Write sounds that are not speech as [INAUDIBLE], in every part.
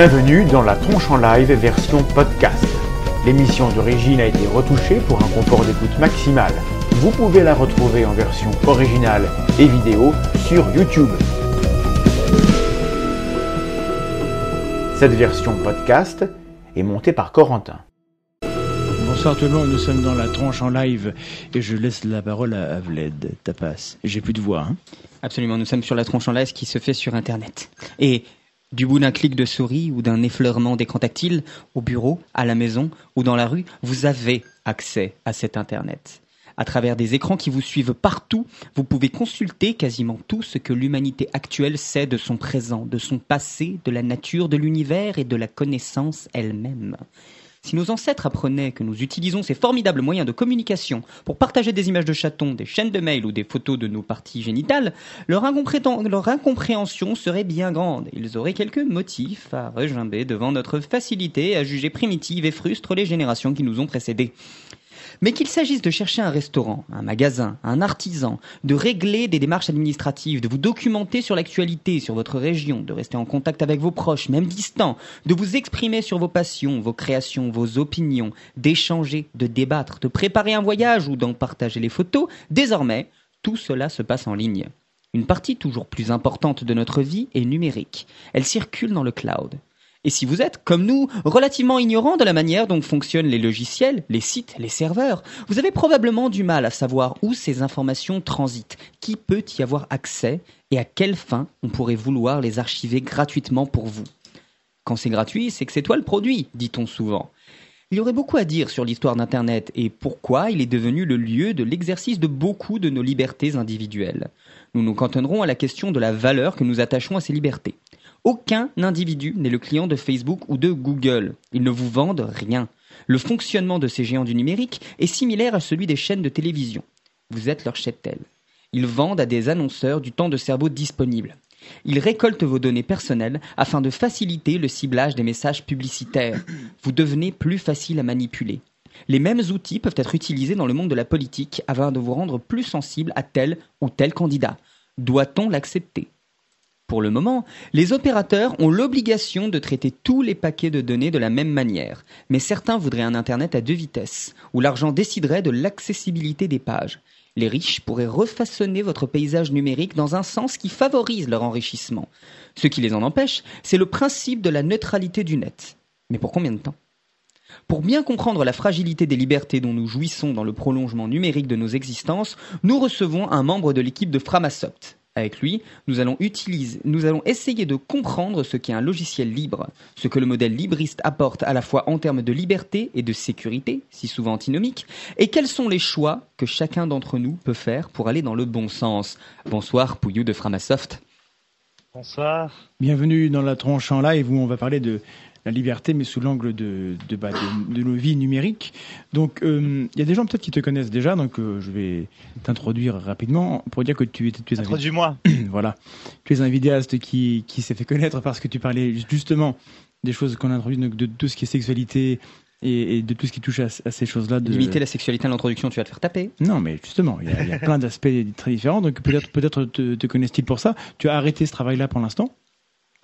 Bienvenue dans la tronche en live version podcast. L'émission d'origine a été retouchée pour un confort d'écoute maximal. Vous pouvez la retrouver en version originale et vidéo sur YouTube. Cette version podcast est montée par Corentin. Bonsoir tout le monde, nous sommes dans la tronche en live et je laisse la parole à Avled Tapas. J'ai plus de voix. Hein Absolument, nous sommes sur la tronche en live qui se fait sur Internet. Et du bout d'un clic de souris ou d'un effleurement d'écran tactile, au bureau, à la maison ou dans la rue, vous avez accès à cet Internet. À travers des écrans qui vous suivent partout, vous pouvez consulter quasiment tout ce que l'humanité actuelle sait de son présent, de son passé, de la nature de l'univers et de la connaissance elle-même. Si nos ancêtres apprenaient que nous utilisons ces formidables moyens de communication pour partager des images de chatons, des chaînes de mails ou des photos de nos parties génitales, leur, leur incompréhension serait bien grande. Ils auraient quelques motifs à regimber devant notre facilité à juger primitive et frustre les générations qui nous ont précédés. Mais qu'il s'agisse de chercher un restaurant, un magasin, un artisan, de régler des démarches administratives, de vous documenter sur l'actualité, sur votre région, de rester en contact avec vos proches, même distants, de vous exprimer sur vos passions, vos créations, vos opinions, d'échanger, de débattre, de préparer un voyage ou d'en partager les photos, désormais, tout cela se passe en ligne. Une partie toujours plus importante de notre vie est numérique. Elle circule dans le cloud. Et si vous êtes, comme nous, relativement ignorant de la manière dont fonctionnent les logiciels, les sites, les serveurs, vous avez probablement du mal à savoir où ces informations transitent, qui peut y avoir accès et à quelle fin on pourrait vouloir les archiver gratuitement pour vous? Quand c'est gratuit, c'est que c'est toi le produit, dit-on souvent. Il y aurait beaucoup à dire sur l'histoire d'Internet et pourquoi il est devenu le lieu de l'exercice de beaucoup de nos libertés individuelles. Nous nous cantonnerons à la question de la valeur que nous attachons à ces libertés. Aucun individu n'est le client de Facebook ou de Google. Ils ne vous vendent rien. Le fonctionnement de ces géants du numérique est similaire à celui des chaînes de télévision. Vous êtes leur cheptel. Ils vendent à des annonceurs du temps de cerveau disponible. Ils récoltent vos données personnelles afin de faciliter le ciblage des messages publicitaires. Vous devenez plus facile à manipuler. Les mêmes outils peuvent être utilisés dans le monde de la politique afin de vous rendre plus sensible à tel ou tel candidat. Doit-on l'accepter? Pour le moment, les opérateurs ont l'obligation de traiter tous les paquets de données de la même manière, mais certains voudraient un Internet à deux vitesses, où l'argent déciderait de l'accessibilité des pages. Les riches pourraient refaçonner votre paysage numérique dans un sens qui favorise leur enrichissement. Ce qui les en empêche, c'est le principe de la neutralité du net. Mais pour combien de temps? Pour bien comprendre la fragilité des libertés dont nous jouissons dans le prolongement numérique de nos existences, nous recevons un membre de l'équipe de Framasoft, avec lui, nous allons utiliser, nous allons essayer de comprendre ce qu'est un logiciel libre, ce que le modèle libriste apporte à la fois en termes de liberté et de sécurité, si souvent antinomique, et quels sont les choix que chacun d'entre nous peut faire pour aller dans le bon sens. Bonsoir, Pouillou de Framasoft. Bonsoir. Bienvenue dans la tronche en live où on va parler de la liberté, mais sous l'angle de, de, bah, de, nos vies numériques. Donc, euh, il y a des gens peut-être qui te connaissent déjà, donc euh, je vais t'introduire rapidement pour dire que tu, tu es un Introduis-moi. [CLEARS THROAT] voilà, tu es un vidéaste qui, qui s'est fait connaître parce que tu parlais justement des choses qu'on a introduites, de, de tout ce qui est sexualité, et, de tout ce qui touche à, ces choses-là. De... Limiter la sexualité à l'introduction, tu vas te faire taper. Non, mais justement, il y a, plein d'aspects très différents. Donc peut-être peut-être te, te connaissent-ils pour ça. Tu as arrêté ce travail-là pour l'instant?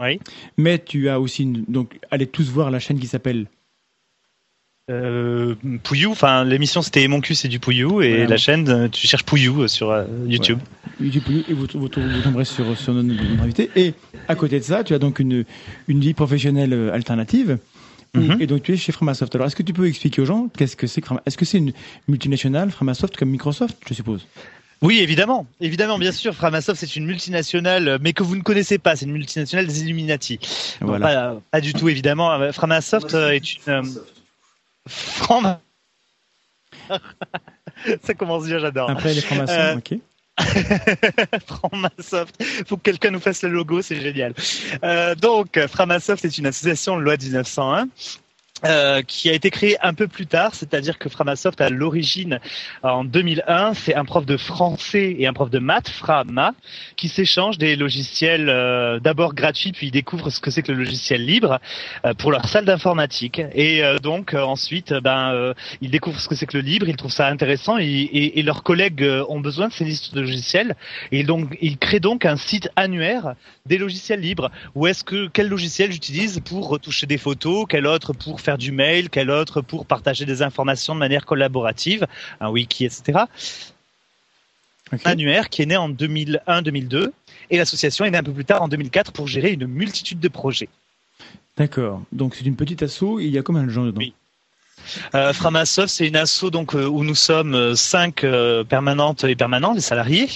Oui. Mais tu as aussi, donc, allez tous voir la chaîne qui s'appelle. Euh, Pouillou, enfin l'émission c'était Mon cul c'est du Pouillou et la chaîne euh, tu cherches Pouillou euh, sur YouTube. YouTube Pouillou et vous, vous, tomberez sur, sur notre, invité. Et à côté de ça, tu as donc une, une vie professionnelle alternative. Mhm. Et donc tu es chez Framasoft. Alors est-ce que tu peux expliquer aux gens qu'est-ce que c'est que Est-ce que c'est une multinationale Framasoft comme Microsoft, je suppose? Oui, évidemment, évidemment, bien sûr. Framasoft, c'est une multinationale, mais que vous ne connaissez pas. C'est une multinationale des Illuminati. Voilà. pas, du tout, évidemment. Framasoft est une. Euh, [LAUGHS] Ça commence bien, j'adore. Après les francs-maçons, euh, ok. [LAUGHS] Framasoft, faut que quelqu'un nous fasse le logo, c'est génial. Euh, donc, Framasoft est une association de loi 1901 Euh, qui a été créé un peu plus tard, c'est-à-dire que Framasoft à l'origine en 2001, c'est un prof de français et un prof de maths, Frama, qui s'échangent des logiciels euh, d'abord gratuits, puis ils découvrent ce que c'est que le logiciel libre euh, pour leur salle d'informatique. Et donc ensuite, ben ils découvrent ce que c'est que le libre, ils trouvent ça intéressant et, et, et leurs collègues ont besoin de ces listes de logiciels et donc ils créent donc un site annuaire des logiciels libres. Où est-ce que quel logiciel j'utilise pour retoucher des photos, quel autre pour faire du mail, quel autre pour partager des informations de manière collaborative, un wiki, etc. Annuaire qui est né en 2001-2002 et l'association est née un peu plus tard en 2004 pour gérer une multitude de projets. D'accord. Donc c'est une petite asso et il y a combien de gens dedans? Oui. Euh, Framasoft, c'est une asso donc euh, où nous sommes euh, cinq euh, permanentes et permanents, des salariés.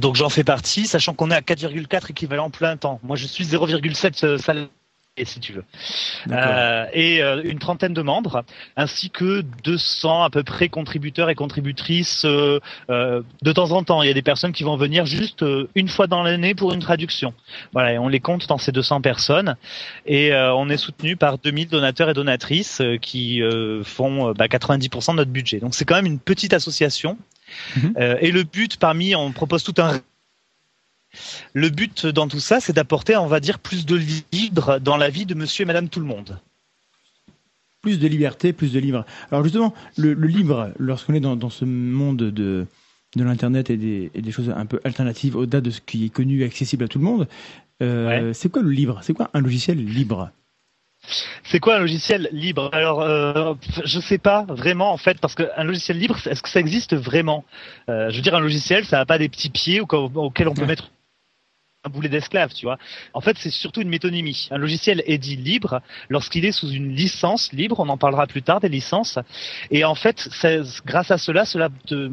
donc j'en fais partie, sachant qu'on est à 4,4 équivalents plein temps. Moi, je suis 0,7 salariés si tu veux. Euh, et euh, une trentaine de membres, ainsi que 200 à peu près contributeurs et contributrices euh, euh, de temps en temps. Il y a des personnes qui vont venir juste euh, une fois dans l'année pour une traduction. Voilà, et on les compte dans ces 200 personnes. Et on est soutenu par 2000 donateurs et donatrices qui font bah, 90% de notre budget. Donc c'est quand même une petite association. Mhm. et le but parmi, on propose tout un le but dans tout ça, c'est d'apporter, on va dire, plus de libre dans la vie de monsieur et madame tout le monde. Plus de liberté, plus de libre. Alors justement, le, libre, lorsqu'on est dans, ce monde de, l'Internet et des, choses un peu alternatives au-delà de ce qui est connu et accessible à tout le monde, euh, c'est quoi le libre C'est quoi un logiciel libre? C'est quoi un logiciel libre? Alors, euh, je sais pas vraiment en fait, parce qu'un logiciel libre, est-ce que ça existe vraiment? Euh, Je veux dire, un logiciel, ça n'a pas des petits pieds auxquels on peut mettre un boulet d'esclave, tu vois. En fait, c'est surtout une métonymie. Un logiciel est dit libre lorsqu'il est sous une licence libre. On en parlera plus tard des licences. Et en fait, grâce à cela, cela, te,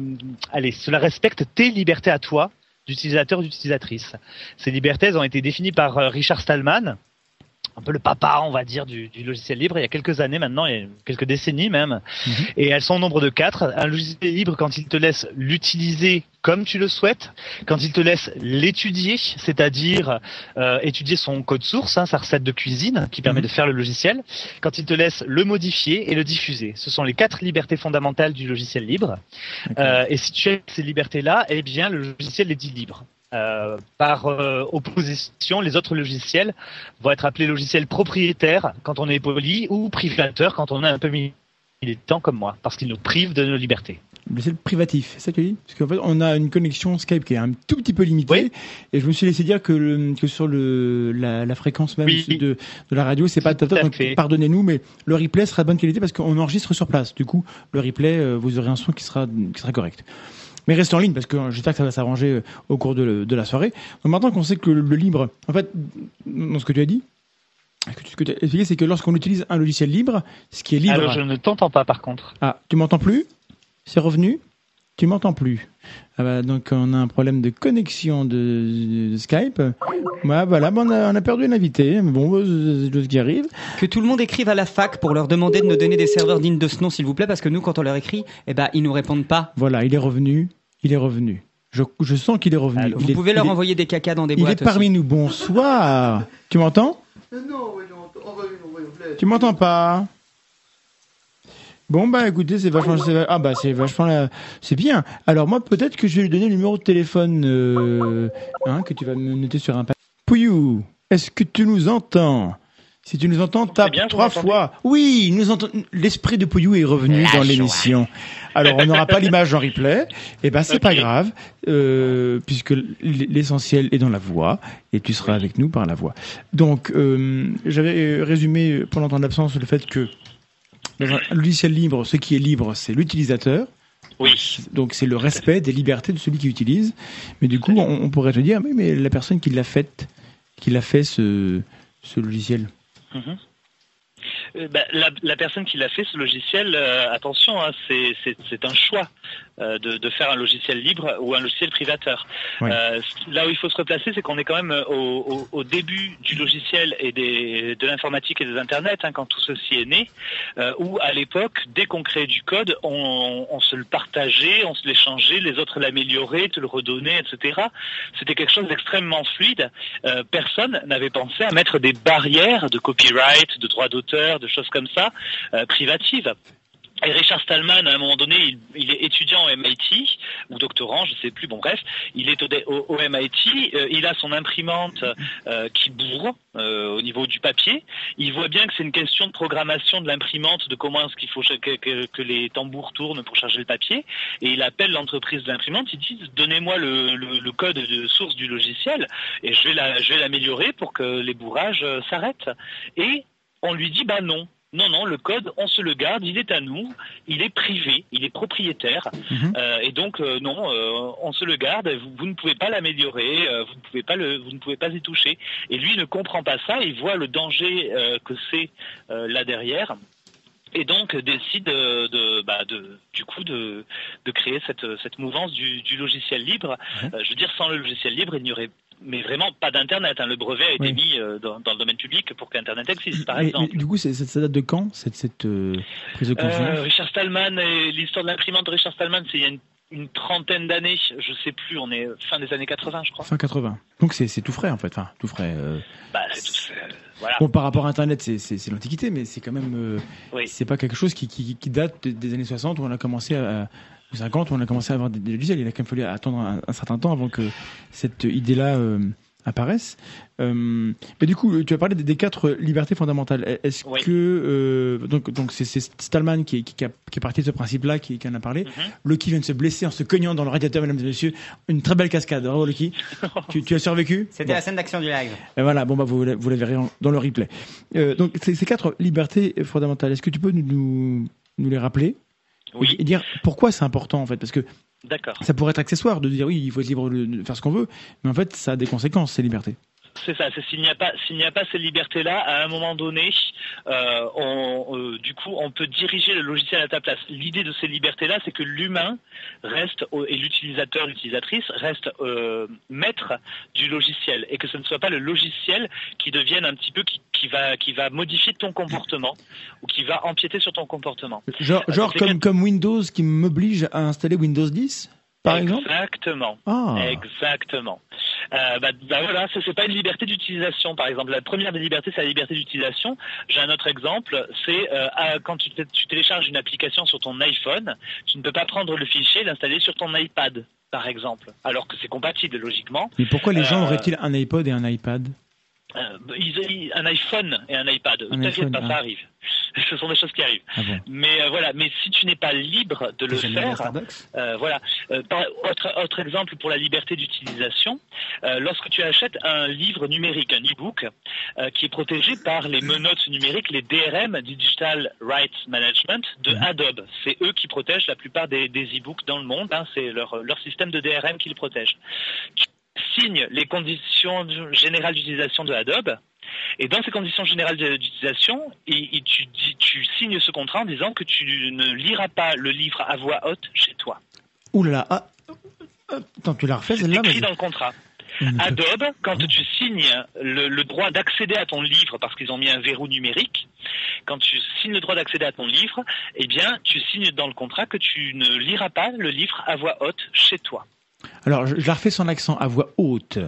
allez, cela respecte tes libertés à toi d'utilisateur ou d'utilisatrice. Ces libertés elles ont été définies par euh, Richard Stallman, un peu le papa, on va dire, du, logiciel libre. Il y a quelques années maintenant, il y a quelques décennies même, mhm. et elles sont au nombre de quatre. Un logiciel libre, quand il te laisse l'utiliser comme tu le souhaites, quand il te laisse l'étudier, c'est-à-dire euh, étudier son code source, hein, sa recette de cuisine qui permet mhm. de faire le logiciel, quand il te laisse le modifier et le diffuser. Ce sont les quatre libertés fondamentales du logiciel libre. Euh, et si tu as ces libertés-là, eh bien le logiciel est dit libre. Euh, par euh, opposition, les autres logiciels vont être appelés logiciels propriétaires quand on est poli ou privateur quand on est un peu militant comme moi, parce qu'ils nous privent de nos libertés. Logiciel privatif, c'est ça que tu dis? Parce qu'en fait, on a une connexion Skype qui est un tout petit peu limitée, et je me suis laissé dire que, que sur le, la, fréquence même de, de, la radio, c'est pas top, donc pardonnez-nous, mais le replay sera de bonne qualité parce qu'on enregistre sur place. Du coup, le replay, euh, vous aurez un son qui sera, qui sera correct mais reste en ligne parce que j'espère que ça va s'arranger euh, au cours de, la soirée. Donc maintenant qu'on sait que le, libre, en fait, dans ce que tu as dit, ce que tu as expliqué, c'est que lorsqu'on utilise un logiciel libre, ce qui est libre. Alors je ne t'entends pas par contre. Ah, tu m'entends plus? C'est revenu? Tu m'entends plus ah bah, donc on a un problème de connexion de, Skype. voilà, bah, on, a, perdu un invité. Mais bon, bah, c'est ce qui arrive. Que tout le monde écrive à la fac pour leur demander de nous donner des serveurs dignes de ce nom, s'il vous plaît, parce que nous, quand on leur écrit, eh ben, ils nous répondent pas. Voilà, il est revenu. Il est revenu. Je, je sens qu'il est revenu. vous pouvez leur envoyer des cacas dans des boîtes. Il est parmi nous. Bonsoir. [LAUGHS] tu m'entends? Non, Tu m'entends pas? Bon bah écoutez, c'est vachement, ah bah c'est vachement, c'est bien. Alors moi peut-être que je vais lui donner le numéro de téléphone euh, hein, que tu vas me noter sur un papier. Pouyou, est-ce que tu nous entends? Si tu nous entends, tape trois fois. Oui, nous entend... L'esprit de Pouyou est revenu dans l'émission. Alors on n'aura pas [LAUGHS] l'image en replay. Et eh ben c'est pas grave, euh, puisque l'essentiel est dans la voix et tu seras avec nous par la voix. Donc euh, j'avais résumé pendant ton absence le fait que dans un logiciel libre, ce qui est libre, c'est l'utilisateur. Oui. Donc c'est le respect des libertés de celui qui utilise. Mais du coup, on, pourrait te dire, mais, mais la personne qui l'a fait, qui l'a fait ce, ce logiciel. Mhm. Euh, bah, la, personne qui l'a fait, ce logiciel, euh, attention, hein, c'est un choix. Euh, de, de, faire un logiciel libre ou un logiciel privateur. Euh, là où il faut se replacer, c'est qu'on est quand même au, au, au, début du logiciel et des, de l'informatique et des internets, hein, quand tout ceci est né, euh, où à l'époque, dès qu'on créait du code, on, on, se le partageait, on se l'échangeait, les autres l'amélioraient, te le redonnaient, etc. C'était quelque chose d'extrêmement fluide. Euh, personne n'avait pensé à mettre des barrières de copyright, de droit d'auteur, de choses comme ça, euh, privatives. Et Richard Stallman, à un moment donné, il, est étudiant au MIT, ou doctorant, je ne sais plus, bon bref, il est au, MIT, euh, il a son imprimante euh, qui bourre euh, au niveau du papier, il voit bien que c'est une question de programmation de l'imprimante, de comment est-ce qu'il faut que, les tambours tournent pour charger le papier, et il appelle l'entreprise de l'imprimante, il dit donnez-moi le, code de source du logiciel, et je vais l'améliorer pour que les bourrages s'arrêtent. Et on lui dit bah non, non, non, le code, on se le garde, il est à nous, il est privé, il est propriétaire, mhm. euh, et donc euh, non, euh, on se le garde. Vous, vous ne pouvez pas l'améliorer, vous ne pouvez pas le, vous ne pouvez pas y toucher. Et lui ne comprend pas ça, il voit le danger que c'est là derrière et donc décide de, bah de, du coup de, de créer cette, cette mouvance du, du logiciel libre. Je veux dire, sans le logiciel libre, il n'y aurait mais vraiment pas d'Internet. Hein. Le brevet a été mis euh, dans, dans, le domaine public pour qu'Internet existe, par exemple. du coup, ça date de quand, cette, cette euh, prise de conscience euh, Richard Stallman et l'histoire de l'imprimante de Richard Stallman, c'est il y a une, une trentaine d'années, je sais plus, on est fin des années 80, je crois. Fin 80. Donc c'est tout frais, en fait. Enfin, tout frais. Bah, c'est tout. Voilà. Bon, par rapport à Internet, c'est l'Antiquité, mais c'est quand même. Oui. C'est pas quelque chose qui, qui, qui, date des années 60 où on a commencé à, 50 où on a commencé à avoir des, logiciels. Il a quand même fallu attendre un, un certain temps avant que cette idée-là euh, apparaissent. Euh, mais du coup, tu as parlé des, des quatre libertés fondamentales. Est-ce oui. que euh, donc donc c'est Stallman qui, qui, qui, a, qui, est parti de ce principe-là, qui, qui, en a parlé. Mm -hmm. Lucky vient de se blesser en se cognant dans le radiateur, mesdames et messieurs. Une très belle cascade. Bravo Lucky. [LAUGHS] tu, tu, as survécu C'était bon. la scène d'action du live. Et voilà. Bon bah vous vous la verrez dans le replay. Euh, donc ces quatre libertés fondamentales. Est-ce que tu peux nous, nous, nous les rappeler? Oui. et dire pourquoi c'est important en fait parce que D'accord. Ça pourrait être accessoire de dire oui, il faut être libre de faire ce qu'on veut, mais en fait, ça a des conséquences, ces libertés. C'est ça. S'il n'y a pas, s'il n'y a pas ces libertés-là, à un moment donné, euh, on, euh, du coup, on peut diriger le logiciel à ta place. L'idée de ces libertés-là, c'est que l'humain reste et l'utilisateur, l'utilisatrice reste euh, maître du logiciel et que ce ne soit pas le logiciel qui devienne un petit peu qui, qui va qui va modifier ton comportement ou qui va empiéter sur ton comportement. Genre, genre comme, comme Windows qui m'oblige à installer Windows 10 par Exactement. Ah. Exactement. Euh, bah, bah voilà, ce n'est pas une liberté d'utilisation, par exemple. La première des libertés, c'est la liberté d'utilisation. J'ai un autre exemple, c'est euh, quand tu, tu, télécharges une application sur ton iPhone, tu ne peux pas prendre le fichier et l'installer sur ton iPad, par exemple, alors que c'est compatible logiquement. Mais pourquoi les gens euh, auraient-ils un iPod et un iPad? Euh, ils, un iPhone et un iPad. T'inquiète pas, ah. ça arrive. [LAUGHS] Ce sont des choses qui arrivent. Ah bon. Mais euh, voilà, mais si tu n'es pas libre de le faire, euh, voilà. Euh, par, autre, autre exemple pour la liberté d'utilisation, euh, lorsque tu achètes un livre numérique, un e-book, euh, qui est protégé par les menottes numériques, les DRM, Digital Rights Management, de mmh. Adobe. C'est eux qui protègent la plupart des, des e-books dans le monde. Hein, C'est leur, leur système de DRM qui le protège. Tu signe les conditions générales d'utilisation de Adobe. Et dans ces conditions générales d'utilisation, tu, tu, signes ce contrat en disant que tu ne liras pas le livre à voix haute chez toi. Ouh là, ah, attends, tu l'as refait celle-là écrit dans le contrat. Adobe, quand tu signes le, le droit d'accéder à ton livre, parce qu'ils ont mis un verrou numérique, quand tu signes le droit d'accéder à ton livre, eh bien, tu signes dans le contrat que tu ne liras pas le livre à voix haute chez toi. Alors, je, je, la refais son accent à voix haute.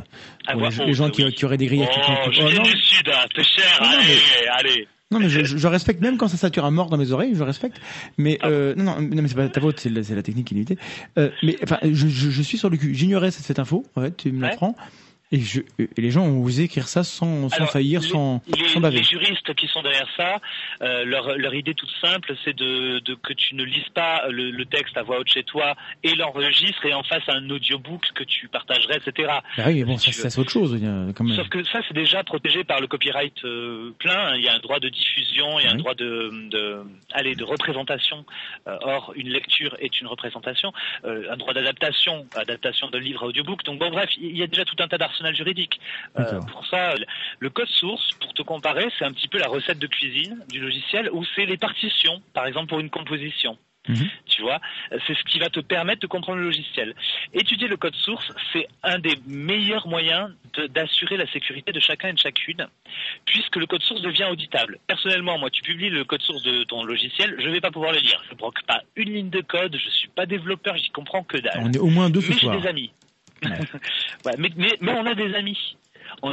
À voix les, haute, les gens oui. qui, qui, auraient des griefs. Oh, qui, oh, du sud, hein, t'es cher, non, allez, mais, allez. Non, mais je, je, respecte, même quand ça sature à mort dans mes oreilles, je respecte. Mais, ah. euh, non, non, non, mais c'est pas ta faute, c'est la, la, technique qui l'était. Euh, mais, enfin, je, je, suis sur le cul. J'ignorais cette, cette, info, en fait, tu me l'apprends. Ouais. Et, je, et, les gens ont osé écrire ça sans, sans Alors, faillir, les, sans, les, sans baver. Les juristes qui sont derrière ça, euh, leur, leur, idée toute simple, c'est de, de, que tu ne lises pas le, le, texte à voix haute chez toi et l'enregistres et en face un audiobook que tu partagerais, etc. Bah oui, mais bon, ça, ça c'est autre chose. Quand même. Sauf que ça, c'est déjà protégé par le copyright euh, plein. Il y a un droit de diffusion, il y a oui. un droit de, de, allez, de représentation. Euh, or, une lecture est une représentation. Un droit d'adaptation, adaptation de livre à audiobook. Donc bon, bref, il y a déjà tout un tas d'arsenal juridique. Euh, pour ça, le code source, pour te comparer, c'est un petit peu la recette de cuisine du logiciel où c'est les partitions, par exemple pour une composition. Mhm. Tu vois, c'est ce qui va te permettre de comprendre le logiciel. Étudier le code source, c'est un des meilleurs moyens d'assurer la sécurité de chacun et de chacune, puisque le code source devient auditable. Personnellement, moi, tu publies le code source de ton logiciel, je ne vais pas pouvoir le lire. Je ne broque pas une ligne de code, je suis pas développeur, j'y comprends que dalle. On est au moins deux ce Mais j'ai des amis. [LAUGHS] mais, mais on a des amis.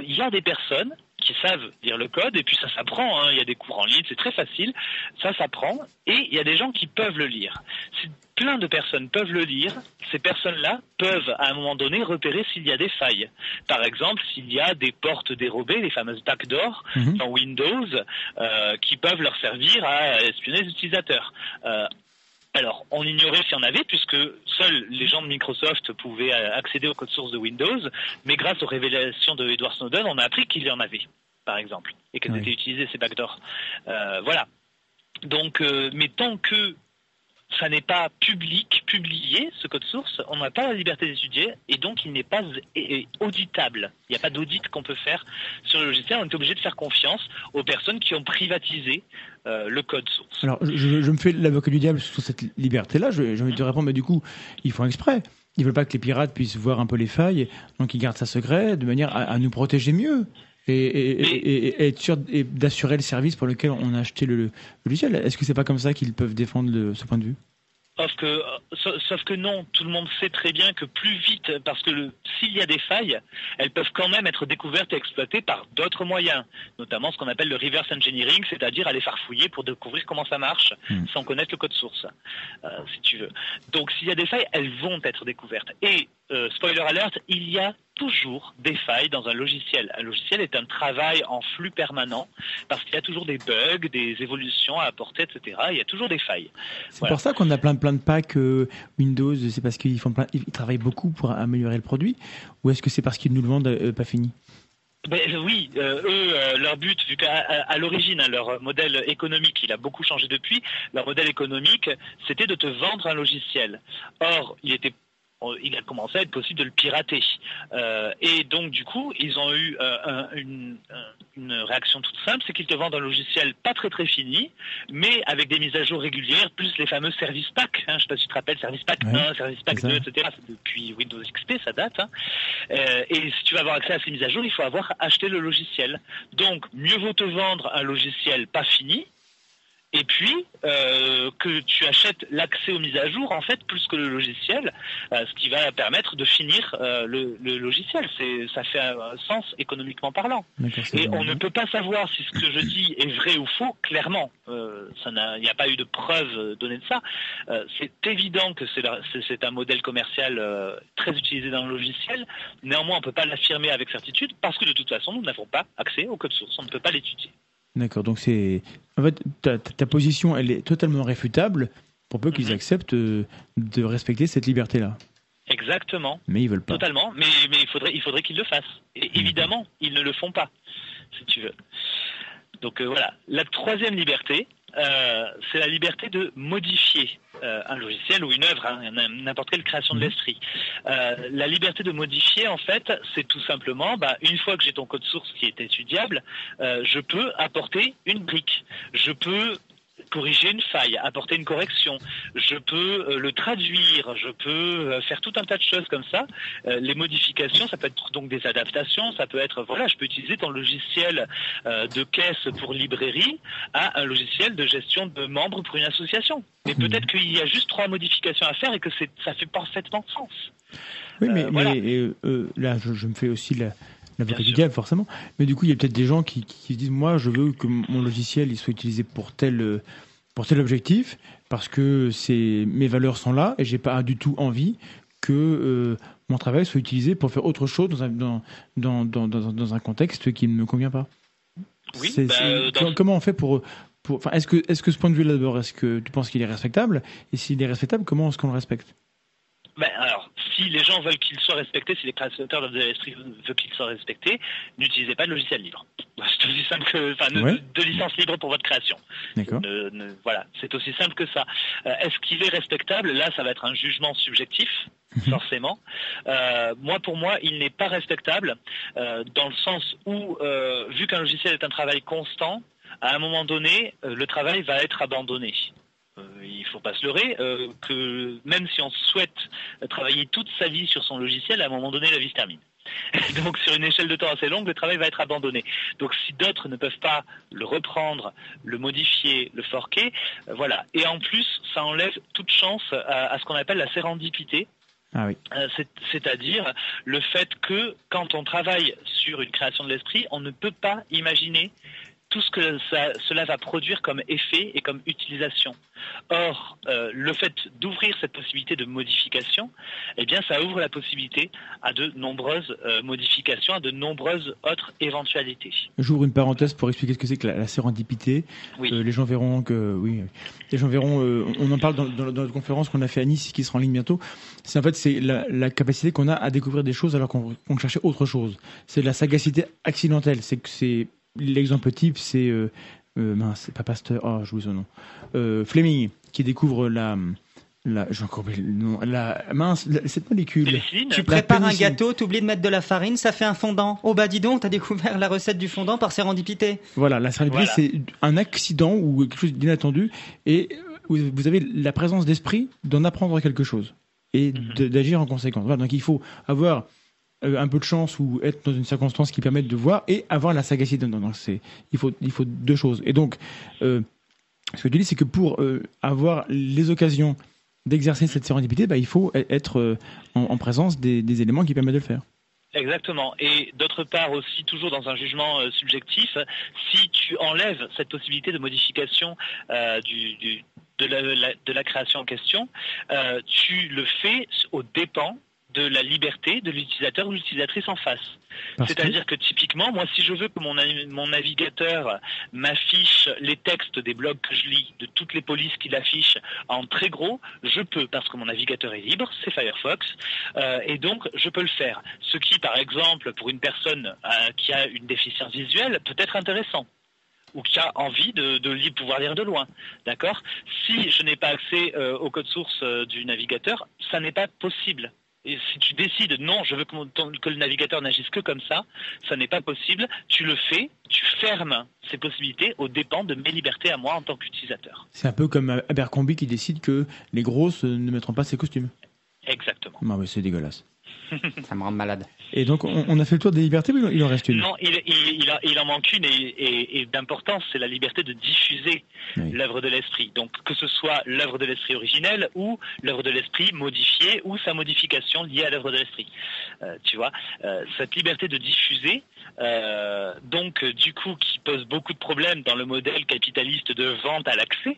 Il y a des personnes qui savent lire le code, et puis ça s'apprend, hein. il y a des cours en ligne, c'est très facile, ça s'apprend, et il y a des gens qui peuvent le lire. Si plein de personnes peuvent le lire, ces personnes-là peuvent à un moment donné repérer s'il y a des failles. Par exemple, s'il y a des portes dérobées, les fameuses backdoors mhm. dans Windows, euh, qui peuvent leur servir à espionner les utilisateurs. Euh, alors, on ignorait s'il y en avait, puisque seuls les gens de Microsoft pouvaient euh, accéder au code source de Windows, mais grâce aux révélations de Edward Snowden, on a appris qu'il y en avait, par exemple, et qu'elles étaient utilisées, ces backdoors. Euh, voilà. Donc, euh, mais tant que ça n'est pas public, publié, ce code source, on n'a pas la liberté d'étudier et donc il n'est pas auditable. Il n'y a pas d'audit qu'on peut faire sur le logiciel. On est obligé de faire confiance aux personnes qui ont privatisé euh, le code source. Alors, je, me fais l'avocat du diable sur cette liberté-là. J'ai envie de te répondre, mais du coup, ils font exprès. Ils ne veulent pas que les pirates puissent voir un peu les failles, donc ils gardent ça secret de manière à, nous protéger mieux. Et, être sûr d'assurer le service pour lequel on a acheté le, logiciel. Est-ce que c'est pas comme ça qu'ils peuvent défendre ce point de vue? Sauf que, euh, sauf que non, tout le monde sait très bien que plus vite, parce que s'il y a des failles, elles peuvent quand même être découvertes et exploitées par d'autres moyens, notamment ce qu'on appelle le reverse engineering, c'est-à-dire aller farfouiller pour découvrir comment ça marche hmm. sans connaître le code source, euh, si tu veux. Donc s'il y a des failles, elles vont être découvertes. Et euh, spoiler alert, il y a toujours des failles dans un logiciel. Un logiciel est un travail en flux permanent parce qu'il y a toujours des bugs, des évolutions à apporter, etc. Il y a toujours des failles. C'est pour ça qu'on a plein, plein de packs euh, Windows. C'est parce qu'ils font plein, ils travaillent beaucoup pour améliorer le produit, ou est-ce que c'est parce qu'ils nous le vendent euh, pas fini? Ben, oui, eux, leur but, vu qu'à à, l'origine, hein, leur modèle économique, il a beaucoup changé depuis, leur modèle économique, c'était de te vendre un logiciel. Or, il était il a commencé à être possible de le pirater. Euh, et donc, du coup, ils ont eu euh, une, réaction toute simple, c'est qu'ils te vendent un logiciel pas très très fini, mais avec des mises à jour régulières, plus les fameux service pack. Hein, je ne sais pas si tu te rappelles, service pack 1, service pack 2, etc. Depuis Windows XP, ça date. Hein. Euh, et si tu veux avoir accès à ces mises à jour, il faut avoir acheté le logiciel. Donc, mieux vaut te vendre un logiciel pas fini, et puis euh, que tu achètes l'accès aux mises à jour en fait plus que le logiciel, euh, ce qui va permettre de finir euh, le, logiciel. C'est ça fait un sens économiquement parlant. Et on ne peut pas savoir si ce que je dis est vrai ou faux. Clairement, il n'y a pas eu de preuve donnée de ça. c'est évident que c'est un modèle commercial très utilisé dans le logiciel. Néanmoins, on ne peut pas l'affirmer avec certitude parce que de toute façon, nous n'avons pas accès au code source. On ne peut pas l'étudier. D'accord, donc c'est. En fait, ta, position, elle est totalement réfutable pour peu qu'ils mhm. acceptent euh, de respecter cette liberté-là. Exactement. Mais ils veulent pas. Totalement, mais, mais il faudrait, il faudrait qu'ils le fassent. Et mhm. évidemment, ils ne le font pas, si tu veux. Donc euh, voilà. La troisième liberté, euh, c'est la liberté de modifier euh, un logiciel ou une œuvre, hein, n'importe quelle création de mhm. l'esprit. Euh, la liberté de modifier, en fait, c'est tout simplement, bah, une fois que j'ai ton code source qui est étudiable, je peux apporter une brique. Je peux corriger une faille, apporter une correction. Je peux euh, le traduire, je peux euh, faire tout un tas de choses comme ça. Euh, les modifications, ça peut être donc des adaptations, ça peut être, voilà, je peux utiliser ton logiciel de caisse pour librairie à un logiciel de gestion de membres pour une association. Mais hmm. peut-être qu'il y a juste trois modifications à faire et que ça fait parfaitement sens. Oui, mais, là, je, me fais aussi la, l'avocat du diable forcément. Mais du coup, il y a peut-être des gens qui, qui, disent moi, je veux que mon logiciel il soit utilisé pour tel pour tel objectif parce que mes valeurs sont là et j'ai pas du tout envie que euh, mon travail soit utilisé pour faire autre chose dans un, dans, dans, dans, dans un contexte qui ne me convient pas. Oui, bah, Comment on fait pour, pour enfin, est-ce que ce point de vue là d'abord, est-ce que tu penses qu'il est respectable? Et s'il est respectable, comment est-ce qu'on le respecte? Ben, alors, si les gens veulent qu'il soit respecté, si les créateurs de l'esprit veulent qu'il soit respecté, n'utilisez pas de logiciel libre. [LAUGHS] C'est aussi simple que, enfin, de licence libre pour votre création. D'accord. voilà, c'est aussi simple que ça. Euh, est-ce qu'il est respectable? Là, ça va être un jugement subjectif, mhm. forcément. Euh, moi, pour moi, il n'est pas respectable euh, dans le sens où, vu qu'un logiciel est un travail constant, à un moment donné, le travail va être abandonné. Il faut pas se leurrer, que même si on souhaite travailler toute sa vie sur son logiciel, à un moment donné, la vie se termine. [LAUGHS] Donc sur une échelle de temps assez longue, le travail va être abandonné. Donc si d'autres ne peuvent pas le reprendre, le modifier, le forquer, voilà. Et en plus, ça enlève toute chance à ce qu'on appelle la sérendipité. Ah oui. Euh, c'est-à-dire le fait que quand on travaille sur une création de l'esprit, on ne peut pas imaginer tout ce que cela va produire comme effet et comme utilisation. Or, euh, le fait d'ouvrir cette possibilité de modification, eh bien, ça ouvre la possibilité à de nombreuses euh, modifications, à de nombreuses autres éventualités. J'ouvre une parenthèse pour expliquer ce que c'est que la, sérendipité. Euh, les gens verront que, oui, les gens verront. on en parle dans, notre conférence qu'on a fait à Nice, qui sera en ligne bientôt. C'est en fait c'est la, capacité qu'on a à découvrir des choses alors qu'on cherchait autre chose. C'est la sagacité accidentelle. C'est que c'est L'exemple type, c'est euh, euh, mince, c'est pas Pasteur, oh, j'oublie son nom, euh, Fleming, qui découvre la, la, j'ai encore oublié le nom, la mince, cette molécule. Tu prépares un gâteau, tu oublies de mettre de la farine, ça fait un fondant. Oh bah dis donc, t'as découvert la recette du fondant par sérendipité. Voilà, la sérendipité, c'est un accident ou quelque chose d'inattendu, et vous avez la présence d'esprit d'en apprendre quelque chose et mhm. d'agir en conséquence. Voilà, donc il faut avoir euh, un peu de chance ou être dans une circonstance qui permette de voir et avoir la sagacité. Donc, c'est, il, faut, il faut deux choses. Et donc, euh, ce que tu dis, c'est que pour euh, avoir les occasions d'exercer cette sérendipité, bah, il faut e-, être en, présence des, éléments qui permettent de le faire. Exactement. Et d'autre part aussi, toujours dans un jugement subjectif, si tu enlèves cette possibilité de modification du, de, la, de, la, création en question, tu le fais aux dépens de la liberté de l'utilisateur ou l'utilisatrice en face. C'est-à-dire que... typiquement, moi, si je veux que mon, mon navigateur m'affiche les textes des blogs que je lis, de toutes les polices qu'il affiche en très gros, je peux, parce que mon navigateur est libre, c'est Firefox, euh, et donc je peux le faire. Ce qui, par exemple, pour une personne euh, qui a une déficience visuelle, peut être intéressant ou qui a envie de, de, pouvoir lire de loin. D'accord? Si je n'ai pas accès euh, au code source du navigateur, ça n'est pas possible. Et si tu décides non, je veux que, que le navigateur n'agisse que comme ça, ça n'est pas possible. Tu le fais, tu fermes ces possibilités aux dépens de mes libertés à moi en tant qu'utilisateur. C'est un peu comme Abercrombie qui décide que les grosses ne mettront pas ses costumes. Exactement. Non, mais c'est dégueulasse. [LAUGHS] Ça me rend malade. Et donc, on, a fait le tour des libertés, mais il en reste une. Non, il, en manque une et, d'importance, c'est la liberté de diffuser l'œuvre de l'esprit. Donc, que ce soit l'œuvre de l'esprit originelle ou l'œuvre de l'esprit modifiée ou sa modification liée à l'œuvre de l'esprit. Euh, tu vois, euh, cette liberté de diffuser, euh, donc du coup, qui pose beaucoup de problèmes dans le modèle capitaliste de vente à l'accès,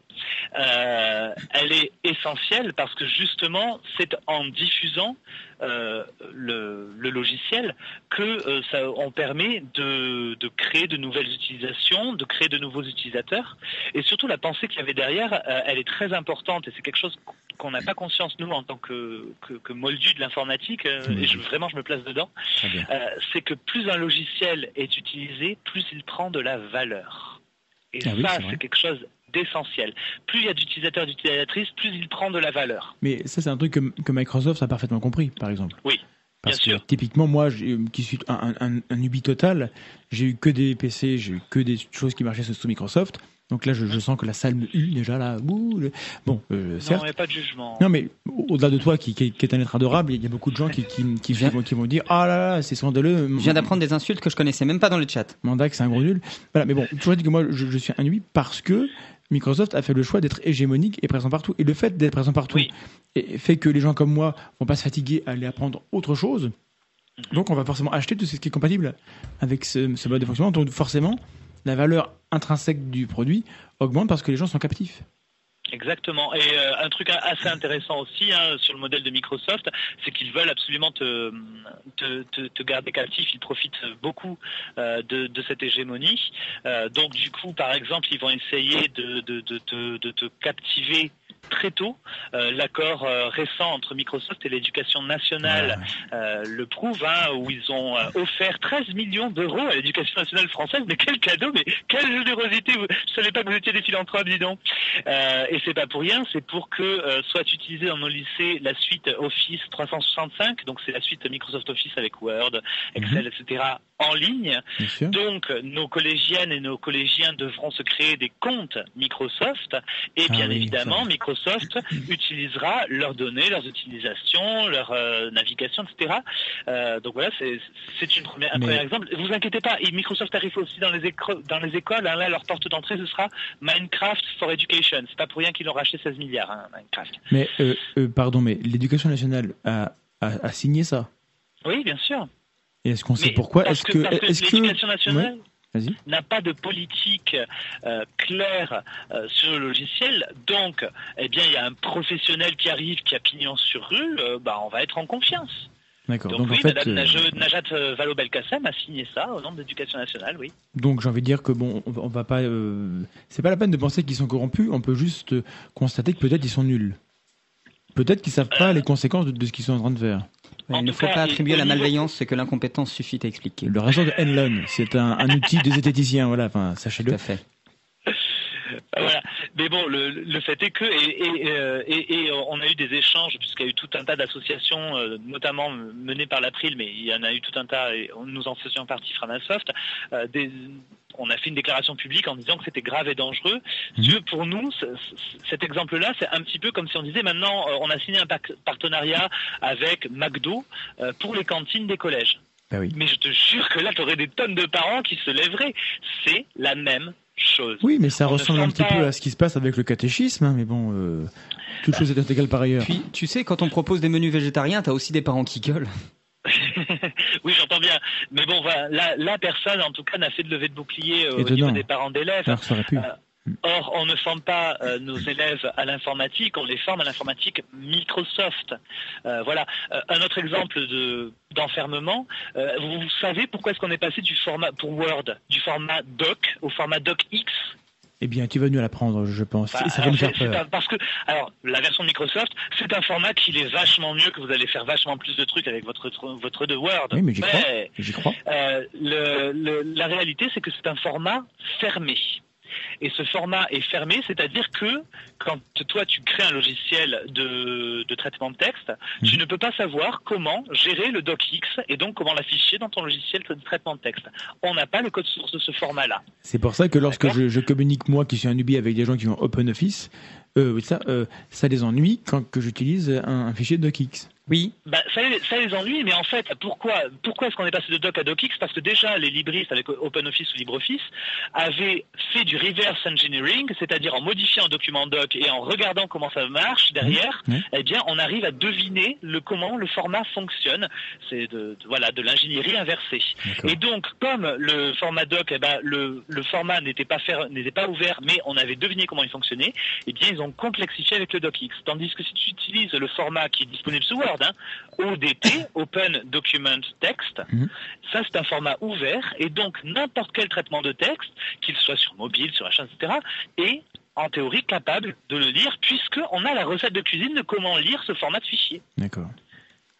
elle est essentielle parce que justement, c'est en diffusant euh, le, logiciel que euh, ça, on permet de, créer de nouvelles utilisations, de créer de nouveaux utilisateurs, et surtout la pensée qu'il y avait derrière, euh, elle est très importante et c'est quelque chose qu'on n'a pas conscience nous en tant que, que, moldu de l'informatique, et je, vraiment je me place dedans, c'est que plus un logiciel est utilisé, plus il prend de la valeur. Et ah ça, c'est quelque chose d'essentiel. Plus il y a d'utilisateurs d'utilisatrices, plus il prend de la valeur. Mais ça, c'est un truc que, Microsoft a parfaitement compris, par exemple. Oui. Parce que typiquement, moi, qui suis un, un, un, Ubi total, j'ai eu que des PC, j'ai eu que des choses qui marchaient sur Microsoft. Donc là, je, sens que la salle me hue déjà là. Bon, euh, certes. Non, mais pas de jugement. Non, mais au-delà de toi, qui, qui, est un être adorable, il y a beaucoup de gens qui, qui, qui, vont, qui vont dire Ah là là, c'est scandaleux. Je viens d'apprendre des insultes que je connaissais même pas dans le chat. Mandac, c'est un gros nul. Voilà, mais bon, toujours dit que moi, je, je suis un Ubi parce que Microsoft a fait le choix d'être hégémonique et présent partout. Et le fait d'être présent partout fait que les gens comme moi vont pas se fatiguer à aller apprendre autre chose. Donc on va forcément acheter tout ce qui est compatible avec ce, mode de fonctionnement. Donc forcément, la valeur intrinsèque du produit augmente parce que les gens sont captifs. Exactement. Et euh, un truc assez intéressant aussi hein, sur le modèle de Microsoft, c'est qu'ils veulent absolument te, te, garder captif. Ils profitent beaucoup euh, de, cette hégémonie. Euh, donc du coup, par exemple, ils vont essayer de, de, de te captiver très tôt. Euh, l'accord euh, récent entre Microsoft et l'éducation nationale euh, le prouve, hein, où ils ont offert 13 millions d'euros à l'éducation nationale française. Mais quel cadeau, mais quelle générosité Je ne savais pas que vous étiez des philanthropes, dis donc. et c'est pas pour rien, c'est pour que soit utilisée dans nos lycées la suite Office 365, donc c'est la suite Microsoft Office avec Word, Excel, etc en ligne. Donc, nos collégiennes et nos collégiens devront se créer des comptes Microsoft et ah bien évidemment, Microsoft [LAUGHS] utilisera leurs données, leurs utilisations, leur euh, navigation, etc. Euh, donc voilà, c'est un premier exemple. Vous inquiétez pas, Microsoft arrive aussi dans les, dans les écoles. Hein, là, leur porte d'entrée, ce sera Minecraft for Education. C'est pas pour rien qu'ils ont racheté 16 milliards, hein, Minecraft. Mais, euh, pardon, mais l'éducation nationale a, a signé ça? Oui, bien sûr. Et est-ce qu'on sait pourquoi Est-ce que, l'éducation nationale n'a pas de politique euh, claire euh, sur le logiciel, donc eh bien il y a un professionnel qui arrive qui a pignon sur rue, euh, bah on va être en confiance. D'accord. Donc, oui, Madame Najat Vallaud-Belkacem a signé ça au nom de l'Éducation nationale, oui. Donc j'ai envie de dire que bon, on va pas, c'est pas la peine de penser qu'ils sont corrompus. On peut juste constater que peut-être ils sont nuls. Peut-être qu'ils savent pas les conséquences de ce qu'ils sont en train de faire il ne faut pas attribuer la malveillance, c'est que l'incompétence suffit à expliquer. Le réseau de Enlon, c'est un, outil des zététiciens, voilà, enfin, sachez-le. Tout à fait. Voilà. Mais bon, le, fait est que, et, euh, et, et, on a eu des échanges, puisqu'il y a eu tout un tas d'associations, euh, notamment menées par l'April, mais il y en a eu tout un tas, et nous en faisions partie, Framasoft, euh, des, on a fait une déclaration publique en disant que c'était grave et dangereux. Mmh. Pour nous, cet exemple-là, c'est un petit peu comme si on disait maintenant, on a signé un partenariat avec McDo pour les cantines des collèges. Ben oui. Mais je te jure que là, tu aurais des tonnes de parents qui se lèveraient. C'est la même oui, mais ça ressemble un petit peu à ce qui se passe avec le catéchisme, hein, mais bon, euh, toute chose est égale par ailleurs. Puis, tu sais, quand on propose des menus végétariens, t'as aussi des parents qui gueulent. [LAUGHS] oui, j'entends bien. Mais bon, voilà, la, personne, en tout cas, n'a fait de levée de bouclier euh, au niveau des parents d'élèves. Or, on ne forme pas euh, nos élèves à l'informatique, on les forme à l'informatique Microsoft. Euh, voilà. Euh, un autre exemple d'enfermement. vous savez pourquoi est-ce qu'on est passé du format pour Word du format doc au format docx eh bien, tu vas nous l'apprendre, je pense. Bah, ça va nous faire peur. parce que, alors, la version de Microsoft, c'est un format qui est vachement mieux, que vous allez faire vachement plus de trucs avec votre votre de Word. Oui, mais j'y crois. J'y crois. la réalité, c'est que c'est un format fermé. Et ce format est fermé, c'est-à-dire que quand toi tu crées un logiciel de, traitement de texte, tu mhm. ne peux pas savoir comment gérer le docx et donc comment l'afficher dans ton logiciel de traitement de texte. On n'a pas le code source de ce format-là. C'est pour ça que lorsque je, communique moi qui suis un newbie avec des gens qui ont OpenOffice, euh, ça, euh, ça les ennuie quand que j'utilise un, un fichier docx. Oui. Bah, ça, ça, les ennuie, mais en fait, pourquoi, pourquoi est-ce qu'on est passé de doc à docx? Parce que déjà, les libristes avec OpenOffice ou LibreOffice avaient fait du reverse engineering, c'est-à-dire en modifiant un document doc et en regardant comment ça marche derrière, eh bien, on arrive à deviner le comment le format fonctionne. C'est de, voilà de l'ingénierie inversée. Et donc, comme le format doc, eh ben, le, le format n'était pas n'était pas ouvert, mais on avait deviné comment il fonctionnait, eh bien, ils ont complexifié avec le docx. Tandis que si tu utilises le format qui est disponible sous Word Hein. ODT, Open Document Text. Mhm. Ça, c'est un format ouvert et donc n'importe quel traitement de texte, qu'il soit sur mobile, sur achat, etc., est en théorie capable de le lire puisqu'on a la recette de cuisine de comment lire ce format de fichier. D'accord.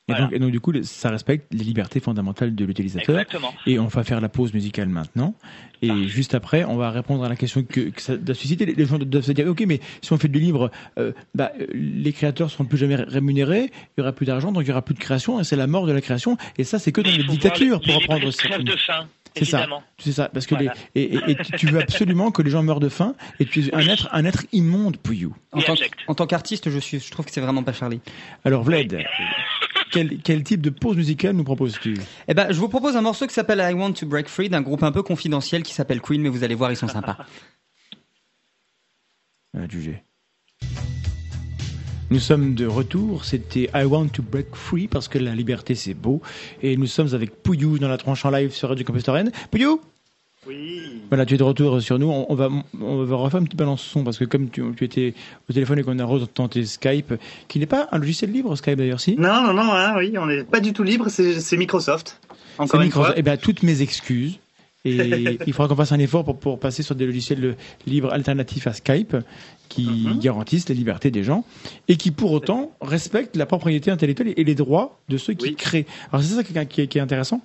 Et, donc, du coup, ça respecte les libertés fondamentales de l'utilisateur. Et on va faire la pause musicale maintenant. Et juste après, on va répondre à la question que, ça doit susciter. Les gens doivent se dire, ok, mais si on fait du livre, euh, bah, les créateurs seront plus jamais rémunérés, il y aura plus d'argent, donc il y aura plus de création, et c'est la mort de la création. Et ça, c'est que dans les dictatures, pour reprendre ça. de faim. C'est ça, c'est ça, parce que les, et, tu veux absolument que les gens meurent de faim, et tu es un être, un être immonde, Pouillou. En, en tant qu'artiste, je suis, je trouve que c'est vraiment pas Charlie. Alors Vlad, quel, type de pause musicale nous proposes-tu? Eh ben, je vous propose un morceau qui s'appelle I Want to Break Free d'un groupe un peu confidentiel qui s'appelle Queen, mais vous allez voir, ils sont sympas. À juger. Nous sommes de retour, c'était I Want to Break Free parce que la liberté c'est beau et nous sommes avec Pouillou dans la tranche en live sur Radio Campus Rennes. Pouillou oui. Voilà, tu es de retour sur nous. On, va, on va refaire un petit balance son parce que comme tu, étais au téléphone et qu'on a retenté Skype, qui n'est pas un logiciel libre, Skype d'ailleurs, si? Non, non, non, hein, oui, on n'est pas du tout libre, c'est Microsoft. Encore une fois. Eh bien, toutes mes excuses. Et [LAUGHS] il faudra qu'on fasse un effort pour, pour, passer sur des logiciels libres alternatifs à Skype qui mhm. garantissent les libertés des gens et qui pour autant respectent la propriété intellectuelle et les droits de ceux qui créent. Alors c'est ça qui est, qui est intéressant?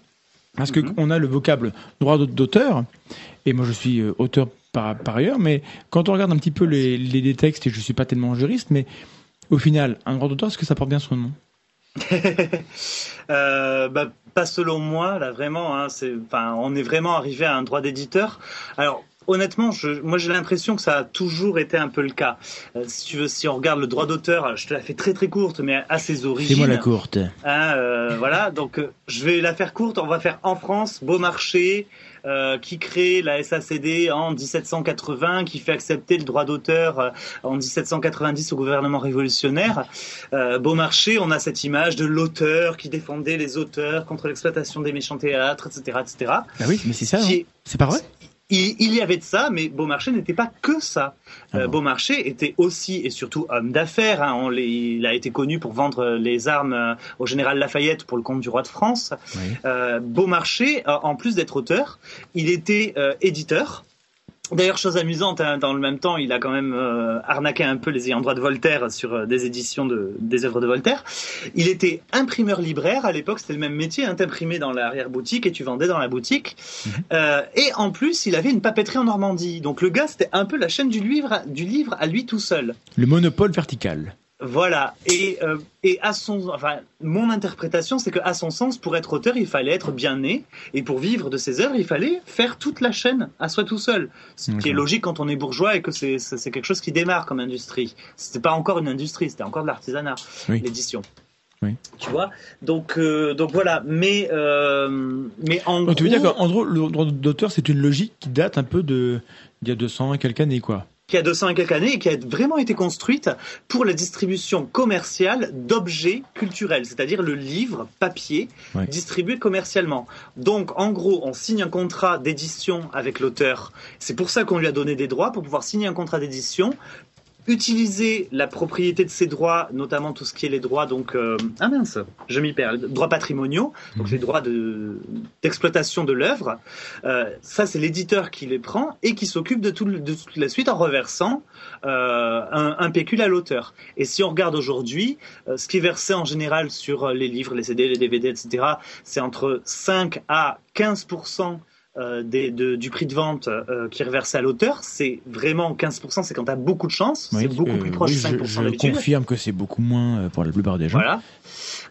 Parce qu'on mhm. a le vocable droit d'auteur, et moi je suis euh, auteur par, par, ailleurs, mais quand on regarde un petit peu les, les, textes, et je ne suis pas tellement juriste, mais au final, un droit d'auteur, est-ce que ça porte bien son nom? [LAUGHS] Euh, bah, pas selon moi, là vraiment. Hein, on est vraiment arrivé à un droit d'éditeur. Alors, honnêtement, je, moi j'ai l'impression que ça a toujours été un peu le cas. Euh, si tu veux, si on regarde le droit d'auteur, je te la fais très très courte, mais à ses origines. C'est moi la courte. Hein, euh, voilà, donc euh, je vais la faire courte. On va faire en France, Beaumarchais, euh, qui crée la SACD en 1780, qui fait accepter le droit d'auteur en 1790 au gouvernement révolutionnaire. Beaumarchais, on a cette image de l'auteur qui défendait les auteurs contre l'exploitation des méchants théâtres, etc., etc. Ah oui, mais c'est ça. Hein. C'est pas vrai? Il, y avait de ça, mais Beaumarchais n'était pas que ça. Ah euh, Beaumarchais était aussi et surtout homme d'affaires. Hein. il a été connu pour vendre les armes euh, au général Lafayette pour le compte du roi de France. Euh, Beaumarchais, en plus d'être auteur, il était éditeur. D'ailleurs, chose amusante, hein, dans le même temps, il a quand même euh, arnaqué un peu les ayants droit de Voltaire sur euh, des éditions de, des œuvres de Voltaire. Il était imprimeur libraire à l'époque, c'était le même métier, hein, t'imprimais dans l'arrière-boutique et tu vendais dans la boutique. Mhm. Euh, et en plus, il avait une papeterie en Normandie. Donc le gars, c'était un peu la chaîne du livre, du livre à lui tout seul. Le monopole vertical. Voilà. Et, euh, et à son, enfin, mon interprétation, c'est qu'à son sens, pour être auteur, il fallait être bien né, et pour vivre de ses œuvres, il fallait faire toute la chaîne à soi tout seul. Ce qui est logique quand on est bourgeois et que c'est quelque chose qui démarre comme industrie. C'était pas encore une industrie, c'était encore de l'artisanat, l'édition. Oui. Tu vois? Donc euh, donc voilà mais euh, mais en donc, tu veux dire qu'en gros le droit d'auteur c'est une logique qui date un peu de d'il y a 200 et quelques années quoi qui a 200 et quelques années et qui a vraiment été construite pour la distribution commerciale d'objets culturels, c'est-à-dire le livre papier distribué commercialement. Donc, en gros, on signe un contrat d'édition avec l'auteur. C'est pour ça qu'on lui a donné des droits, pour pouvoir signer un contrat d'édition utiliser la propriété de ces droits, notamment tout ce qui est les droits, donc, euh, ah mince, je m'y perds, droits patrimoniaux, donc les droits d'exploitation de, l'œuvre. Euh, ça, c'est l'éditeur qui les prend et qui s'occupe de, tout, de toute la suite en reversant euh, un, un, pécule à l'auteur. Et si on regarde aujourd'hui, ce qui est versé en général sur les livres, les CD, les DVD, etc., c'est entre 5 à 15 euh, des, de, du prix de vente euh, qui est reversé à l'auteur, c'est vraiment 15%, c'est quand tu as beaucoup de chance, c'est beaucoup plus proche de 5% Je, je confirme que c'est beaucoup moins euh, pour la plupart des gens. Voilà.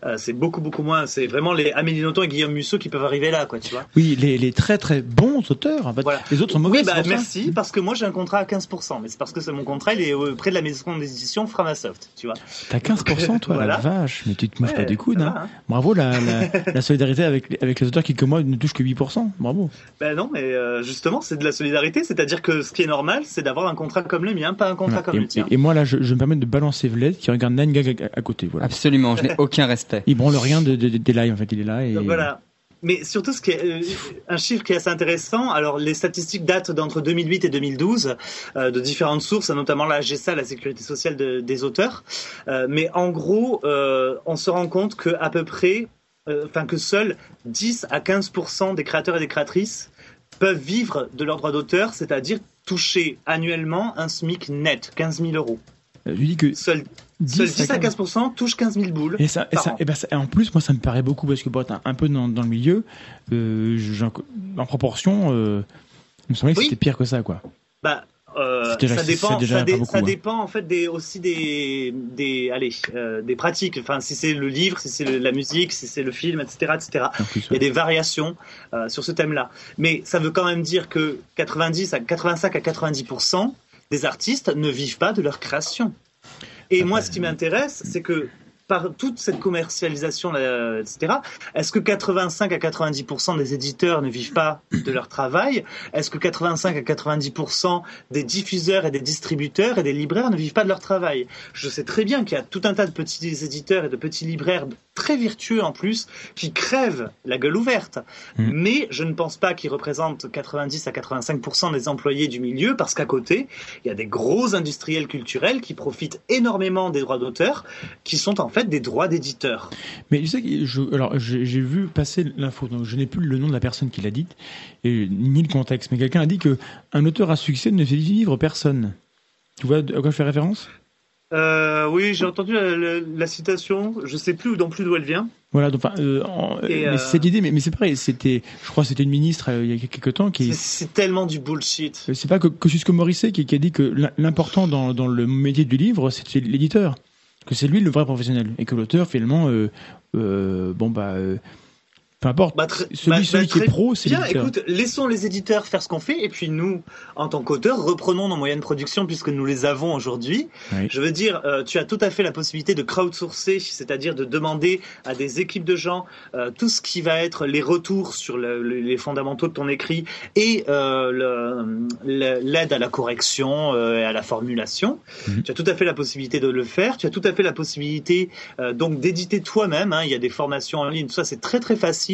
Euh, c'est beaucoup beaucoup moins. C'est vraiment les Amélie Nothomb et Guillaume Musso qui peuvent arriver là, quoi, tu vois. Oui, les, les très très bons auteurs. En fait. Les autres sont mauvais. Oui, bah, merci, parce que moi j'ai un contrat à 15%, mais c'est parce que c'est mon contrat, il est près de la maison d'édition Framasoft, tu vois. T'as 15% toi, la vache, mais tu te mouches pas du coude. Hein. hein. Bravo la, la, solidarité avec, avec les auteurs qui, comme moi, ne touchent que 8%. Bravo. Ben non, mais euh, justement, c'est de la solidarité, c'est-à-dire que ce qui est normal, c'est d'avoir un contrat comme le mien, pas un contrat comme et, le tien. Et, moi là, je, je, me permets de balancer Vled qui regarde Nine Gag à, côté. Voilà. Absolument, je n'ai [LAUGHS] aucun respect. Il branle rien de, de, des lives en fait, il est là. Et... voilà. Mais surtout, ce qui est, euh, un chiffre qui est assez intéressant. Alors, les statistiques datent d'entre 2008 et 2012, euh, de différentes sources, notamment la GSA, la sécurité sociale de, des auteurs. Euh, mais en gros, euh, on se rend compte que à peu près, enfin que seuls 10 à 15 des créateurs et des créatrices peuvent vivre de leurs droits d'auteur, c'est-à-dire toucher annuellement un SMIC net, 15 000 euros. Je dis que seuls 10, à 15 touchent 15 000 boules. Et, ça, et, ça, et, ben en plus, moi, ça me paraît beaucoup parce que pour être un, peu dans, dans, le milieu, euh, en proportion, euh, il me semblait que c'était pire que ça, quoi. Bah, euh, ça dépend, ça, hein. dépend en fait des, aussi des, des, allez, euh, des pratiques. Enfin, si c'est le livre, si c'est la musique, si c'est le film, etc., etc. Il y a des variations euh, sur ce thème-là. Mais ça veut quand même dire que 90 à 85 à 90% des artistes ne vivent pas de leur création. Et moi, ce qui m'intéresse, c'est que par toute cette commercialisation, etc., est-ce que 85 à 90% des éditeurs ne vivent pas de leur travail? Est-ce que 85 à 90% des diffuseurs et des distributeurs et des libraires ne vivent pas de leur travail? Je sais très bien qu'il y a tout un tas de petits éditeurs et de petits libraires très vertueux en plus qui crèvent la gueule ouverte. Mm. Mais je ne pense pas qu'ils représentent 90 à 85% des employés du milieu parce qu'à côté, il y a des gros industriels culturels qui profitent énormément des droits d'auteur qui sont en fait des droits d'éditeur. Mais tu sais que alors j'ai vu passer l'info, donc je n'ai plus le nom de la personne qui l'a dite et ni le contexte, mais quelqu'un a dit que un auteur à succès ne fait vivre personne. Tu vois à quoi je fais référence? Euh, oui, j'ai entendu la, citation. Je sais plus non plus d'où elle vient. Voilà, donc, euh, euh, cette idée, mais, c'est pareil. C'était, je crois, c'était une ministre il y a quelques temps qui. C'est tellement du bullshit. C'est pas que Kosciusko Morisset qui, qui a dit que l'important dans, dans le métier du livre, c'était l'éditeur. Que c'est lui le vrai professionnel et que l'auteur finalement, bon bah peu importe. Bah, celui, bah, celui bah, qui est pro, c'est bien. Écoute, laissons les éditeurs faire ce qu'on fait, et puis nous, en tant qu'auteurs, reprenons nos moyens de production puisque nous les avons aujourd'hui. Je veux dire, euh, tu as tout à fait la possibilité de crowdsourcer, c'est-à-dire de demander à des équipes de gens euh, tout ce qui va être les retours sur le, les fondamentaux de ton écrit et euh, l'aide à la correction et à la formulation. Mhm. Tu as tout à fait la possibilité de le faire. Tu as tout à fait la possibilité donc d'éditer toi-même. Hein. Il y a des formations en ligne. Tout ça, c'est très très facile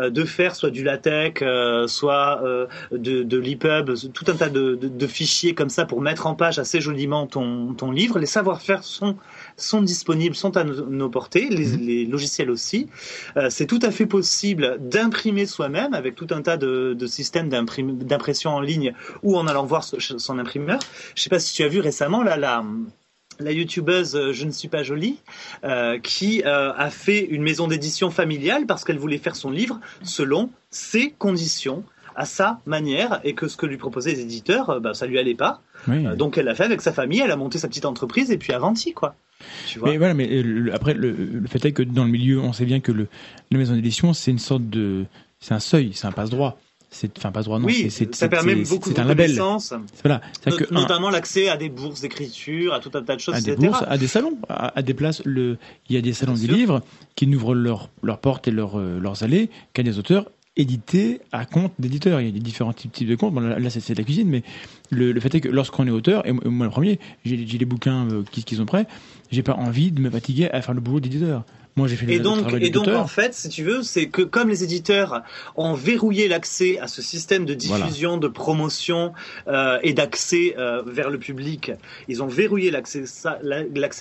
euh, de faire soit du LaTeX, euh, soit euh, de, de l'EPUB, tout un tas de, fichiers comme ça pour mettre en page assez joliment ton, ton livre. Les savoir-faire sont sont disponibles, sont à nos, portées, mhm. les, logiciels aussi. c'est tout à fait possible d'imprimer soi-même avec tout un tas de, de systèmes d'impression en ligne ou en allant voir son imprimeur. Je ne sais pas si tu as vu récemment là, la, la youtubeuse euh, Je ne suis pas jolie, euh, qui euh, a fait une maison d'édition familiale parce qu'elle voulait faire son livre selon ses conditions, à sa manière, et que ce que lui proposaient les éditeurs, bah, ça lui allait pas. donc elle l'a fait avec sa famille, elle a monté sa petite entreprise et puis avanti quoi. mais voilà, mais après le, fait est que dans le milieu, on sait bien que le, la maison d'édition, c'est une sorte de, c'est un seuil, c'est un passe droit c'est enfin pas droit non oui, ça permet beaucoup de reconnaissance. Voilà que, notamment l'accès à des bourses d'écriture à tout un tas de choses à des bourses à des salons à, des places le il y a des salons du livre qui n'ouvrent leurs leurs portes et leurs euh, leurs allées qu'à des auteurs édités à compte d'éditeurs. Il y a des différents types, de comptes. là, c'est la cuisine, mais le, fait est que lorsqu'on est auteur, et moi le premier, j'ai les bouquins euh, qui, qui, sont prêts, j'ai pas envie de me fatiguer à faire le boulot d'éditeur et donc, et donc en fait, si tu veux, c'est que comme les éditeurs ont verrouillé l'accès à ce système de diffusion, de promotion euh, et d'accès euh, vers le public, ils ont verrouillé l'accès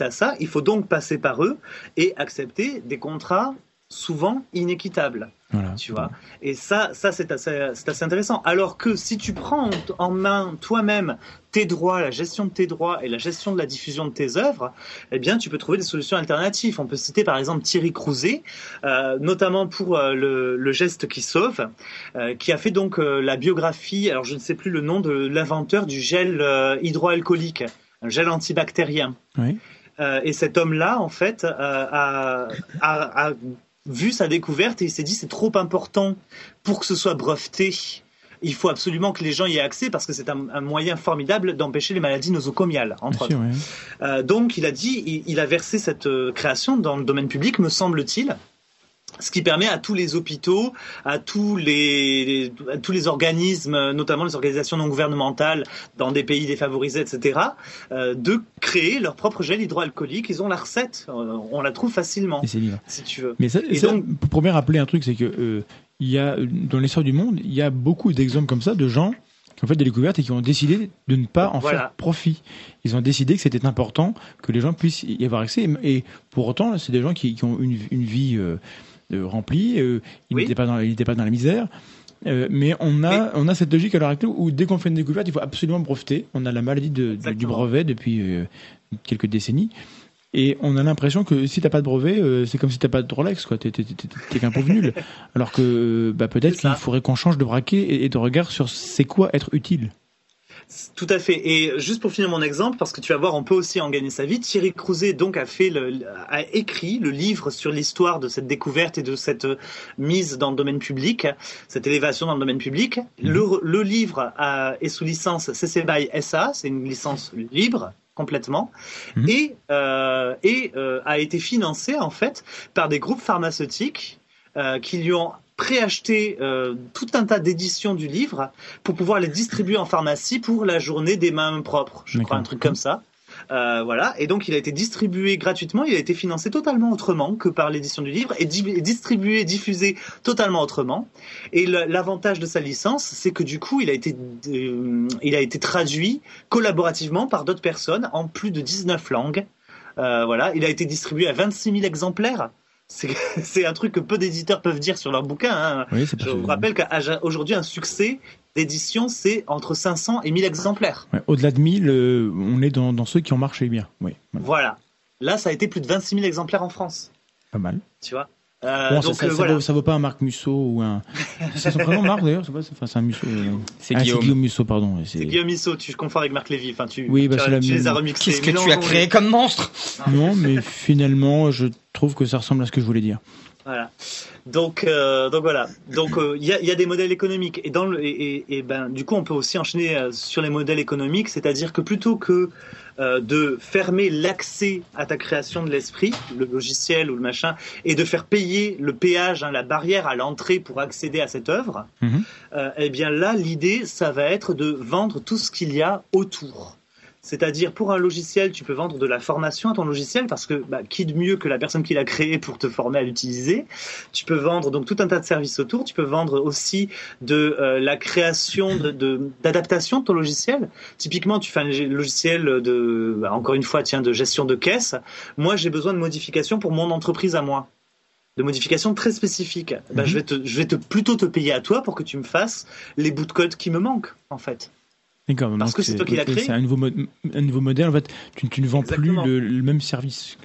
à ça. Il faut donc passer par eux et accepter des contrats souvent inéquitable. tu vois. Et ça, ça c'est assez, assez, intéressant. Alors que si tu prends en main toi-même tes droits, la gestion de tes droits et la gestion de la diffusion de tes œuvres, eh bien, tu peux trouver des solutions alternatives. On peut citer par exemple Thierry Crouzet, euh, notamment pour euh, le, geste qui sauve, euh, qui a fait donc la biographie. Alors, je ne sais plus le nom de l'inventeur du gel hydroalcoolique, un gel antibactérien. et cet homme-là, en fait, a, vu sa découverte et il s'est dit c'est trop important pour que ce soit breveté. Il faut absolument que les gens y aient accès parce que c'est un, moyen formidable d'empêcher les maladies nosocomiales, entre autres. Euh, donc, il a dit, il, a versé cette euh, création dans le domaine public, me semble-t-il ce qui permet à tous les hôpitaux, à tous les, tous les organismes, notamment les organisations non gouvernementales dans des pays défavorisés, etc., euh, de créer leur propre gel hydroalcoolique. Ils ont la recette, euh, on la trouve facilement, si tu veux. Mais ça, donc, pour bien rappeler un truc, c'est que euh, il y a dans l'histoire du monde, il y a beaucoup d'exemples comme ça de gens qui ont fait des découvertes et qui ont décidé de ne pas en faire profit. Ils ont décidé que c'était important que les gens puissent y avoir accès. Et, pour autant, c'est des gens qui, ont une, une vie rempli. Euh, il n'était pas pas dans la misère. Euh, mais on a, on a cette logique à l'heure actuelle où dès qu'on fait une découverte, il faut absolument profiter. On a la maladie de, du brevet depuis euh, quelques décennies. Et on a l'impression que si t'as pas de brevet, c'est comme si t'as pas de Rolex, quoi. T'es, qu'un pauvre nul. [LAUGHS] Alors que bah, peut-être qu'il faudrait qu'on change de braquet et de regard sur c'est quoi être utile. Tout à fait. Et juste pour finir mon exemple, parce que tu vas voir, on peut aussi en gagner sa vie. Thierry Crouzet donc a fait, le, a écrit le livre sur l'histoire de cette découverte et de cette euh, mise dans le domaine public, cette élévation dans le domaine public. Mhm. Le, livre est sous licence CC BY SA, c'est une licence libre complètement, mhm. et, euh, et euh, a été financé en fait par des groupes pharmaceutiques qui lui ont préacheter euh, tout un tas d'éditions du livre pour pouvoir les distribuer en pharmacie pour la journée des mains propres, je crois, un truc comme ça. Euh, voilà, et donc il a été distribué gratuitement, il a été financé totalement autrement que par l'édition du livre, et distribué, diffusé totalement autrement. Et l'avantage de sa licence, c'est que du coup, il a été, euh, il a été traduit collaborativement par d'autres personnes en plus de 19 langues. Euh, voilà, il a été distribué à 26 000 exemplaires. [LAUGHS] c'est un truc que peu d'éditeurs peuvent dire sur leur bouquin. Hein. je vous rappelle qu'aujourd'hui, un succès d'édition, c'est entre 500 et 1000 exemplaires. Au-delà de 1000, euh, on est dans, ceux qui ont marché. bien. Oui, voilà. voilà. Là, ça a été plus de 26 000 exemplaires en France. Pas mal. Tu vois. 26 000 exemplaires en France. Ouais, voilà. Au-delà de 1000, on est dans, dans ceux qui ont marché bien. Oui, voilà. Voilà. Là, ça a été plus de 26 000 exemplaires en France. Tu vois. 26 000 exemplaires en France. Ouais, 26 000 exemplaires en France. Pas mal. Tu vois? Euh, bon, donc, ça, euh, ça, vaut, pas un Marc Musso ou un. C'est son prénom Marc d'ailleurs, c'est un Musso. Euh, c'est ah, Guillaume. Guillaume Musso, pardon. C'est Guillaume Musso, tu confonds avec Marc Lévy. Enfin, tu, oui, bah, tu, la tu les as remixés. Qu'est-ce que tu as créé comme monstre? Non, mais finalement, je trouve que ça ressemble à ce que je voulais dire. Voilà. Donc, euh, donc voilà. Donc il y, a, y, a, des modèles économiques et dans le et, et, ben du coup on peut aussi enchaîner sur les modèles économiques, c'est-à-dire que plutôt que euh, de fermer l'accès à ta création de l'esprit, le logiciel ou le machin, et de faire payer le péage, hein, la barrière à l'entrée pour accéder à cette œuvre, mhm. euh, eh bien là, l'idée, ça va être de vendre tout ce qu'il y a autour. C'est-à-dire, pour un logiciel, tu peux vendre de la formation à ton logiciel parce que bah, qui de mieux que la personne qui l'a créé pour te former à l'utiliser? Tu peux vendre donc tout un tas de services autour. Tu peux vendre aussi de euh, la création d'adaptation de, ton logiciel. Typiquement, tu fais un logiciel de, bah, encore une fois, tiens, de gestion de caisse. Moi, j'ai besoin de modifications pour mon entreprise à moi de modifications très spécifiques. Bah, je vais te, je vais te plutôt te payer à toi pour que tu me fasses les bouts de code qui me manquent, en fait. Parce que c'est toi qui l'as créé. C'est un nouveau, un nouveau modèle. En fait, tu, ne vends plus le, même service.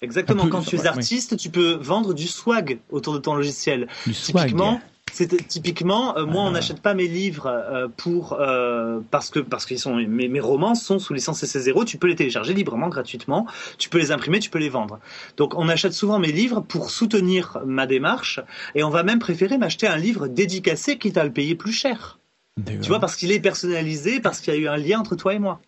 Exactement. Quand tu es artiste, tu peux vendre du swag autour de ton logiciel. Du typiquement, c'est typiquement euh, moi on ah. n'achète pas mes livres euh, pour euh, parce que parce qu'ils sont mes, mes, romans sont sous licence CC0 tu peux les télécharger librement gratuitement tu peux les imprimer tu peux les vendre donc on achète souvent mes livres pour soutenir ma démarche et on va même préférer m'acheter un livre dédicacé quitte à le payer plus cher tu vois, parce qu'il est personnalisé, parce qu'il y a eu un lien entre toi et moi.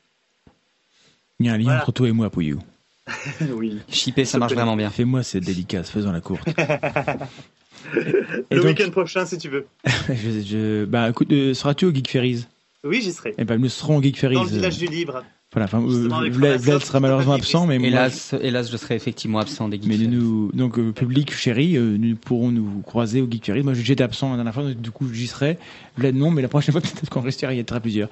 Il y a un lien entre toi et moi, Pouillou. [LAUGHS] oui. Chipper, ça marche vraiment bien. Fais-moi cette délicace, faisons la courte. [LAUGHS] le week-end prochain, si tu veux. [LAUGHS] je, bah, écoute, euh, seras-tu au Geek Ferries Oui, j'y serai. Eh ben, nous serons au Geek Ferries. Dans le village du Libre. Voilà, enfin, Vlad, sera malheureusement absent, mais hélas, hélas, je serai effectivement absent des Geek Mais nous, donc, euh, public chéri, euh, nous pourrons nous croiser au Geek Ferry. Moi, j'étais absent la dernière fois, du coup, j'y serai. Vlad, non, mais la prochaine [LAUGHS] fois, peut-être qu'on restera, il y a plusieurs.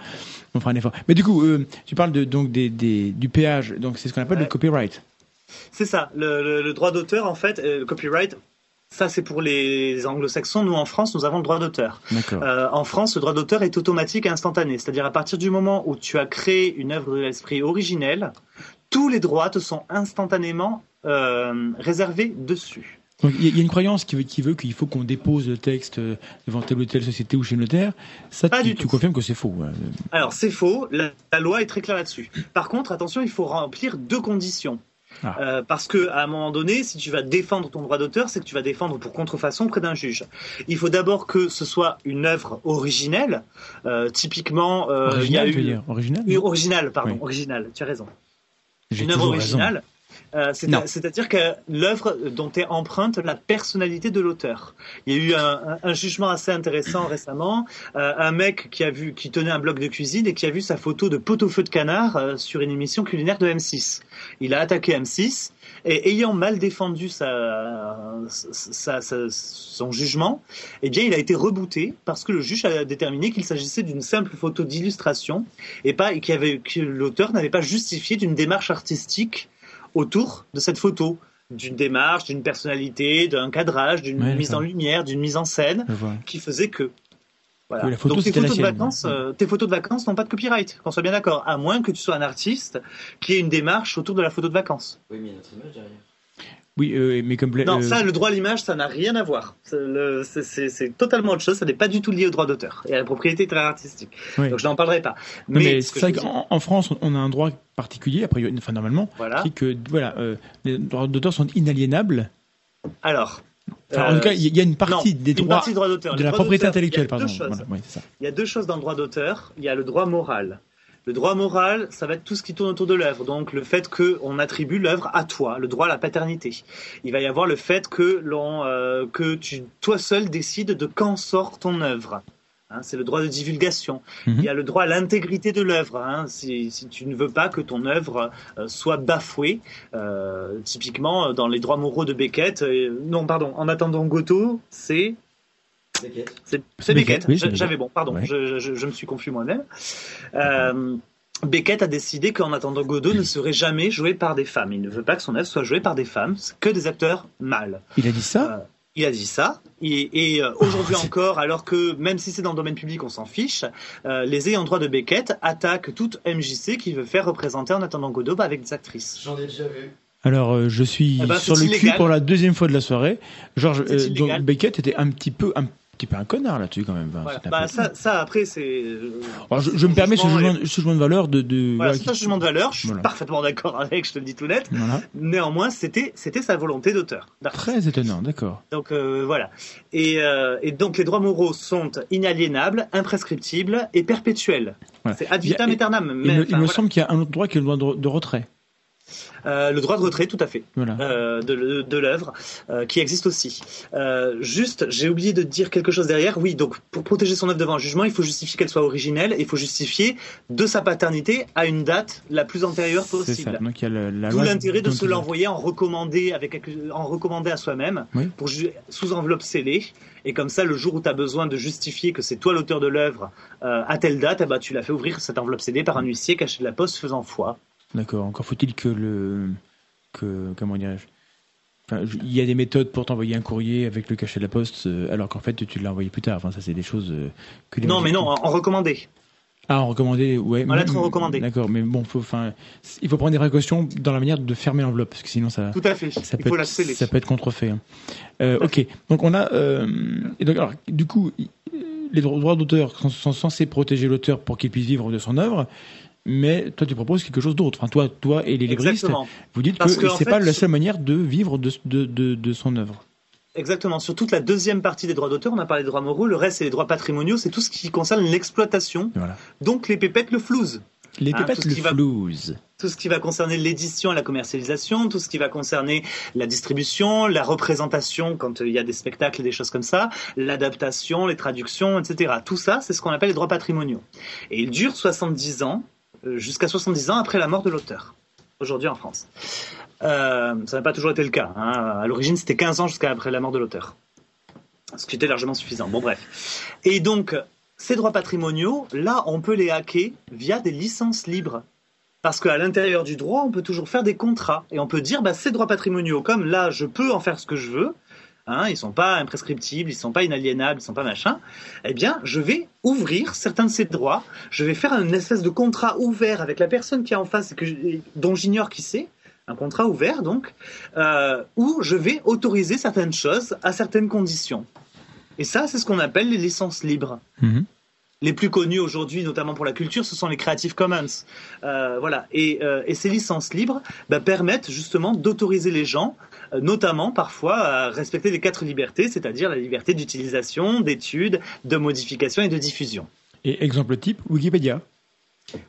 On fera un effort. Mais du coup, euh, tu parles de, donc, des, des, du péage, donc c'est ce qu'on appelle le copyright. C'est ça, le, le, droit d'auteur, en fait, le copyright, ça, c'est pour les anglo-saxons. Nous, en France, nous avons le droit d'auteur. Euh, en France, le droit d'auteur est automatique et instantané. C'est-à-dire, à partir du moment où tu as créé une œuvre de l'esprit originelle, tous les droits te sont instantanément euh, réservés dessus. Il y, a une croyance qui veut qu'il faut qu'on dépose le texte euh, devant telle ou telle société ou chez le notaire. Ça, tu, tu confirmes que c'est faux Alors, c'est faux. la, loi est très claire là-dessus. Par contre, attention, il faut remplir deux conditions. Ah. Euh, parce que à un moment donné, si tu vas défendre ton droit d'auteur, c'est que tu vas défendre pour contrefaçon près d'un juge. Il faut d'abord que ce soit une œuvre originelle. Euh, typiquement, euh, il y a eu original, original, pardon, original. Tu as raison. Une œuvre originale. Euh, c'est-à-dire que l'œuvre dont est empreinte la personnalité de l'auteur. Il y a eu un, jugement assez intéressant récemment. Euh, un mec qui a vu, qui tenait un bloc de cuisine et qui a vu sa photo de pot-au-feu de canard euh, sur une émission culinaire de M6. Il a attaqué M6 et ayant mal défendu sa, son jugement, eh bien, il a été rebooté parce que le juge a déterminé qu'il s'agissait d'une simple photo d'illustration et pas et que l'auteur n'avait pas justifié d'une démarche artistique autour de cette photo d'une démarche, d'une personnalité, d'un cadrage, d'une mise en lumière, d'une mise en scène, qui faisait que. Voilà. Donc tes photos, de vacances, euh, tes photos de vacances n'ont pas de copyright, qu'on soit bien d'accord, à moins que tu sois un artiste qui ait une démarche autour de la photo de vacances. Oui, mais il y a notre image derrière. Oui, euh, mais comme non, euh, ça, le droit à l'image, ça n'a rien à voir. C'est totalement autre chose. Ça n'est pas du tout lié au droit d'auteur et à la propriété artistique. Donc je n'en parlerai pas. mais, c'est vrai qu'en France, on a un droit particulier, après, enfin normalement, voilà. qui est que voilà, euh, les droits d'auteur sont inaliénables. Alors. en tout cas, il y a une partie des droits, de la propriété intellectuelle, par exemple. il y a deux choses dans le droit d'auteur. Il y a le droit moral. Le droit moral, ça va être tout ce qui tourne autour de l'œuvre. Donc le fait qu'on attribue l'œuvre à toi, le droit à la paternité. Il va y avoir le fait que l'on, euh, que tu, toi seul décides de quand sort ton œuvre. Hein, c'est le droit de divulgation. Mhm. Il y a le droit à l'intégrité de l'œuvre. Hein, si, si, tu ne veux pas que ton œuvre euh, soit bafouée, euh, typiquement dans les droits moraux de Beckett. non, pardon. En attendant Goto, c'est c'est Beckett. J'avais bon, pardon, je, me suis confus moi-même. Euh, Beckett a décidé qu'en attendant Godot ne serait jamais joué par des femmes. Il ne veut pas que son œuvre soit jouée par des femmes, que des acteurs mâles. Il a dit ça? Euh, il a dit ça, et, euh, aujourd'hui oh, encore, alors que même si c'est dans le domaine public, on s'en fiche, les ayants droit de Beckett attaquent toute MJC qui veut faire représenter en attendant Godot avec des actrices. J'en ai déjà vu. Alors, je suis eh ben, sur le cul pour la deuxième fois de la soirée. Georges Beckett était un petit peu, un petit peu un connard là-dessus quand même. Bah, ça, ça, après, c'est. je, me permets ce jugement, de valeur de. de voilà, c'est un jugement de valeur, je suis parfaitement d'accord avec, je te le dis tout net. Néanmoins, c'était, sa volonté d'auteur. Très étonnant, d'accord. Donc euh, voilà. Et, euh, et, donc les droits moraux sont inaliénables, imprescriptibles et perpétuels. C'est ad vitam aeternam. il, me, semble qu'il y a un autre droit qui est le droit de retrait. Euh, le droit de retrait, tout à fait, euh, de, de l'œuvre, euh, qui existe aussi. juste, j'ai oublié de dire quelque chose derrière. Oui, donc pour protéger son œuvre devant un jugement, il faut justifier qu'elle soit originelle, il faut justifier de sa paternité à une date la plus antérieure possible. D'où l'intérêt de se l'envoyer en recommandé, avec, en recommandé à soi-même, pour sous enveloppe scellée. Et comme ça, le jour où tu as besoin de justifier que c'est toi l'auteur de l'œuvre à telle date, eh ben, tu l'as fait ouvrir cette enveloppe scellée par un huissier caché de la poste faisant foi. D'accord. Encore faut-il que le. Que, comment dirais-je? Enfin, il y a des méthodes pour t'envoyer un courrier avec le cachet de la poste, euh, alors qu'en fait tu l'as envoyé plus tard. Enfin, ça c'est des choses euh, que Non, mais non, en recommandé. Ah, en recommandé, ouais. En lettre recommandée. D'accord, mais bon, faut, il faut prendre des précautions dans la manière de fermer l'enveloppe, parce que sinon ça. Tout à fait. Ça il peut faut être, la sceller. Ça peut être contrefait. Hein. Euh, ok, donc on a. et donc, alors, du coup, les droits d'auteur sont, sont censés protéger l'auteur pour qu'il puisse vivre de son œuvre mais toi tu proposes quelque chose d'autre. Enfin, toi, toi et les libristes, vous dites que, ce c'est pas la seule manière de vivre de, de, de, son œuvre. Exactement. Sur toute la deuxième partie des droits d'auteur, on a parlé des droits moraux. Le reste, c'est les droits patrimoniaux. C'est tout ce qui concerne l'exploitation. Donc les pépettes, le flouze. Les hein, pépettes, le flouze. Tout ce qui va concerner l'édition et la commercialisation, tout ce qui va concerner la distribution, la représentation quand euh, il y a des spectacles et des choses comme ça, l'adaptation, les traductions, etc. Tout ça, c'est ce qu'on appelle les droits patrimoniaux. Et il dure 70 ans jusqu'à 70 ans après la mort de l'auteur, aujourd'hui en France. Euh, ça n'a pas toujours été le cas. Hein. À l'origine, c'était 15 ans jusqu'à après la mort de l'auteur. Ce qui était largement suffisant. Bon, bref. Et donc, ces droits patrimoniaux, là, on peut les hacker via des licences libres. Parce qu'à l'intérieur du droit, on peut toujours faire des contrats. Et on peut dire, bah, ces droits patrimoniaux, comme là, je peux en faire ce que je veux, hein, ils sont pas imprescriptibles, ils sont pas inaliénables, ils sont pas machin, eh bien, je vais ouvrir certains de ces droits, je vais faire une espèce de contrat ouvert avec la personne qui est en face et que dont j'ignore qui c'est, un contrat ouvert donc, euh, où je vais autoriser certaines choses à certaines conditions. Et ça, c'est ce qu'on appelle les licences libres. Mhm. Les plus connus aujourd'hui, notamment pour la culture, ce sont les Creative Commons. Euh, voilà. Euh, et, ces licences libres bah, permettent justement d'autoriser les gens notamment parfois à respecter les quatre libertés, c'est-à-dire la liberté d'utilisation, d'étude, de modification et de diffusion. Et exemple type, Wikipédia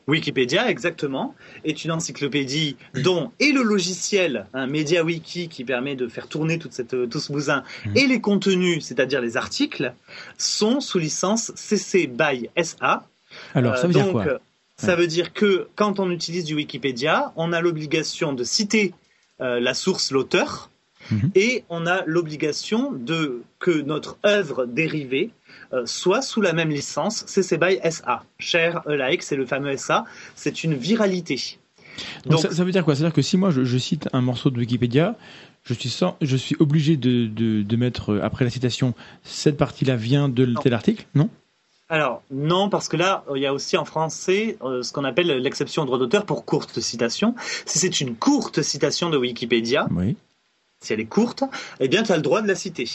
Wikipédia, exactement, est une encyclopédie dont et le logiciel, un MediaWiki qui permet de faire tourner toute cette, tout ce bousin, mmh. et les contenus, c'est-à-dire les articles, sont sous licence CC BY SA. Alors, ça veut dire quoi? Ça veut dire que quand on utilise du Wikipédia, on a l'obligation de citer euh, la source, l'auteur, Mhm. Et on a l'obligation de que notre œuvre dérivée euh, soit sous la même licence CC BY SA. Cher like, c'est le fameux SA, c'est une viralité. Donc, ça, veut dire quoi? C'est-à-dire que si moi je, cite un morceau de Wikipédia, je suis, je suis obligé de, de, mettre euh, après la citation cette partie-là vient de tel article, non? Alors non, parce que là, il y a aussi en français euh, ce qu'on appelle l'exception au droit d'auteur pour courte citation. Si c'est une courte citation de Wikipédia, oui si elle est courte, eh bien, tu as le droit de la citer.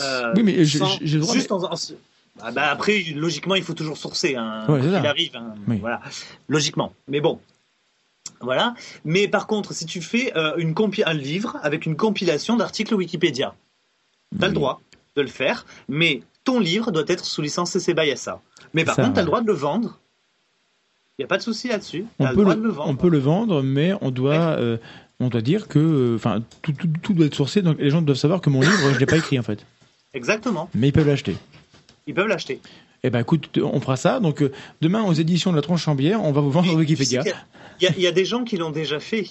Euh, oui, mais j'ai le droit. Juste ah bah, après, logiquement, il faut toujours sourcer, hein, il arrive. Hein, voilà, logiquement. Mais bon, voilà. Mais par contre, si tu fais euh, une un livre avec une compilation d'articles Wikipédia, tu as le droit de le faire, mais ton livre doit être sous licence CC BY SA. Mais par contre, tu as le droit de le vendre. Il n'y a pas de souci là-dessus. On, peut le, on peut le vendre, mais on doit euh, on doit dire que enfin tout, tout, doit être sourcé, donc les gens doivent savoir que mon livre, je ne l'ai pas écrit en fait. Exactement. Mais ils peuvent l'acheter. Ils peuvent l'acheter. Eh ben écoute, on fera ça. Donc euh, demain aux éditions de la Tronche Chambière, on va vous vendre Wikipédia. Il y, y, a des gens qui l'ont déjà fait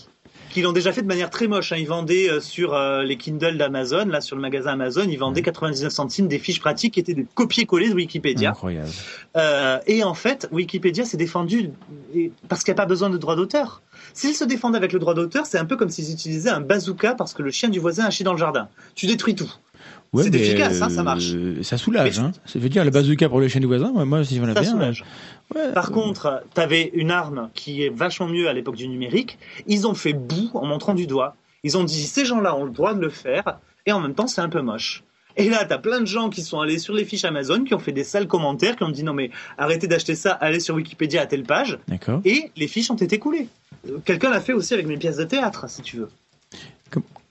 qui l'ont déjà fait de manière très moche. Hein. Ils vendaient euh, sur euh, les Kindle d'Amazon, là sur le magasin Amazon, ils vendaient 99 centimes des fiches pratiques qui étaient des copier-coller de Wikipédia. Incroyable. Euh, et en fait, Wikipédia s'est défendu parce qu'il n'y a pas besoin de droit d'auteur. S'ils se défendent avec le droit d'auteur, c'est un peu comme s'ils utilisaient un bazooka parce que le chien du voisin a chié dans le jardin. Tu détruis tout. C'est efficace, hein, ça marche. ça soulage. Hein. Ça veut dire la bazooka pour les chaînes du voisin. Moi, si j'en ai bien. Soulage. Par contre, tu avais une arme qui est vachement mieux à l'époque du numérique. Ils ont fait bout en montrant du doigt. Ils ont dit ces gens-là ont le droit de le faire et en même temps c'est un peu moche. Et là, tu as plein de gens qui sont allés sur les fiches Amazon, qui ont fait des sales commentaires, qui ont dit non mais arrêtez d'acheter ça, allez sur Wikipédia à telle page. D'accord. Et les fiches ont été coulées. Quelqu'un l'a fait aussi avec mes pièces de théâtre, si tu veux.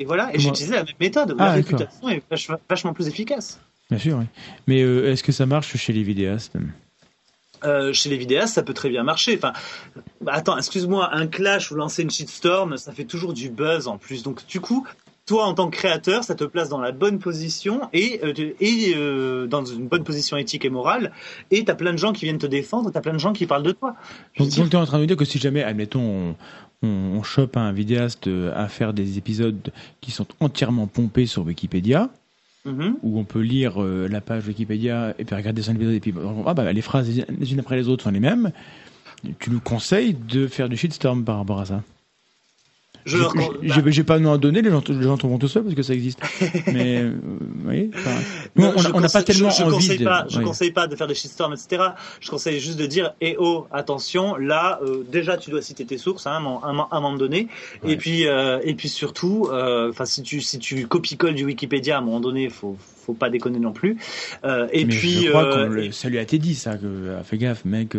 Et voilà, et j'ai utilisé la même méthode. Ah, la réputation est vachement plus efficace. Bien sûr, oui. Mais euh, est-ce que ça marche chez les vidéastes? Euh, chez les vidéastes, ça peut très bien marcher. Enfin, bah, attends, excuse-moi, un clash ou lancer une shitstorm, ça fait toujours du buzz en plus. Donc, du coup, toi, en tant que créateur, ça te place dans la bonne position et, euh, et euh, dans une bonne position éthique et morale. Et tu as plein de gens qui viennent te défendre, tu as plein de gens qui parlent de toi. donc, tu es en train de nous dire que si jamais, admettons, on, on, chope un vidéaste à faire des épisodes qui sont entièrement pompés sur Wikipédia, Mhm. où on peut lire euh, la page Wikipédia et puis regarder son épisode et puis ah bah, les phrases les unes après les autres sont les mêmes. Tu nous conseilles de faire du shitstorm par rapport à ça? Je. J'ai pas de nom à donner, les gens, les gens tomberont tout seuls parce que ça existe. [LAUGHS] Mais euh, oui, on n'a pas tellement je, envie. Conseille pas, je conseille pas de faire des shitstorms, etc. Je conseille juste de dire eh oh, attention, là, euh, déjà, tu dois citer tes sources hein, à, un, moment donné. Et puis, euh, et puis surtout, enfin, si tu si tu copies-colles du Wikipédia à un moment donné, faut faut pas déconner non plus. Euh, et puis, je crois euh, ça lui a été dit ça, que euh, fais gaffe, mec.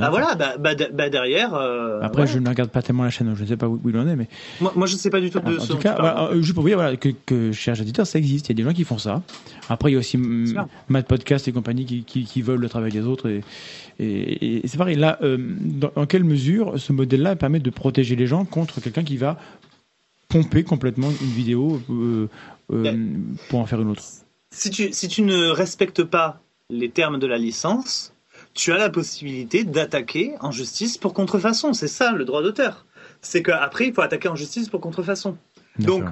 ah voilà, bah, bah, bah derrière. Après, je ne regarde pas tellement la chaîne, je ne sais pas où, il en est, mais. Moi, moi je ne sais pas du tout de. En, tout cas, juste pour vous dire voilà, que, que cher éditeur, ça existe. Il y a des gens qui font ça. Après, il y a aussi Mad Podcast et compagnie qui, qui, qui, veulent le travail des autres et, et, c'est pareil. Là, dans, quelle mesure ce modèle-là permet de protéger les gens contre quelqu'un qui va pomper complètement une vidéo euh, euh, pour en faire une autre. Si tu, si tu ne respectes pas les termes de la licence, tu as la possibilité d'attaquer en justice pour contrefaçon. C'est ça le droit d'auteur. C'est qu'après, il faut attaquer en justice pour contrefaçon. Donc,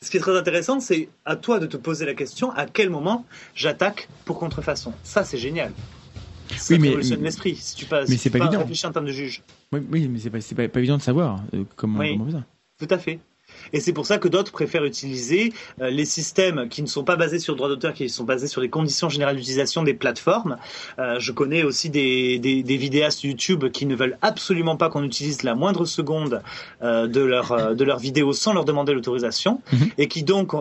ce qui est très intéressant, c'est à toi de te poser la question à quel moment j'attaque pour contrefaçon. Ça, c'est génial. Ça oui, mais l'esprit. Si tu pas, mais c'est pas, évident. réfléchir en termes de juge. Oui, oui mais c'est pas, pas, évident de savoir euh, comment, comment on fait ça. Tout à fait. Et c'est pour ça que d'autres préfèrent utiliser euh, les systèmes qui ne sont pas basés sur le droit d'auteur, qui sont basés sur les conditions générales d'utilisation des plateformes. Euh, je connais aussi des, des, des, vidéastes YouTube qui ne veulent absolument pas qu'on utilise la moindre seconde euh, de leur de leur vidéo sans leur demander l'autorisation mhm. et qui donc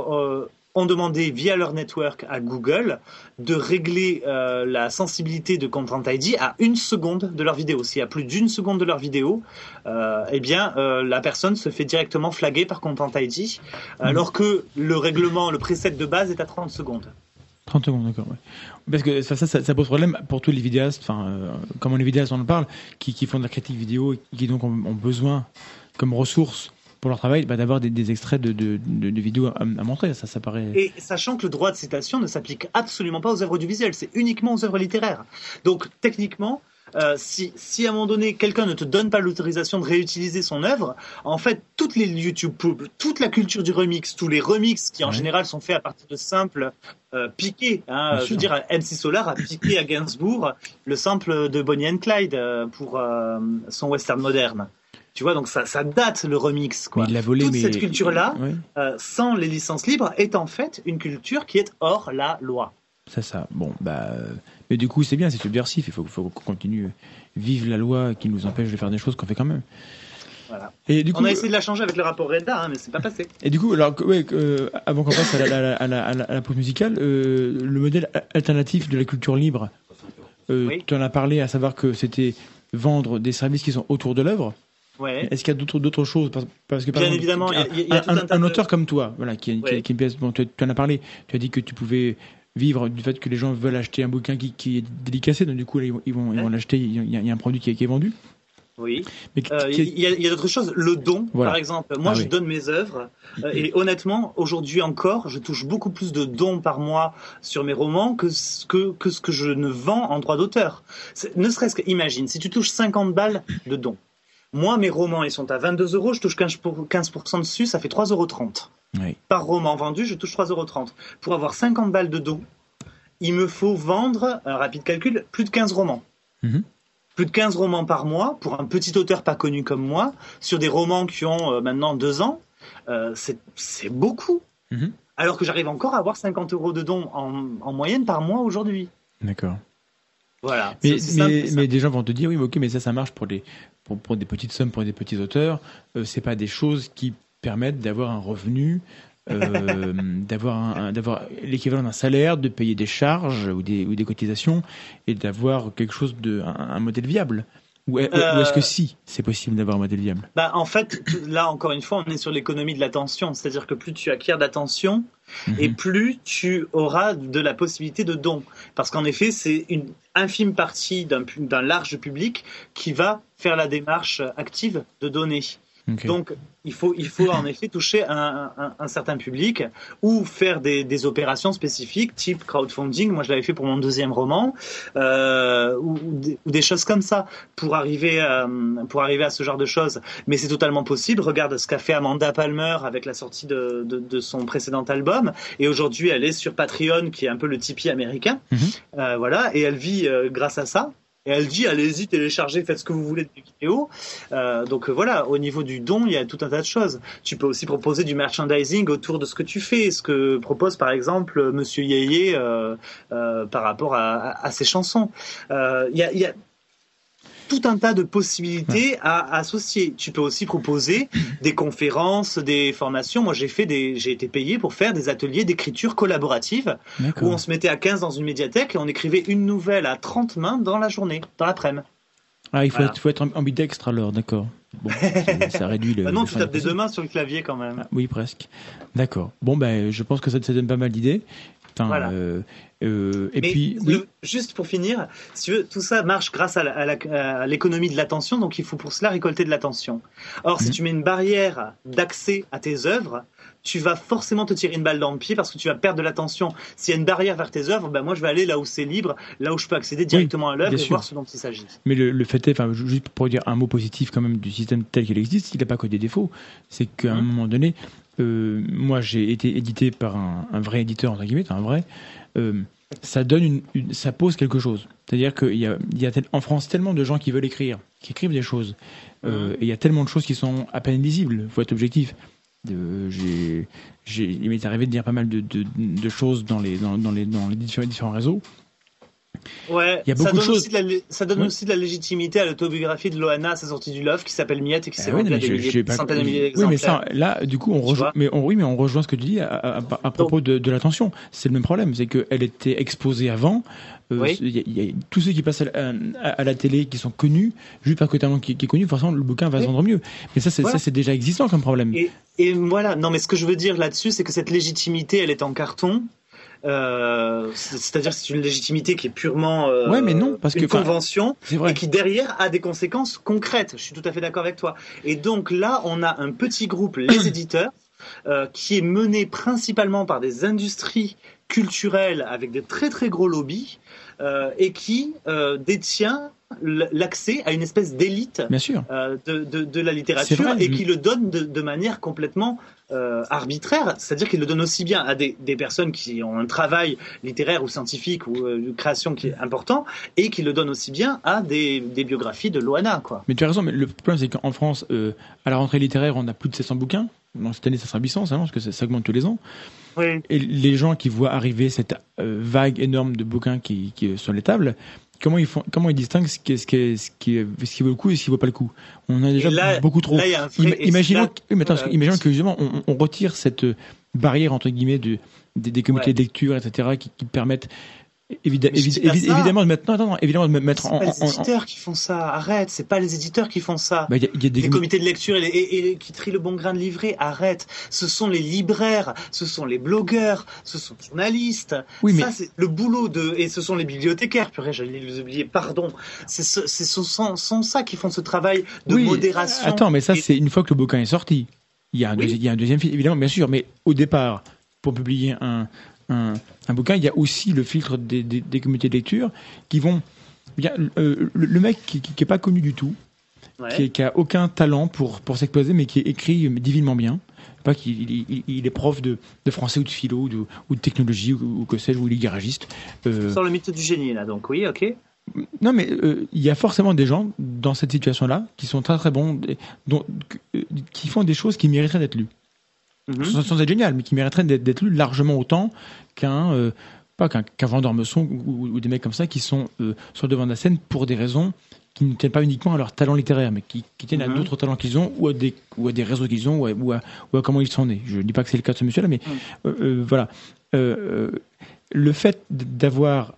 ont demandé via leur network à Google de régler euh, la sensibilité de Content ID à une seconde de leur vidéo. S'il y a plus d'une seconde de leur vidéo, euh, eh bien euh, la personne se fait directement flaguer par Content ID, mhm. alors que le règlement, le preset de base est à 30 secondes. 30 secondes, d'accord. Parce que ça, ça, ça, pose problème pour tous les vidéastes, enfin, euh, comme les vidéastes on en parle, qui, qui, font de la critique vidéo et qui donc ont, ont besoin comme ressource pour leur travail bah, d'avoir des, extraits de, de, vidéos à, montrer. Ça, ça paraît. Et sachant que le droit de citation ne s'applique absolument pas aux œuvres audiovisuelles, c'est uniquement aux œuvres littéraires. Donc techniquement, euh, si, si, à un moment donné quelqu'un ne te donne pas l'autorisation de réutiliser son œuvre, en fait, toutes les YouTube toute la culture du remix, tous les remix qui en général sont faits à partir de simples euh, piqués, hein, je veux dire, MC Solar a piqué à Gainsbourg le sample de Bonnie and Clyde euh, pour son western moderne. Tu vois, donc ça, ça date le remix. Quoi. il volé, Toute cette culture-là, euh, sans les licences libres, est en fait une culture qui est hors la loi. C'est ça. Bon, bah, mais du coup, c'est bien, c'est subversif. Il faut, faut qu'on continue vive la loi qui nous empêche de faire des choses qu'on fait quand même. Voilà. Et du coup, on a essayé de la changer avec le rapport Reda, hein, mais c'est pas passé. Et du coup, alors, ouais, euh, avant qu'on passe à la, à la, à la, pause musicale, euh, le modèle alternatif de la culture libre, tu en as parlé, à savoir que c'était vendre des services qui sont autour de l'œuvre. Est-ce qu'il y a d'autres d'autres choses? Parce, que Bien évidemment, il y a, un, auteur comme toi, voilà, qui, qui, une pièce. Bon, tu, en as parlé. Tu as dit que tu pouvais vivre du fait que les gens veulent acheter un bouquin qui, qui est dédicacé, donc du coup ils vont ils vont, l'acheter. Il, y a un produit qui est, vendu. Oui. Euh, il y a, d'autres choses. Le don, par exemple. Moi, ah je donne mes œuvres. Euh, et honnêtement, aujourd'hui encore, je touche beaucoup plus de dons par mois sur mes romans que ce que, que, ce que je ne vends en droit d'auteur. Ne serait-ce que, imagine, si tu touches 50 balles de dons, moi, mes romans, ils sont à 22 euros, je touche 15%, dessus, ça fait 3,30 euros. Par roman vendu, je touche 3,30 euros. Pour avoir 50 balles de dos, il me faut vendre, un rapide calcul, plus de 15 romans. Mhm. Plus de 15 romans par mois pour un petit auteur pas connu comme moi, sur des romans qui ont euh, maintenant deux ans, euh, c'est beaucoup. Mhm. alors que j'arrive encore à avoir 50 euros de dons en, moyenne par mois aujourd'hui. D'accord. Voilà. Mais, mais, des gens vont te dire oui, ok, mais ça, ça marche pour, les, pour, des petites sommes, pour des petits auteurs. Ce euh, c'est pas des choses qui permettent d'avoir un revenu, euh, [LAUGHS] d'avoir d'avoir l'équivalent d'un salaire, de payer des charges ou des, ou des cotisations et d'avoir quelque chose de un modèle viable. Ou, est-ce que euh, si c'est possible d'avoir un modèle viable? Bah, En fait, là encore une fois, on est sur l'économie de l'attention. C'est-à-dire que plus tu acquiers d'attention, mhm. et plus tu auras de la possibilité de don. Parce qu'en effet, c'est une infime partie d'un large public qui va faire la démarche active de donner. Donc, il faut, il faut en effet toucher un, un, certain public ou faire des, des, opérations spécifiques, type crowdfunding. Moi, je l'avais fait pour mon deuxième roman, euh, ou, des, choses comme ça, pour arriver, à, pour arriver à ce genre de choses. Mais c'est totalement possible. Regarde ce qu'a fait Amanda Palmer avec la sortie de, de, de son précédent album. Et aujourd'hui, elle est sur Patreon, qui est un peu le Tipeee américain. Mhm. euh, voilà, et elle vit euh, grâce à ça. Et elle dit allez-y, téléchargez, faites ce que vous voulez de vidéos. Euh, donc euh, voilà, au niveau du don, il y a tout un tas de choses. Tu peux aussi proposer du merchandising autour de ce que tu fais, ce que propose par exemple Monsieur Yeye euh, euh, par rapport à, ses chansons. Euh, il y a tout un tas de possibilités à associer. Tu peux aussi proposer des conférences, des formations. Moi, j'ai fait des, j'ai été payé pour faire des ateliers d'écriture collaborative où on se mettait à 15 dans une médiathèque et on écrivait une nouvelle à 30 mains dans la journée, dans l'après-midi. Ah, il faut, être, faut être ambidextre alors, d'accord. Bon, [LAUGHS] ça, réduit le. Bah non, tu tapes des deux mains sur le clavier quand même. Ah, oui, presque. D'accord. Bon, ben, je pense que ça te donne pas mal d'idées. Euh, euh, et puis, juste pour finir, si tu veux, tout ça marche grâce à l'économie de l'attention, donc il faut pour cela récolter de l'attention. Or, si mhm. tu mets une barrière d'accès à tes œuvres, tu vas forcément te tirer une balle dans le pied parce que tu vas perdre de l'attention. S'il y a une barrière vers tes œuvres, ben moi je vais aller là où c'est libre, là où je peux accéder directement à l'œuvre et voir ce dont il s'agit. Mais le, fait est, enfin, juste pour dire un mot positif quand même du système tel qu'il existe, il n'a pas que des défauts. C'est qu'à un mhm. moment donné, euh, moi j'ai été édité par un, vrai éditeur entre guillemets, un vrai. Euh, ça donne une, ça pose quelque chose. C'est-à-dire qu'il y a, il y a en France tellement de gens qui veulent écrire, qui écrivent des choses, euh, et il y a tellement de choses qui sont à peine lisibles. Faut être objectif. j'ai, il m'est arrivé de dire pas mal de, de, de choses dans les, dans, dans les, dans les différents réseaux. Ouais, il y a beaucoup ça donne, de choses. Aussi de la, ça donne aussi de la légitimité à l'autobiographie de Loana à sa sortie du Love qui s'appelle Miette et qui ah s'est ah ouais, des centaines de milliers Oui, mais ça, là, du coup, on rejoint, mais on, oui, mais on rejoint ce que tu dis à, à, propos de, de l'attention. C'est le même problème, c'est qu'elle était exposée avant. Euh, oui. y, y, a, tous ceux qui passent à, à, la télé, qui sont connus, juste parce que tu as un nom qui, qui, est connu, forcément le bouquin va se vendre mieux. Mais ça, c'est déjà existant comme problème. Et, et voilà. Non, mais ce que je veux dire là-dessus, c'est que cette légitimité, elle est en carton. Euh, c'est-à-dire c'est une légitimité qui est purement euh, ouais, mais non, parce une que, convention et qui derrière a des conséquences concrètes. Je suis tout à fait d'accord avec toi. Et donc là, on a un petit groupe, les [CLEARS THROAT] éditeurs, euh, qui est mené principalement par des industries culturelles avec des très très gros lobbies et qui détient l'accès à une espèce d'élite de, de, de, la littérature et qui le donne de, de manière complètement euh, arbitraire, c'est-à-dire qu'il le donne aussi bien à des, des, personnes qui ont un travail littéraire ou scientifique ou euh, une création qui est important, et qui le donne aussi bien à des, des biographies de Loana. Quoi. Mais tu as raison, mais le problème c'est qu'en France, euh, à la rentrée littéraire, on a plus de 700 bouquins. cette année, ça sera 800, ça, parce que ça, augmente tous les ans. Oui. Et les gens qui voient arriver cette vague énorme de bouquins qui, qui sont les tables, comment ils font, comment ils distinguent ce qui, ce qui, ce qui, ce qui vaut le coup et ce qui vaut pas le coup? On a déjà beaucoup trop. imaginons, imaginons que justement on, on, retire cette barrière entre guillemets de, des, des comités de lecture, etc., qui, qui permettent évidemment, maintenant, évidemment, de mettre en. C'est pas les éditeurs qui font ça. Arrête. C'est pas les éditeurs qui font ça. Bah, y a, y a des... Les comités de lecture et, et, qui trient le bon grain de livret. Arrête. Ce sont les libraires, ce sont les blogueurs, ce sont les journalistes. Oui, mais ça, c'est le boulot de. Et ce sont les bibliothécaires. Purée, j'allais les oublier. Pardon. C'est ce, ce sont, sont, ça qui font ce travail de modération. Attends, mais ça, c'est une fois que le bouquin est sorti. Il y a un, il y a un deuxième film, évidemment, bien sûr. Mais au départ, pour publier un un, bouquin, il y a aussi le filtre des, des, communautés de lecture qui vont. Bien, euh, le, mec qui n'est pas connu du tout, qui, qui, a aucun talent pour, pour s'exposer, mais qui écrit divinement bien. Pas qu'il il, est prof de, de, français ou de philo ou de, ou de technologie ou, que sais-je, ou il est garagiste. Euh, Sans le mythe du génie, là, donc oui, ok. Non, mais euh, il y a forcément des gens dans cette situation-là qui sont très très bons, dont, qui font des choses qui mériteraient d'être lues. Mm-hmm. sans, être génial, mais qui mériterait d'être lu largement autant qu'un euh, pas qu'un vendeur meçon ou, ou, des mecs comme ça qui sont euh, sur le devant de la scène pour des raisons qui ne tiennent pas uniquement à leur talent littéraire, mais qui, tiennent à mm-hmm. d'autres talents qu'ils ont ou à des, ou à des réseaux qu'ils ont ou à, ou, comment ils sont nés. Je ne dis pas que c'est le cas de ce monsieur-là, mais mm. voilà. le fait d'avoir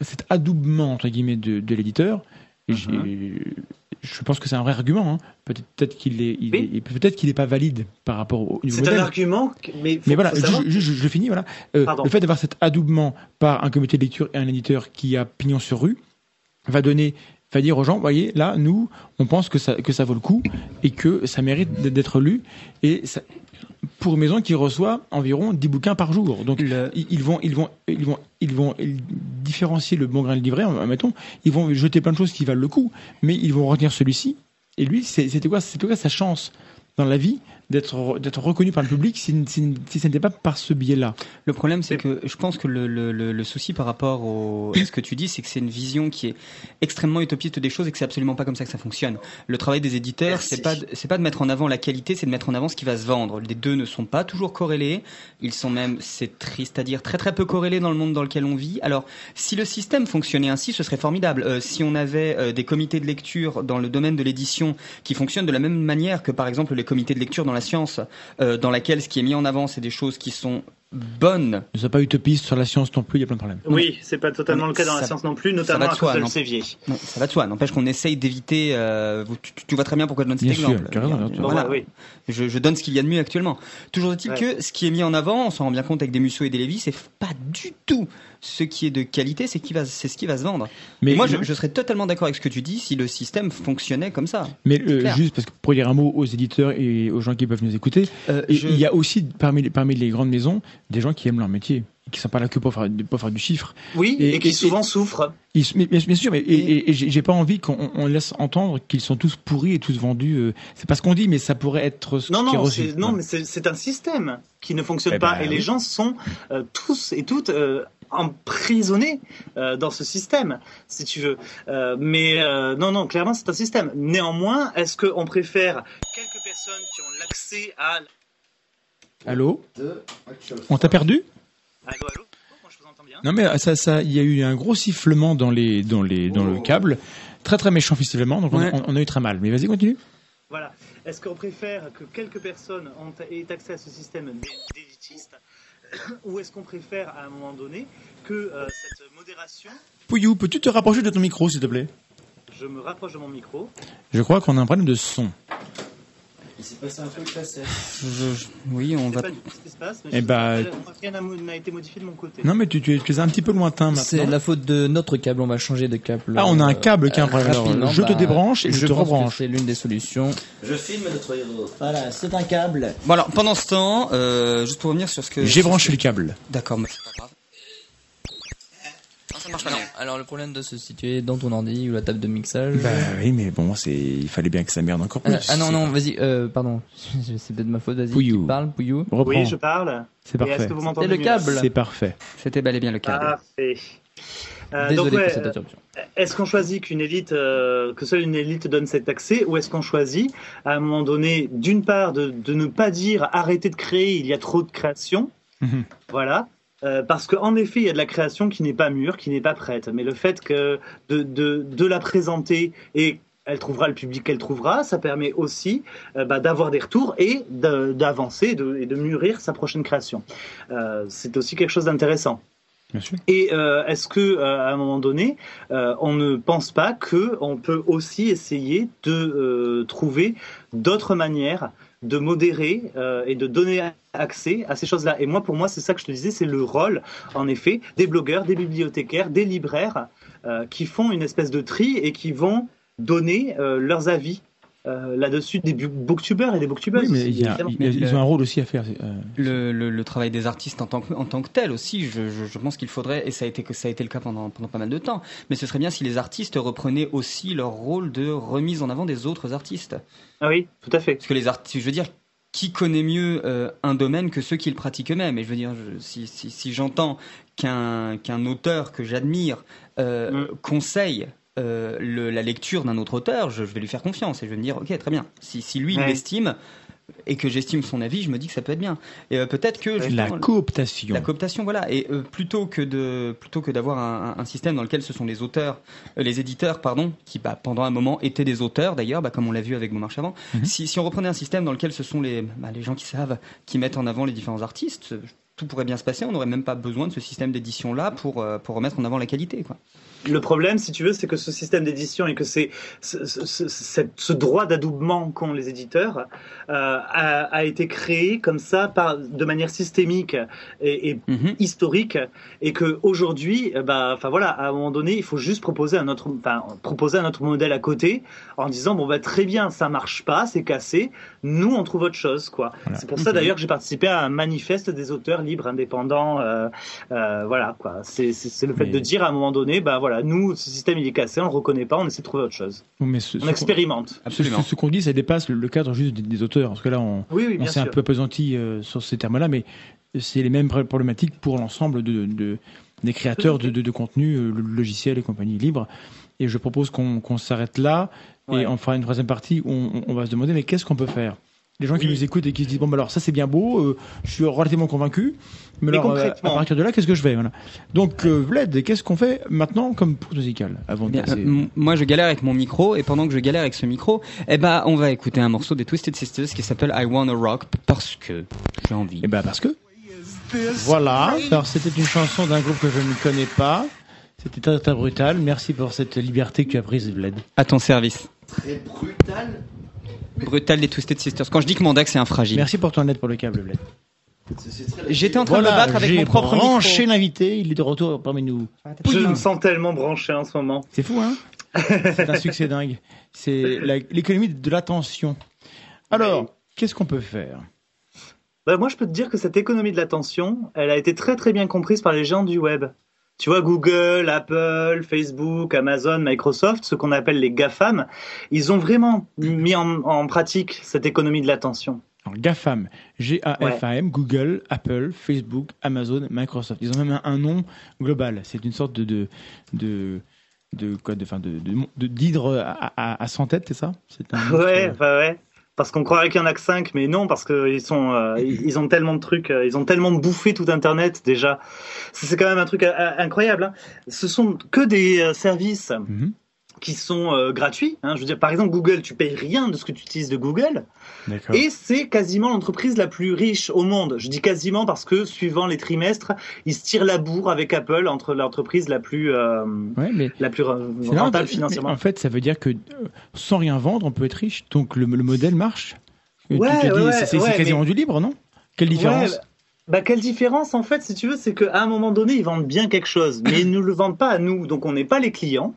cet adoubement entre guillemets de, de l'éditeur, mm-hmm je pense que c'est un vrai argument. Hein. Peut-être qu'il est, peut-être qu'il n'est pas valide par rapport au niveau C'est un argument, mais, mais voilà, je, je, finis. Voilà, euh, le fait d'avoir cet adoubement par un comité de lecture et un éditeur qui a pignon sur rue va donner, va dire aux gens, voyez, là, nous, on pense que ça, que ça vaut le coup et que ça mérite d'être lu et ça, pour une maison qui reçoit environ 10 bouquins par jour. Donc ils vont ils vont ils vont ils vont différencier le bon grain de livret, mettons, ils vont jeter plein de choses qui valent le coup, mais ils vont retenir celui-ci. Et lui, c'était quoi C'était quoi sa chance dans la vie d'être d'être reconnu par le public si, si, si ce n'était pas par ce biais-là. Le problème, c'est que je pense que le, le, le, souci par rapport au, à ce que tu dis, c'est que c'est une vision qui est extrêmement utopiste des choses et que c'est absolument pas comme ça que ça fonctionne. Le travail des éditeurs, c'est pas c'est pas de mettre en avant la qualité, c'est de mettre en avant ce qui va se vendre. Les deux ne sont pas toujours corrélés. Ils sont même, c'est triste à dire, très très peu corrélés dans le monde dans lequel on vit. Alors, si le système fonctionnait ainsi, ce serait formidable. Euh, si on avait euh, des comités de lecture dans le domaine de l'édition qui fonctionnent de la même manière que par exemple les comités de lecture dans la science, euh, dans laquelle ce qui est mis en avant, c'est des choses qui sont bonnes. Ne sois pas utopiste sur la science non plus, il y a plein de problèmes. Oui, c'est pas totalement le cas dans la science non plus, notamment à cause de Sévier. ça va de soi. N'empêche qu'on essaye d'éviter. Euh, tu, vois très bien pourquoi je donne cet exemple. voilà. oui. je, je, donne ce qu'il y a de mieux actuellement. Toujours est-il que ce qui est mis en avant, on s'en rend bien compte avec des Musso et des Lévis, c'est pas du tout ce qui est de qualité, c'est qui va, c'est ce qui va se vendre. Mais moi, je, serais totalement d'accord avec ce que tu dis si le système fonctionnait comme ça. Mais euh, juste parce que pour dire un mot aux éditeurs et aux gens qui peuvent nous écouter, euh, il y a aussi parmi les, parmi les grandes maisons des gens qui aiment leur métier qui sont pas là que pour faire, pour faire du chiffre. Oui, et, qui souvent souffrent. bien, sûr, mais et, et j'ai pas envie qu'on laisse entendre qu'ils sont tous pourris et tous vendus. Euh, c'est pas ce qu'on dit, mais ça pourrait être ce non, non, Non, mais c'est un système qui ne fonctionne eh pas, ben et les gens sont tous et toutes emprisonné euh, dans ce système, si tu veux. Euh, mais euh, non, non, clairement, c'est un système. Néanmoins, est-ce qu'on préfère quelques personnes qui ont l'accès à... Allô On t'a perdu Allô, allô Moi, je vous entends bien. Non, mais ça, ça, il y a eu un gros sifflement dans les, dans les, dans le oh. câble, très très méchant visiblement. Donc on, a eu très mal. Mais vas-y, continue. Voilà. Est-ce qu'on préfère que quelques personnes aient accès à ce système d'élitistes [COUGHS] ou est-ce qu'on préfère à un moment donné que euh, cette modération. Pouillou, peux-tu te rapprocher de ton micro, s'il te plaît? Je me rapproche de mon micro. Je crois qu'on a un problème de son. Il s'est passé un truc là, c'est. Oui, on va. Pas ce qui se passe, mais eh bah... rien n'a été modifié de mon côté. Non, mais tu, tu, es un petit peu lointain maintenant. C'est la faute de notre câble, on va changer de câble. Ah, on a un câble qui a un problème. je te bah, débranche et je, te rebranche. C'est l'une des solutions. Je filme notre héros. Voilà, c'est un câble. Bon, alors pendant ce temps, euh, juste pour revenir sur ce que. J'ai branché le câble. D'accord, mais c'est pas grave. Alors le problème de se situer dans ton ordi ou la table de mixage. Bah oui, mais bon, c'est il fallait bien que ça merde encore plus. ah non non, vas-y, euh, pardon, [LAUGHS] c'est peut-être ma faute. Vas-y, tu parles, Pouillou. Oui, je parle. C'est parfait. Est-ce que vous m'entendez le câble. C'est parfait. C'était bel et bien le câble. Parfait. Euh, Désolé donc, ouais, pour cette interruption. Est-ce qu'on choisit qu'une élite, euh, que seule une élite donne cet accès, ou est-ce qu'on choisit à un moment donné, d'une part, de, de, ne pas dire arrêtez de créer, il y a trop de création, mhm. voilà, euh, parce qu'en effet, il y a de la création qui n'est pas mûre, qui n'est pas prête. Mais le fait que de, de, de la présenter et elle trouvera le public qu'elle trouvera, ça permet aussi euh, bah, d'avoir des retours et d'avancer et de mûrir sa prochaine création. Euh, c'est aussi quelque chose d'intéressant. Et euh, est-ce que euh, à un moment donné, euh, on ne pense pas que on peut aussi essayer de trouver d'autres manières de modérer et de donner accès à ces choses-là. Et moi, pour moi, c'est ça que je te disais, c'est le rôle, en effet, des blogueurs, des bibliothécaires, des libraires qui font une espèce de tri et qui vont donner leurs avis euh, là-dessus des booktubers et des booktubers. mais ils ont un rôle aussi à faire. Euh, le, travail des artistes en tant que, en tant que tel aussi, je, pense qu'il faudrait, et ça a, été, ça a été le cas pendant, pendant pas mal de temps, mais ce serait bien si les artistes reprenaient aussi leur rôle de remise en avant des autres artistes. Ah oui, tout à fait. Parce que les artistes, je veux dire, qui connaît mieux euh, un domaine que ceux qui le pratiquent eux-mêmes? Et je veux dire, si, si, j'entends qu'un qu'un auteur que j'admire mm. conseille euh, la lecture d'un autre auteur, je, vais lui faire confiance et je vais me dire, ok, très bien. Si, lui, il l'estime, et que j'estime son avis, je me dis que ça peut être bien. Et euh, peut-être que la cooptation. La cooptation, voilà. Et euh, plutôt que de plutôt que d'avoir un, système dans lequel ce sont les auteurs, euh, les éditeurs, pardon, qui bah, pendant un moment étaient des auteurs d'ailleurs, bah, comme on l'a vu avec Marche avant. Mhm. si, si, on reprenait un système dans lequel ce sont les bah, les gens qui savent, qui mettent en avant les différents artistes, tout pourrait bien se passer. On n'aurait même pas besoin de ce système d'édition là pour pour remettre en avant la qualité, quoi. Le problème, si tu veux, c'est que ce système d'édition et que c'est ce, ce, ce, droit d'adoubement qu'ont les éditeurs euh, a, a, été créé comme ça par, de manière systémique et, et mhm. historique et que aujourd'hui, bah, enfin voilà, à un moment donné, il faut juste proposer un autre, enfin, proposer un autre modèle à côté en disant bon bah très bien, ça marche pas, c'est cassé, nous on trouve autre chose quoi. C'est pour ça mhm. d'ailleurs que j'ai participé à un manifeste des auteurs libres indépendants, euh, euh, voilà quoi. C'est le fait de dire à un moment donné, bah voilà nous, ce système il est cassé, on le reconnaît pas, on essaie de trouver autre chose. on expérimente. Absolument. Ce, qu'on dit, ça dépasse le, cadre juste des, auteurs. Parce que là, on, s'est un peu apesanti euh, sur ces termes-là, mais c'est les mêmes problématiques pour l'ensemble de, des créateurs de, de, contenu, euh, logiciels et compagnie libres. Et je propose qu'on s'arrête là et on fera une troisième partie où on va se demander mais qu'est-ce qu'on peut faire? Les gens qui nous écoutent et qui se disent bon bah alors ça c'est bien beau, euh, je suis relativement convaincu, mais, alors euh, à partir de là qu'est-ce que je fais voilà. Donc euh, Vlad, qu'est-ce qu'on fait maintenant comme pause musicale avant de Moi je galère avec mon micro et pendant que je galère avec ce micro, eh ben on va écouter un morceau des Twisted Sisters qui s'appelle I Wanna Rock parce que j'ai envie. Eh ben parce que voilà. Alors c'était une chanson d'un groupe que je ne connais pas. C'était très, très brutal. Merci pour cette liberté que tu as prise, Vlad. À ton service. Très brutal Brutal des Twisted Sisters. Quand je dis que mon c'est un fragile. Merci pour ton aide pour le câble, Bled. J'étais en train de me battre avec mon propre micro. branché l'invité, il est de retour parmi nous. Je me sens tellement branché en ce moment. C'est fou, hein [LAUGHS] C'est un succès dingue. C'est l'économie de l'attention. Alors, qu'est-ce qu'on peut faire? Bah, Moi, je peux te dire que cette économie de l'attention, elle a été très très bien comprise par les gens du web. Tu vois, Google, Apple, Facebook, Amazon, Microsoft, ce qu'on appelle les GAFAM, ils ont vraiment mis en, pratique cette économie de l'attention. Alors, GAFAM, G-A-F-A-M, Google, Apple, Facebook, Amazon, Microsoft. Ils ont même un, nom global. C'est une sorte de, de, de de quoi de de d'hydre à, à, 100 têtes c'est ça? C'est un ouais bah ouais parce qu'on croirait qu'il y en a que 5, mais non, parce qu'ils sont, euh, [LAUGHS] ils ont tellement de trucs, euh, ils ont tellement bouffé tout Internet déjà. C'est quand même un truc euh, incroyable. Hein. Ce sont que des services mhm qui sont gratuits. Hein. Je veux dire, par exemple, Google, tu payes rien de ce que tu utilises de Google. Et c'est quasiment l'entreprise la plus riche au monde. Je dis quasiment parce que, suivant les trimestres, ils se tirent la bourre avec Apple entre l'entreprise la plus, euh, la plus rentable financièrement. en fait, ça veut dire que euh, sans rien vendre, on peut être riche. Donc le, modèle marche. Ouais, c'est quasiment du libre, non? Quelle différence? bah, quelle différence en fait, si tu veux, c'est qu'à un moment donné, ils vendent bien quelque chose, mais ils ne le vendent pas à nous, donc on n'est pas les clients.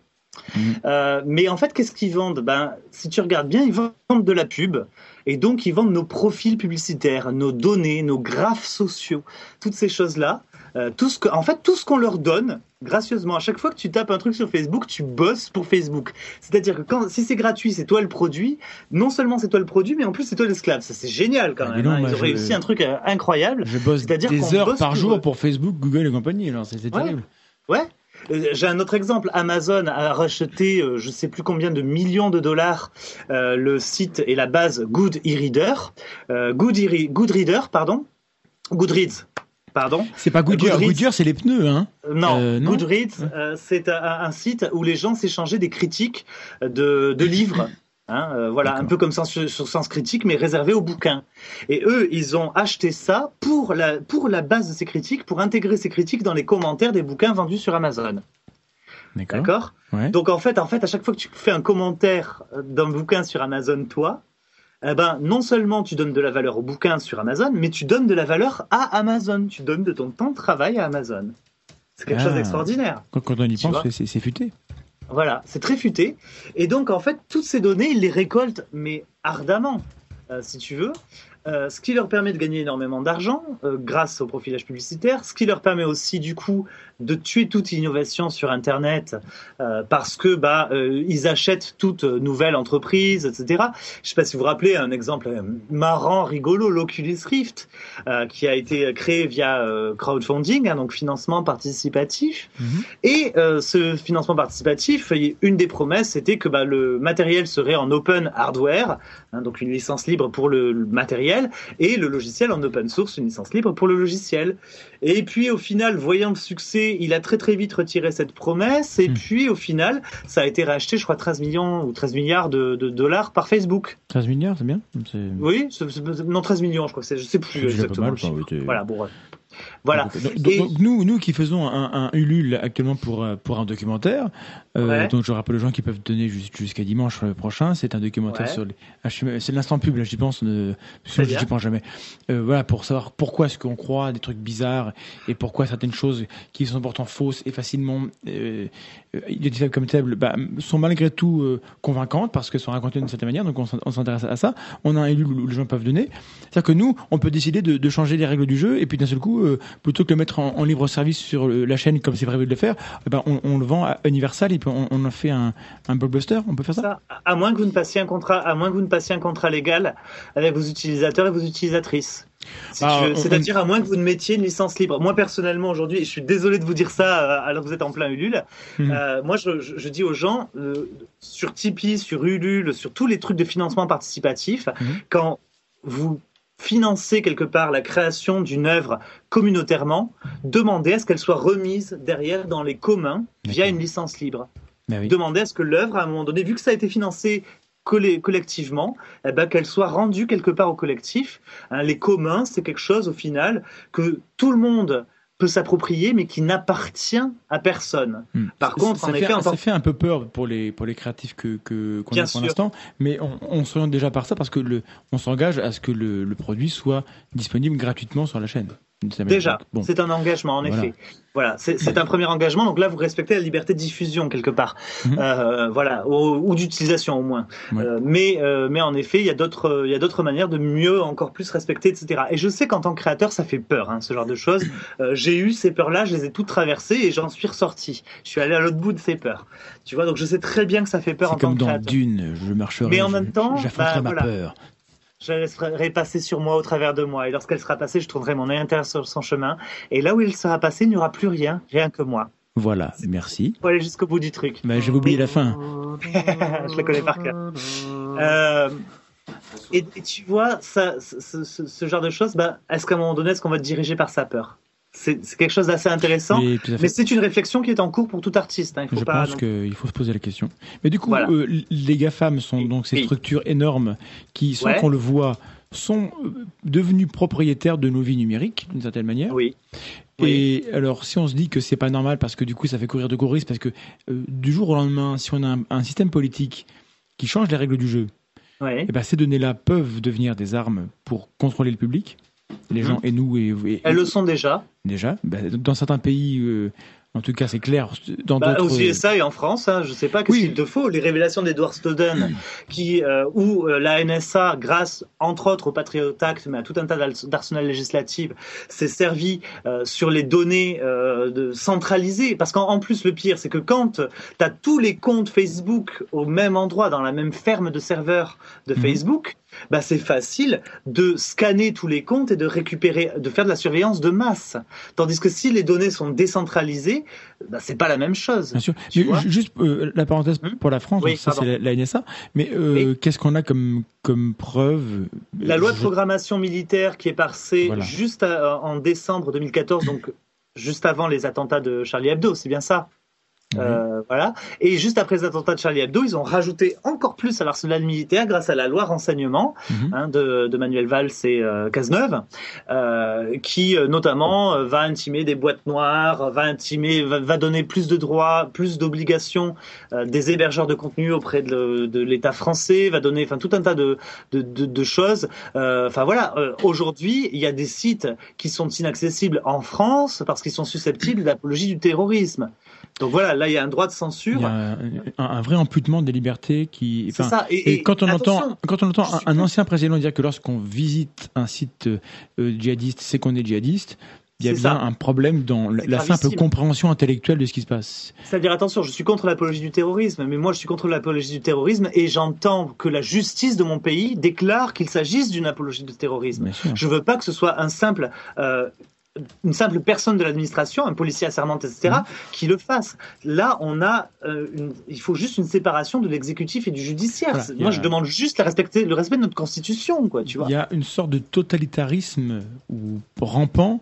Mhm. Euh, mais en fait, qu'est-ce qu'ils vendent? Ben, Si tu regardes bien, ils vendent de la pub. Et donc, ils vendent nos profils publicitaires, nos données, nos graphes sociaux, toutes ces choses-là. Euh, tout ce que, en fait, tout ce qu'on leur donne, gracieusement, à chaque fois que tu tapes un truc sur Facebook, tu bosses pour Facebook. C'est-à-dire que quand, si c'est gratuit, c'est toi le produit. Non seulement c'est toi le produit, mais en plus c'est toi l'esclave. Ça, c'est génial quand ah, même. Hein. Ils ont réussi un truc euh, incroyable. Je bosse des heures par jour pour Facebook, Google et compagnie. Alors, c'est terrible. Ouais. J'ai un autre exemple. Amazon a racheté, euh, je ne sais plus combien de millions de dollars, euh, le site et la base Good e-Reader, Good, e Goodreader, pardon, Goodreads. Pardon. C'est pas Goodyear, Goodyear c'est les pneus, hein. Non, Goodreads, c'est un, site où les gens s'échangeaient des critiques de, de livres Hein, euh, voilà, un peu comme sens, sur Sens Critique, mais réservé aux bouquins. Et eux, ils ont acheté ça pour la, pour la base de ces critiques, pour intégrer ces critiques dans les commentaires des bouquins vendus sur Amazon. D'accord Donc en fait, en fait, à chaque fois que tu fais un commentaire d'un bouquin sur Amazon, toi, eh ben, non seulement tu donnes de la valeur au bouquin sur Amazon, mais tu donnes de la valeur à Amazon. Tu donnes de ton temps de travail à Amazon. C'est quelque chose ah. d'extraordinaire. Quand, quand, on y pense, c'est futé. Voilà, c'est très futé. Et donc, en fait, toutes ces données, ils les récoltent, mais ardemment, euh, si tu veux. euh, ce qui leur permet de gagner énormément d'argent euh, grâce au profilage publicitaire, ce qui leur permet aussi du coup de tuer toute innovation sur Internet euh, parce que bah ils achètent toute nouvelle entreprise, etc. Je ne sais pas si vous vous rappelez un exemple marrant, rigolo, l'Oculus Rift, qui a été créé via crowdfunding, hein, donc financement participatif. Mhm. Et ce financement participatif, une des promesses, c'était que bah, le matériel serait en open hardware, hein, donc une licence libre pour le matériel et le logiciel en open source, une licence libre pour le logiciel. Et puis au final, voyant le succès, il a très très vite retiré cette promesse. Et hmm. puis au final, ça a été racheté, je crois, 13 millions ou 13 milliards de, dollars par Facebook. 13 milliards, c'est bien Oui, non 13 millions, je crois. Je sais plus exactement. voilà, bon. Voilà. Donc, nous, nous qui faisons un, un, Ulule actuellement pour, euh, pour un documentaire, euh, donc je rappelle aux gens qui peuvent donner jusqu'à dimanche euh, prochain, c'est un documentaire sur les. C'est l'instant pub, là, j'y pense, ne, j'y pense jamais. Euh, voilà, pour savoir pourquoi est-ce qu'on croit des trucs bizarres et pourquoi certaines choses qui sont pourtant fausses et facilement euh, identifiables comme telles bah, sont malgré tout convaincantes parce qu'elles sont racontées d'une certaine manière, donc on s'intéresse à ça. On a un Ulule où les gens peuvent donner. C'est-à-dire que nous, on peut décider de, changer les règles du jeu et puis d'un seul coup, plutôt que de le mettre en, libre service sur la chaîne comme c'est prévu de le faire, eh ben on, le vend à Universal on, on en fait un, blockbuster. On peut faire ça, À moins que vous ne passiez un contrat, à moins que vous ne passiez un contrat légal avec vos utilisateurs et vos utilisatrices. Ah, c'est-à-dire à moins que vous ne mettiez une licence libre. Moi personnellement aujourd'hui, et je suis désolé de vous dire ça euh, alors que vous êtes en plein Ulule, hmm. euh, moi je, dis aux gens euh, sur Tipeee, sur Ulule, sur tous les trucs de financement participatif, hmm. quand vous financer quelque part la création d'une œuvre communautairement, demander à ce qu'elle soit remise derrière dans les communs via une licence libre. Demander à ce que l'œuvre, à un moment donné, vu que ça a été financé collectivement, eh ben, qu'elle soit rendue quelque part au collectif. Hein, les communs, c'est quelque chose au final que tout le monde peut s'approprier, mais qui n'appartient à personne. Hmm. Par contre, ça, en fait, effet, ça fait un peu peur pour les pour les créatifs que que qu'on a pour l'instant, mais on, on s'oriente déjà par ça parce que le on s'engage à ce que le, le produit soit disponible gratuitement sur la chaîne. Déjà, c'est un engagement en effet. Voilà, c'est un premier engagement. Donc là, vous respectez la liberté de diffusion quelque part, mhm. euh, voilà, ou, d'utilisation au moins. Euh, mais euh, mais en effet, il y a d'autres il y a d'autres manières de mieux encore plus respecter, etc. Et je sais qu'en tant que créateur, ça fait peur, hein, ce genre de choses. [LAUGHS] J'ai eu ces peurs-là, je les ai toutes traversées et j'en suis ressorti. Je suis allé à l'autre bout de ces peurs. Tu vois, donc je sais très bien que ça fait peur en tant que créateur. comme dans Dune, je marcherai. Mais en même temps, j'affronterai bah, ma peur je la laisserai passer sur moi au travers de moi. Et lorsqu'elle sera passée, je tournerai mon œil intérieur sur son chemin. Et là où il sera passé, il n'y aura plus rien, rien que moi. Voilà, merci. Pour aller jusqu'au bout du truc. Mais j'ai oublié la fin. [LAUGHS] je la connais par cœur. Euh, et, tu vois, ça, ce, genre de choses, bah, est-ce qu'à un moment donné, est-ce qu'on va te diriger par sa peur? C'est quelque chose d'assez intéressant. Mais c'est une réflexion qui est en cours pour tout artiste. Hein. Il faut Je pense qu'il faut se poser la question. Mais du coup, euh, les GAFAM sont donc ces structures énormes qui, sans qu'on le voit, sont euh, devenus propriétaires de nos vies numériques, d'une certaine manière. Oui. Et alors, si on se dit que c'est pas normal parce que du coup, ça fait courir de gros risques, parce que euh, du jour au lendemain, si on a un, système politique qui change les règles du jeu, et eh ben, ces données-là peuvent devenir des armes pour contrôler le public les gens et nous. Et, Elles le sont déjà. Déjà. Bah, dans certains pays, euh, en tout cas, c'est clair. Dans bah, aux USA et en France, hein, je ne sais pas qu'est-ce qu'il te faut? Les révélations d'Edward Snowden, qui, euh, où euh, la NSA, grâce entre autres au Patriot Act, mais à tout un tas d'arsenal législatifs, s'est servi euh, sur les données de centralisées. Parce qu'en plus, le pire, c'est que quand tu as tous les comptes Facebook au même endroit, dans la même ferme de serveurs de mhm. Facebook, bah c'est facile de scanner tous les comptes et de récupérer, de faire de la surveillance de masse. Tandis que si les données sont décentralisées, bah c'est pas la même chose. Bien sûr. juste euh, la parenthèse hmm pour la France, ça c'est la, NSA. Mais euh, qu'est-ce qu'on a comme comme preuve La loi de programmation militaire qui est passée juste en décembre 2014, donc juste avant les attentats de Charlie Hebdo, c'est bien ça? Euh, voilà. Et juste après les attentats de Charlie Hebdo, ils ont rajouté encore plus à l'arsenal militaire grâce à la loi renseignement mhm. hein, de, de, Manuel Valls et euh, Cazeneuve, euh, qui euh, notamment va intimer des boîtes noires, va intimer, va, donner plus de droits, plus d'obligations des hébergeurs de contenu auprès de, de l'État français, va donner, enfin tout un tas de, de, de choses. Enfin voilà. Aujourd'hui, il y a des sites qui sont inaccessibles en France parce qu'ils sont susceptibles d'apologie du terrorisme. Donc voilà, là il y a un droit de censure. Il y a un, vrai amputement des libertés qui. C'est ça. Et, quand on entend, quand on entend un, ancien président dire que lorsqu'on visite un site euh, djihadiste, c'est qu'on est djihadiste. Il y a bien un problème dans la simple compréhension intellectuelle de ce qui se passe. C'est-à-dire, attention, je suis contre l'apologie du terrorisme, mais moi je suis contre l'apologie du terrorisme et j'entends que la justice de mon pays déclare qu'il s'agisse d'une apologie du terrorisme. Je veux pas que ce soit un simple euh, une simple personne de l'administration, un policier assermenté, etc., mmh. qui le fasse. Là, on a, euh, il faut juste une séparation de l'exécutif et du judiciaire. Moi, je demande juste respecter, le respect de notre constitution, quoi, tu vois. Il y a une sorte de totalitarisme ou rampant.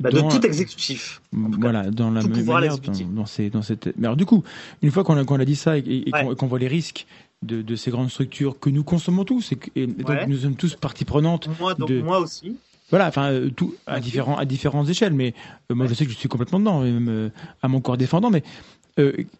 Bah, de tout exécutif. Voilà, dans la manière, dans, ces, dans cette. Mais alors, du coup, une fois qu'on a, a, dit ça et, qu'on voit les risques de, de, ces grandes structures que nous consommons tous, et, donc nous sommes tous partie prenante. Moi, donc moi aussi. Voilà, enfin, euh, tout à, différents, à différentes échelles. Mais euh, moi, je sais que je suis complètement dedans, même euh, à mon corps défendant. Mais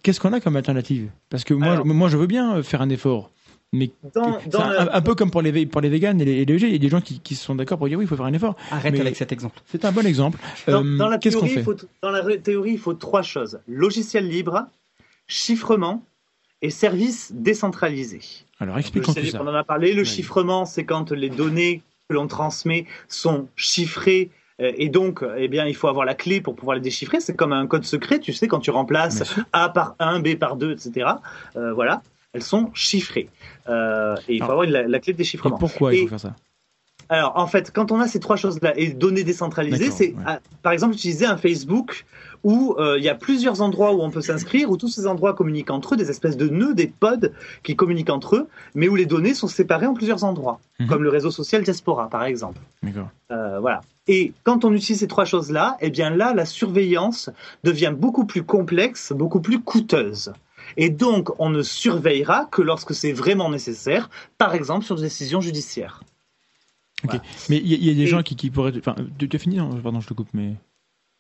qu'est-ce qu'on a comme alternative? Parce que moi, moi, je veux bien faire un effort. Mais un, peu comme pour les, pour les véganes et les, végés, il y a des gens qui, qui sont d'accord pour dire oui, il faut faire un effort. Arrête avec cet exemple. C'est un bon exemple. Dans, la théorie, il faut, dans la théorie, il faut trois choses logiciel libre, chiffrement et services décentralisés. Alors expliquons tout ça. On en a parlé. Le chiffrement, c'est quand les données que l'on transmet sont chiffrés euh, et donc, eh bien, il faut avoir la clé pour pouvoir les déchiffrer. C'est comme un code secret, tu sais, quand tu remplaces A par 1, B par 2, etc. Euh, voilà, elles sont chiffrées. Euh, et il faut avoir la, clé de déchiffrement. Et pourquoi il faut faire ça? Alors, en fait, quand on a ces trois choses-là et données décentralisées, c'est par exemple utiliser un Facebook où euh, il y a plusieurs endroits où on peut s'inscrire, où tous ces endroits communiquent entre eux, des espèces de nœuds, des pods qui communiquent entre eux, mais où les données sont séparées en plusieurs endroits, mhm. comme le réseau social Diaspora, par exemple. Euh, voilà. Et quand on utilise ces trois choses-là, eh bien là, la surveillance devient beaucoup plus complexe, beaucoup plus coûteuse. Et donc, on ne surveillera que lorsque c'est vraiment nécessaire, par exemple sur des décisions judiciaires. Mais il y, a des gens qui, qui pourraient. Enfin, tu as fini Pardon, je te coupe, mais.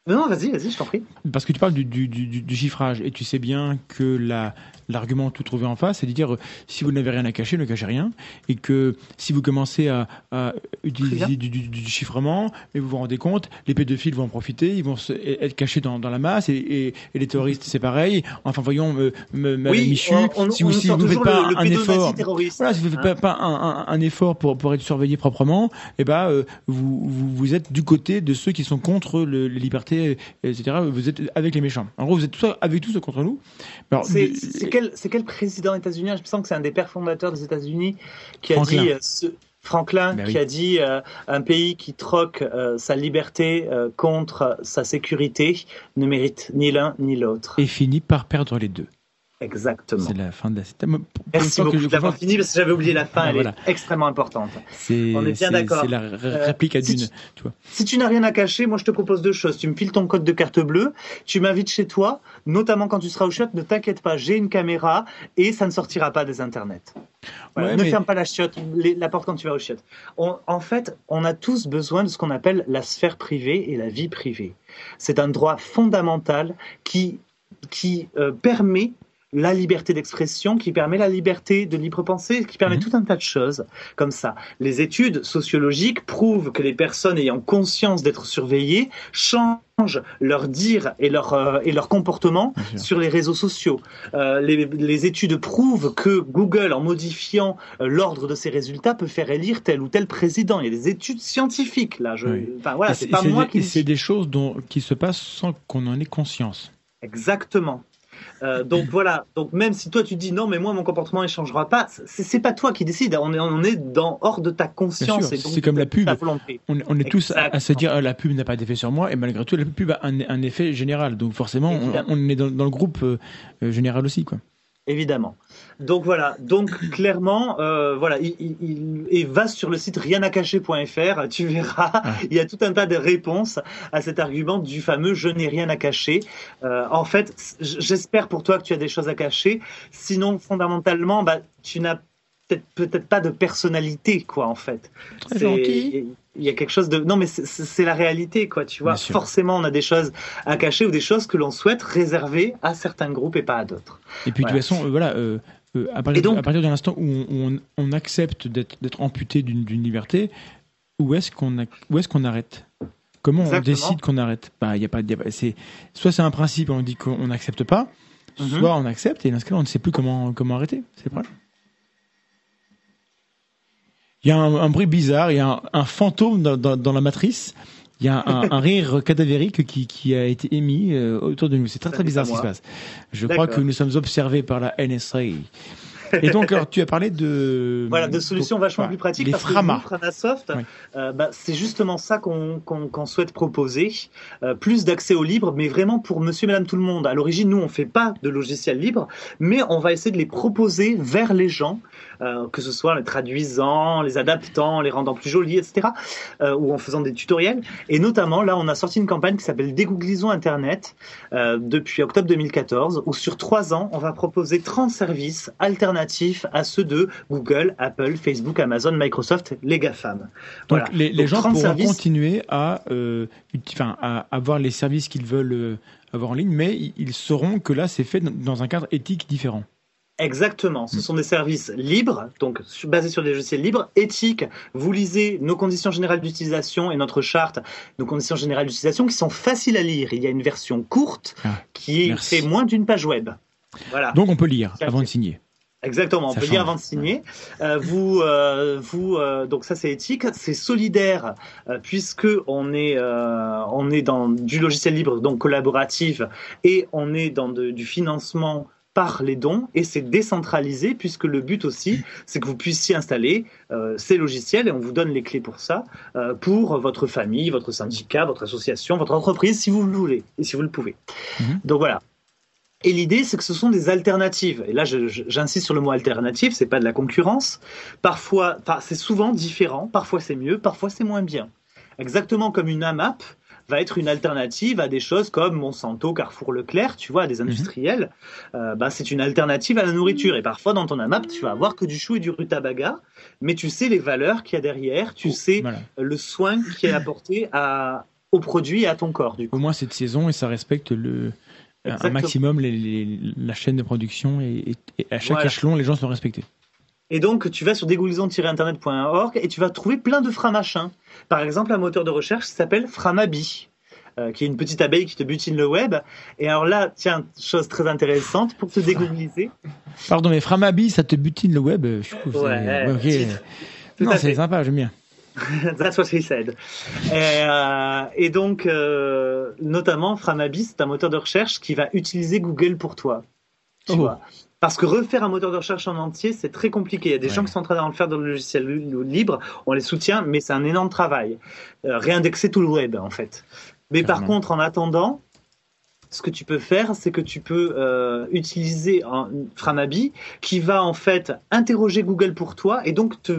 Non, vas-y, vas-y, je t'en prie. Parce que tu parles du, du, du, chiffrage et tu sais bien que la, l'argument tout trouvé en face, c'est de dire si vous n'avez rien à cacher, ne cachez rien. Et que si vous commencez à, à utiliser du, chiffrement, mais vous vous rendez compte, les pédophiles vont en profiter, ils vont être cachés dans, dans la masse et, et, les terroristes, c'est pareil. Enfin, voyons, me, me, oui, Michu, si vous ne faites pas un effort, voilà, si vous faites pas, un, un, effort pour, pour être surveillé proprement, et eh ben, euh, vous, vous, vous, êtes du côté de ceux qui sont contre le, les libertés etc. Vous êtes avec les méchants. En gros, vous êtes tous avec tous contre nous. C'est quel, quel, président états-unien? Je sens que c'est un des pères fondateurs des États-Unis qui a dit. Euh, Franklin ben qui a dit euh, un pays qui troque euh, sa liberté contre sa sécurité ne mérite ni l'un ni l'autre. Et finit par perdre les deux. Exactement. C'est la fin de la. Merci beaucoup d'avoir fini parce que j'avais oublié la fin. elle est extrêmement importante. On est bien d'accord. C'est la euh, réplique à d'une. Si, tu, si tu n'as rien à cacher, moi je te propose deux choses. Tu me files ton code de carte bleue, tu m'invites chez toi, notamment quand tu seras au chiotte. Ne t'inquiète pas, j'ai une caméra et ça ne sortira pas des internets. ne ferme pas la chiotte, la porte quand tu vas au chiotte. en fait, on a tous besoin de ce qu'on appelle la sphère privée et la vie privée. C'est un droit fondamental qui qui euh, permet la liberté d'expression, qui permet la liberté de libre pensée, qui permet mhm. tout un tas de choses comme ça. Les études sociologiques prouvent que les personnes ayant conscience d'être surveillées changent leur dire et leur, euh, et leur comportement sur les réseaux sociaux. Euh, les, études prouvent que Google, en modifiant euh, l'ordre de ses résultats, peut faire élire tel ou tel président. Il y a des études scientifiques là. Je, voilà, c'est pas moi qui. C'est des choses dont, qui se passent sans qu'on en ait conscience. Exactement. Euh, donc voilà, donc même si toi tu dis non, mais moi mon comportement ne changera pas, c'est pas toi qui décide. On est, on est dans hors de ta conscience. C'est comme la pub. On, est tous à, se dire la pub n'a pas d'effet sur moi, et malgré tout la pub a un, effet général. Donc forcément, on, est dans, le groupe euh, général aussi, quoi. Évidemment. Donc voilà, donc clairement, euh, voilà, il, il, va sur le site riennacacher.fr, tu verras, il y a tout un tas de réponses à cet argument du fameux je n'ai rien à cacher. Euh, en fait, j'espère pour toi que tu as des choses à cacher, sinon fondamentalement, bah, tu n'as peut-être peut-être pas de personnalité, quoi, en fait. Très gentil il y a quelque chose de non mais c'est la réalité quoi tu vois forcément on a des choses à cacher ou des choses que l'on souhaite réserver à certains groupes et pas à d'autres et puis de toute façon euh, voilà euh, euh, à, partir, à, partir, de l'instant où on, on, accepte d'être amputé d'une liberté, où est-ce qu'on est qu'on arrête? Comment on décide qu'on arrête? Bah, y a pas, c'est soit c'est un principe, on dit qu'on n'accepte pas, mhm. soit on accepte et dans ce cas-là, on ne sait plus comment comment arrêter. C'est le problème. Il y a un, bruit bizarre, il y a un, fantôme dans, la matrice. Il y a un, rire [LAUGHS] cadavérique qui, qui, a été émis euh, autour de nous. C'est très très bizarre ce qui se passe. Je crois que nous sommes observés par la NSA. [LAUGHS] Et donc, alors, tu as parlé de. Voilà, de solutions vachement plus pratiques. Les parce Frama. Que Framasoft, euh, bah, c'est justement ça qu'on souhaite proposer. Euh, plus d'accès au libre, mais vraiment pour monsieur, madame, tout le monde. À l'origine, nous, on fait pas de logiciels libres, mais on va essayer de les proposer vers les gens, euh, que ce soit en les traduisant, les adaptant, les rendant plus jolis, etc., ou en faisant des tutoriels. Et notamment, là, on a sorti une campagne qui s'appelle Dégooglisons Internet depuis octobre 2014, où sur trois ans, on va proposer 30 services alternatifs à ceux de Google, Apple, Facebook, Amazon, Microsoft, les GAFAM. Donc les, gens pourront continuer à, euh, à avoir les services qu'ils veulent euh, avoir en ligne, mais ils sauront que là, c'est fait dans un cadre éthique différent. Exactement. Ce mm. sont des services libres, donc basés sur des logiciels libres, éthiques. Vous lisez nos conditions générales d'utilisation et notre charte, nos conditions générales d'utilisation, qui sont faciles à lire. Il y a une version courte ah, qui fait moins d'une page web. Voilà. Donc on peut lire avant de signer. Exactement, on peut dire avant de signer. Euh, vous, euh, vous, euh, donc ça c'est éthique, c'est solidaire puisque on est, on est dans du logiciel libre, donc collaboratif, et on est dans du financement par les dons et c'est décentralisé puisque le but aussi c'est que vous puissiez installer ces logiciels et on vous donne les clés pour ça pour votre famille, votre syndicat, votre association, votre entreprise si vous le voulez et si vous le pouvez. Mhm. Donc voilà, et l'idée, c'est que ce sont des alternatives. Et là, j'insiste sur le mot alternative, c'est pas de la concurrence. Parfois, c'est souvent différent. Parfois, c'est mieux. Parfois, c'est moins bien. Exactement comme une AMAP va être une alternative à des choses comme Monsanto, Carrefour, Leclerc, tu vois, à des mhm. industriels. Euh, bah, c'est une alternative à la nourriture. Et parfois, dans ton AMAP, tu vas avoir que du chou et du rutabaga, mais tu sais les valeurs qu'il y a derrière, tu oh, sais le soin qui est apporté à, au produit et à ton corps. Du Au moins, cette saison, et ça respecte le, un maximum la chaîne de production et, à chaque échelon, les gens sont respectés. Et donc, tu vas sur dégoulison-internet.org et tu vas trouver plein de framachins. Par exemple, un moteur de recherche qui s'appelle Framabi. Euh, qui est une petite abeille qui te butine le web. Et alors là, tiens, chose très intéressante pour te dégoogliser. Pardon, mais Framabi, ça te butine le web je trouve, ouais, Non, c'est sympa, j'aime bien. [LAUGHS] That's what he said. Et, euh, et donc, euh, notamment, Framabi, c'est un moteur de recherche qui va utiliser Google pour toi. Tu oh. vois parce que refaire un moteur de recherche en entier, c'est très compliqué. Il y a des gens qui sont en train de le faire dans le logiciel libre, on les soutient, mais c'est un énorme travail. Euh, réindexer tout le web, en fait. Mais par contre, en attendant, ce que tu peux faire, c'est que tu peux euh, utiliser un Framabi qui va en fait interroger Google pour toi et donc te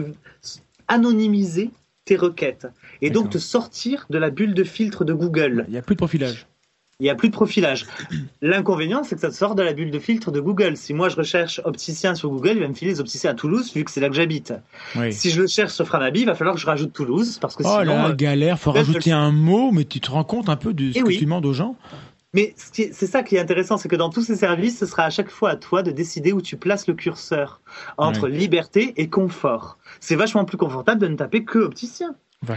anonymiser tes requêtes et donc te sortir de la bulle de filtre de Google. Il n'y a plus de profilage. Il n'y a plus de profilage. L'inconvénient, c'est que ça sort de la bulle de filtre de Google. Si moi je recherche opticien sur Google, il va me filer les opticiens à Toulouse, vu que c'est là que j'habite. Si je le cherche sur Framabi, il va falloir que je rajoute Toulouse, parce que oh sinon. la euh, galère, faut rajouter un mot, mais tu te rends compte un peu de ce eh que tu demandes aux gens mais c'est ça qui est intéressant, c'est que dans tous ces services, ce sera à chaque fois à toi de décider où tu places le curseur entre liberté et confort. C'est vachement plus confortable de ne taper que opticien.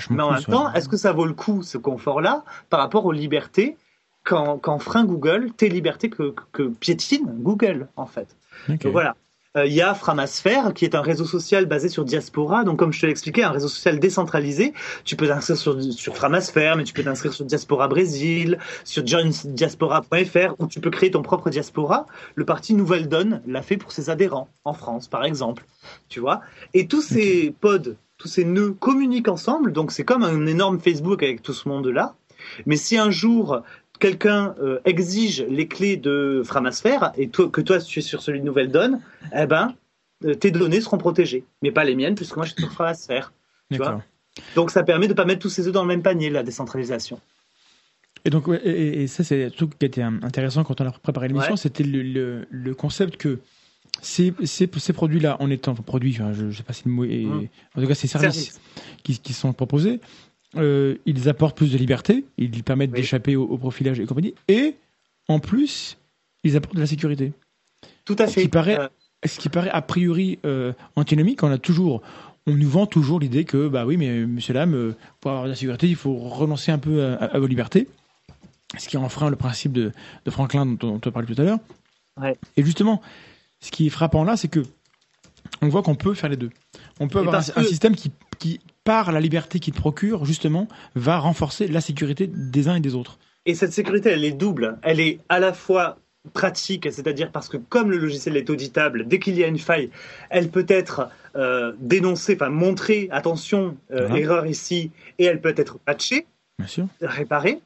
Mais en même temps, est-ce que ça vaut le coup, ce confort-là, par rapport aux libertés quand, frein Google, tes libertés que, que, piétine Google, en fait Donc voilà. Euh, il y a Framasphère, qui est un réseau social basé sur Diaspora. Donc, comme je te l'ai expliqué, un réseau social décentralisé. Tu peux t'inscrire sur, sur Framasphère, mais tu peux t'inscrire sur Diaspora Brésil, sur joindiaspora.fr, ou tu peux créer ton propre diaspora. Le parti Nouvelle Donne l'a fait pour ses adhérents, en France, par exemple. Tu vois? Et tous ces pods, tous ces nœuds communiquent ensemble. Donc, c'est comme un énorme Facebook avec tout ce monde-là. Mais si un jour quelqu'un euh, exige les clés de Framasphère et que toi tu es sur celui de Nouvelle Donne, eh ben euh, tes données seront protégées, mais pas les miennes puisque moi je suis sur Framasphère. Tu vois donc ça permet de ne pas mettre tous ces œufs dans le même panier la décentralisation. Et donc et, ça c'est tout qui était intéressant quand on a préparé l'émission, c'était le, le, concept que ces, ces, ces produits-là, en étant produits, je ne sais pas si le mot est, mmh. en tout cas ces services qui, qui sont proposés, euh, ils apportent plus de liberté, ils permettent d'échapper au, profilage et compagnie, et en plus, ils apportent de la sécurité. Tout à fait. Ce qui paraît, euh. ce qui paraît a priori euh, antinomique, on a toujours, on nous vend toujours l'idée que, bah oui, mais monsieur Lame, pour avoir de la sécurité, il faut renoncer un peu à, vos libertés. Ce qui enfreint le principe de, Franklin dont, on te parlait tout à l'heure. Et justement, ce qui est frappant là, c'est que on voit qu'on peut faire les deux. On peut avoir un, système qui, qui, par la liberté qu'il procure, justement, va renforcer la sécurité des uns et des autres. Et cette sécurité, elle est double. Elle est à la fois pratique, c'est-à-dire parce que comme le logiciel est auditable, dès qu'il y a une faille, elle peut être euh, dénoncée, enfin montrée, attention, euh, erreur ici, et elle peut être patchée, réparée.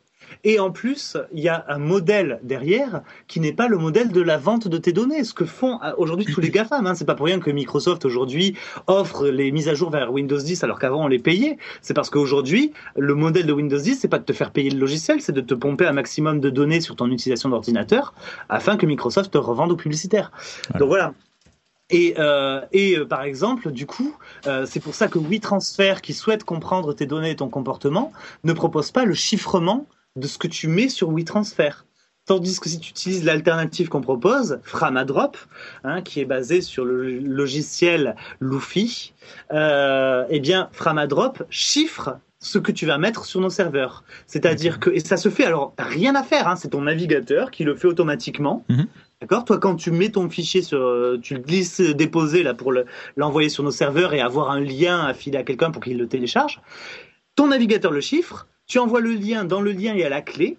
Et en plus, il y a un modèle derrière qui n'est pas le modèle de la vente de tes données. Ce que font euh, aujourd'hui tous les GAFAM. Hein. C'est pas pour rien que Microsoft aujourd'hui offre les mises à jour vers Windows 10 alors qu'avant on les payait. C'est parce qu'aujourd'hui, le modèle de Windows 10, c'est pas de te faire payer le logiciel, c'est de te pomper un maximum de données sur ton utilisation d'ordinateur afin que Microsoft te revende aux publicitaires. Donc voilà. Et, euh, et euh, par exemple, du coup, euh, c'est pour ça que WeTransfer, qui souhaite comprendre tes données et ton comportement, ne propose pas le chiffrement de ce que tu mets sur WeTransfer. Tandis que si tu utilises l'alternative qu'on propose, Framadrop, hein, qui est basé sur le logiciel Luffy, euh, eh bien Framadrop chiffre ce que tu vas mettre sur nos serveurs. C'est-à-dire que, et ça se fait, alors rien à faire, hein, c'est ton navigateur qui le fait automatiquement. Mhm. D'accord? Toi, quand tu mets ton fichier sur, tu le glisses déposer là pour l'envoyer sur nos serveurs et avoir un lien filer à quelqu'un pour qu'il le télécharge, ton navigateur le chiffre, tu envoies le lien, dans le lien il y a la clé.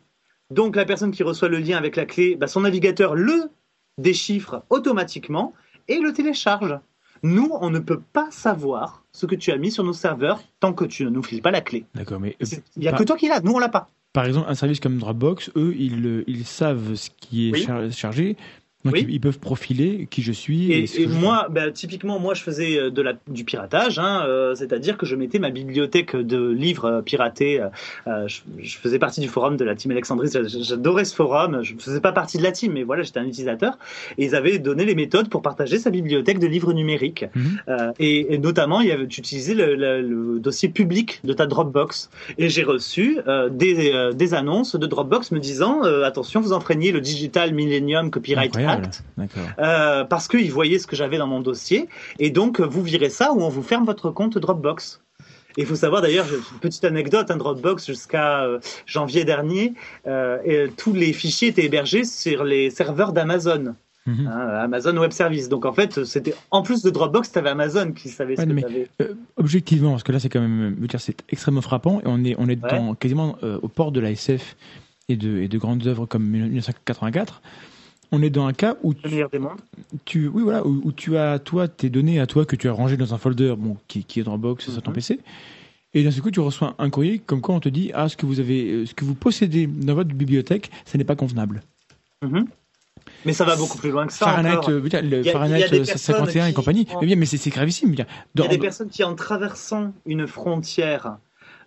Donc la personne qui reçoit le lien avec la clé, bah, son navigateur le déchiffre automatiquement et le télécharge. Nous, on ne peut pas savoir ce que tu as mis sur nos serveurs tant que tu ne nous files pas la clé. D'accord, mais il n'y a que toi qui l'as. Nous, on l'a pas. Par exemple, un service comme Dropbox, eux, ils, euh, ils savent ce qui est chargé, donc ils peuvent profiler qui je suis. Et, moi, bah, typiquement, moi, je faisais euh, de la, du piratage, hein, euh, c'est-à-dire que je mettais ma bibliothèque de livres euh, piratés. je, faisais partie du forum de la team Alexandrie. J'adorais ce forum. Je ne faisais pas partie de la team, mais voilà, j'étais un utilisateur. Et ils avaient donné les méthodes pour partager sa bibliothèque de livres numériques. Mhm. et, notamment, il y avait, tu utilisais le, le, dossier public de ta Dropbox. Et j'ai reçu des, des annonces de Dropbox me disant attention, vous enfreignez le Digital Millennium Copyright euh, parce qu'ils voyaient ce que j'avais dans mon dossier. Et donc, vous virez ça ou on vous ferme votre compte Dropbox. Et il faut savoir d'ailleurs, une petite anecdote, un Dropbox jusqu'à euh, janvier dernier, euh, et, tous les fichiers étaient hébergés sur les serveurs d'Amazon. Mhm. Hein, Amazon Web Service. Donc en fait, c'était en plus de Dropbox, tu avais Amazon qui savait ce que tu avais. objectivement, parce que là, c'est quand même, c'est extrêmement frappant et on est, on est dans, quasiment au port de la SF et de, et de grandes œuvres comme 1984 on est dans un cas où tu, des mondes. tu oui voilà où, tu as toi tes données à toi que tu as rangées dans un folder bon qui, qui est dans Dropbox sur ton mhm. PC et d'un seul coup tu reçois un courrier comme quoi on te dit ah ce que vous avez euh, ce que vous possédez dans votre bibliothèque ce n'est pas convenable. Mhm. Mais ça va beaucoup plus loin que ça. Fahrenheit, euh, le Fahrenheit 51 et compagnie. Mais mais c'est gravissime. Il y a des personnes qui, en traversant une frontière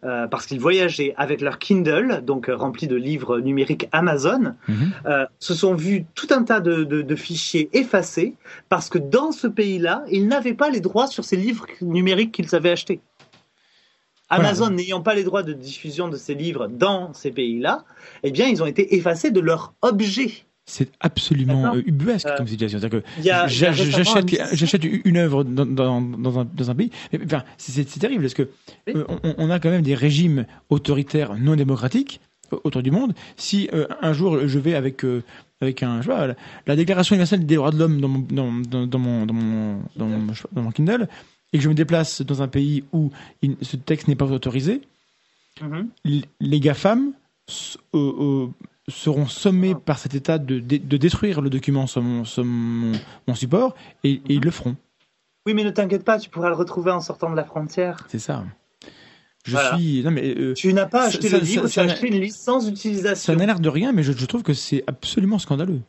euh, parce qu'ils voyageaient avec leur Kindle, donc euh, rempli de livres numériques Amazon, mhm. euh, se sont vus tout un tas de, fichiers effacés parce que dans ce pays-là, ils n'avaient pas les droits sur ces livres numériques qu'ils avaient achetés. Amazon n'ayant pas les droits de diffusion de ces livres dans ces pays-là, eh bien, ils ont été effacés de leurs objets. C'est absolument ubuesque comme situation. J'achète une œuvre dans, dans, dans, un, dans un pays. Enfin, c'est terrible parce que euh, on, a quand même des régimes autoritaires non démocratiques autour du monde. Si euh, un jour je vais avec euh, avec un je la, Déclaration universelle des droits de l'homme dans mon dans, dans, mon, dans, mon, dans, mon, Kindle et que je me déplace dans un pays où ce texte n'est pas autorisé, mm-hmm. les GAFAM seront sommés ah. par cet État de, de, détruire le document sur mon, mon, support et, ils le feront. Oui, mais ne t'inquiète pas, tu pourras le retrouver en sortant de la frontière. C'est ça. Je suis. Non, mais, euh, tu n'as pas acheté le livre, tu as acheté une licence d'utilisation. Ça n'a l'air de rien, mais je trouve que c'est absolument scandaleux.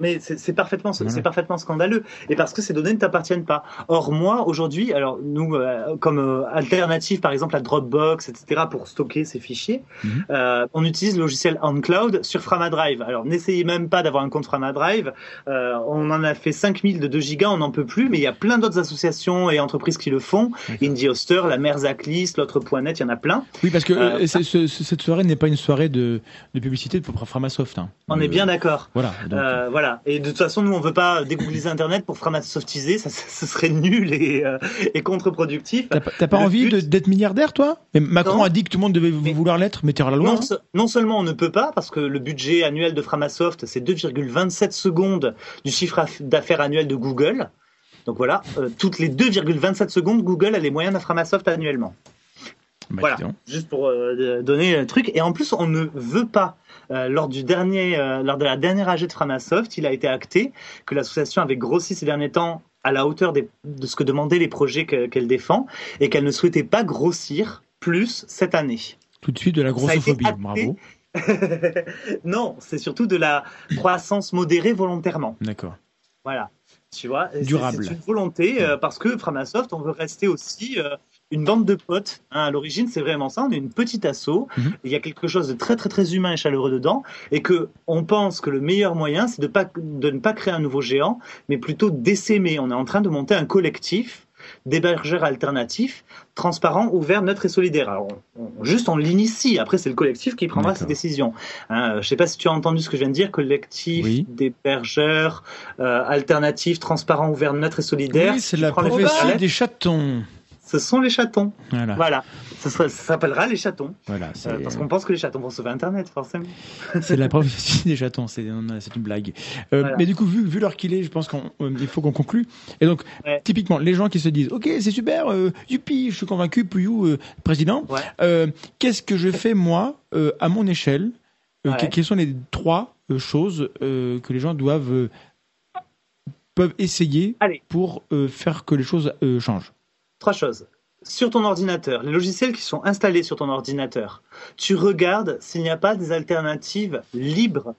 Mais c'est parfaitement, c'est parfaitement scandaleux. Et parce que ces données ne t'appartiennent pas. Or, moi, aujourd'hui, alors, nous, euh, comme euh, alternative, par exemple, à Dropbox, etc., pour stocker ces fichiers, mhm. euh, on utilise le logiciel OnCloud sur Framadrive. Alors, n'essayez même pas d'avoir un compte Framadrive. on en a fait 5000 de 2 gigas, on n'en peut plus, mais il y a plein d'autres associations et entreprises qui le font. Indie Hoster, la Merzaklis, l'autre .net, il y en a plein. Oui, parce que cette soirée n'est pas une soirée de, de publicité pour Framasoft. Hein. On est bien d'accord. Voilà. voilà Voilà. Et de toute façon, nous, on veut pas dégoogliser Internet pour Framasoftiser. Ça, ce serait nul et, euh, et contre-productif. T'as pas, envie d'être milliardaire, toi? Macron a dit que tout le monde devait vouloir l'être, mais la loi. Non, hein. non, seulement on ne peut pas, parce que le budget annuel de Framasoft, c'est 2,27 secondes du chiffre d'affaires annuel de Google. Donc voilà, euh, toutes les 2,27 secondes, Google a les moyens d'un Framasoft annuellement. Bah, voilà, juste pour euh, donner un truc. Et en plus, on ne veut pas euh, lors, du dernier, euh, lors de la dernière AG de Framasoft, il a été acté que l'association avait grossi ces derniers temps à la hauteur de ce que demandaient les projets qu'elle défend et qu'elle ne souhaitait pas grossir plus cette année. Tout de suite de la grossophobie, bravo. [LAUGHS] non, c'est surtout de la croissance modérée volontairement. D'accord. Voilà. Tu vois, durable. C'est une volonté euh, parce que Framasoft, on veut rester aussi une bande de potes. Hein, à l'origine, c'est vraiment ça. On est une petite asso. Mhm. Il y a quelque chose de très très très humain et chaleureux dedans, et que on pense que le meilleur moyen, c'est de, pas, de ne pas créer un nouveau géant, mais plutôt d'essaimer. On est en train de monter un collectif d'hébergeurs alternatifs, transparents, ouverts, neutres et solidaires. Alors, juste on l'initie. Après, c'est le collectif qui prendra ses décisions. Hein, je ne sais pas si tu as entendu ce que je viens de dire. Collectif d'hébergeurs euh, alternatifs, transparents, ouverts, neutres et solidaires. Oui, c'est la prophétie des chatons ce sont les chatons. Voilà. voilà. Ça, s'appellera les chatons. Voilà, euh, parce qu'on pense que les chatons vont sauver Internet, forcément. [LAUGHS] C'est la prophétie des chatons, c'est une blague. Euh, mais du coup, vu, vu l'heure qu'il est, je pense qu'il euh, faut qu'on conclue. Et donc, typiquement, les gens qui se disent, ok, c'est super, youpi, je suis convaincu, Puyou, président. Qu'est-ce que je fais moi, à mon échelle Quelles sont les trois choses que les gens doivent peuvent essayer pour faire que les choses changent? Trois choses. Sur ton ordinateur, les logiciels qui sont installés sur ton ordinateur, tu regardes s'il n'y a pas des alternatives libres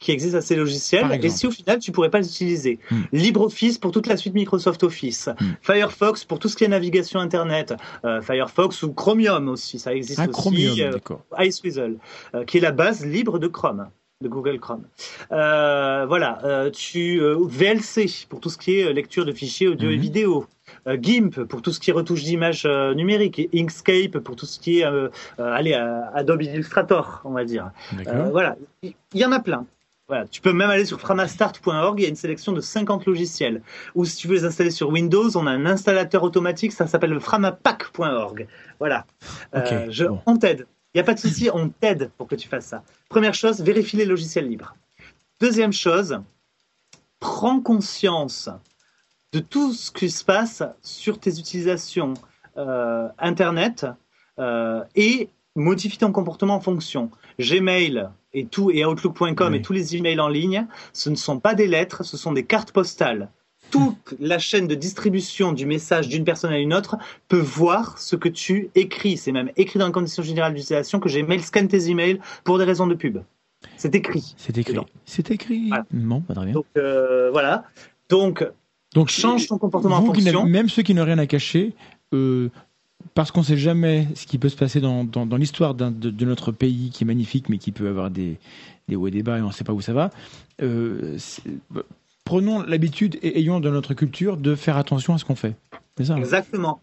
qui existent à ces logiciels et si au final tu pourrais pas les utiliser. Hmm. LibreOffice pour toute la suite Microsoft Office, hmm. Firefox pour tout ce qui est navigation internet, euh, Firefox ou Chromium aussi, ça existe ah, aussi. Chromium, euh, Iceweasel, euh, qui est la base libre de Chrome de Google Chrome. Euh, voilà, tu VLC pour tout ce qui est lecture de fichiers audio et hmm. vidéo. Euh, GIMP pour tout ce qui est retouche d'image euh, numérique, et Inkscape pour tout ce qui est euh, allez, Adobe Illustrator, on va dire. voilà, il y, en a plein. Voilà. Tu peux même aller sur framastart.org, il y a une sélection de 50 logiciels. Ou si tu veux les installer sur Windows, on a un installateur automatique, ça s'appelle framapack.org. Voilà. je, On t'aide. Il n'y a pas de souci, on t'aide pour que tu fasses ça. Première chose, vérifie les logiciels libres. Deuxième chose, prends conscience de tout ce qui se passe sur tes utilisations euh, Internet euh, et modifie ton comportement en fonction. Gmail et tout et Outlook.com et tous les emails en ligne, ce ne sont pas des lettres, ce sont des cartes postales. Toute la chaîne de distribution du message d'une personne à une autre peut voir ce que tu écris. C'est même écrit dans les conditions générales d'utilisation que Gmail scanne tes emails pour des raisons de pub. C'est écrit. C'est écrit. C'est écrit. Non, pas très bien. Donc euh, voilà. Donc donc change ton comportement en fonction. Même ceux qui n'ont rien à cacher, euh, parce qu'on ne sait jamais ce qui peut se passer dans, dans, l'histoire de, de, notre pays qui est magnifique, mais qui peut avoir des, des hauts et des bas et on ne sait pas où ça va. Euh, prenons l'habitude et ayons dans notre culture de faire attention à ce qu'on fait. C'est ça. Exactement.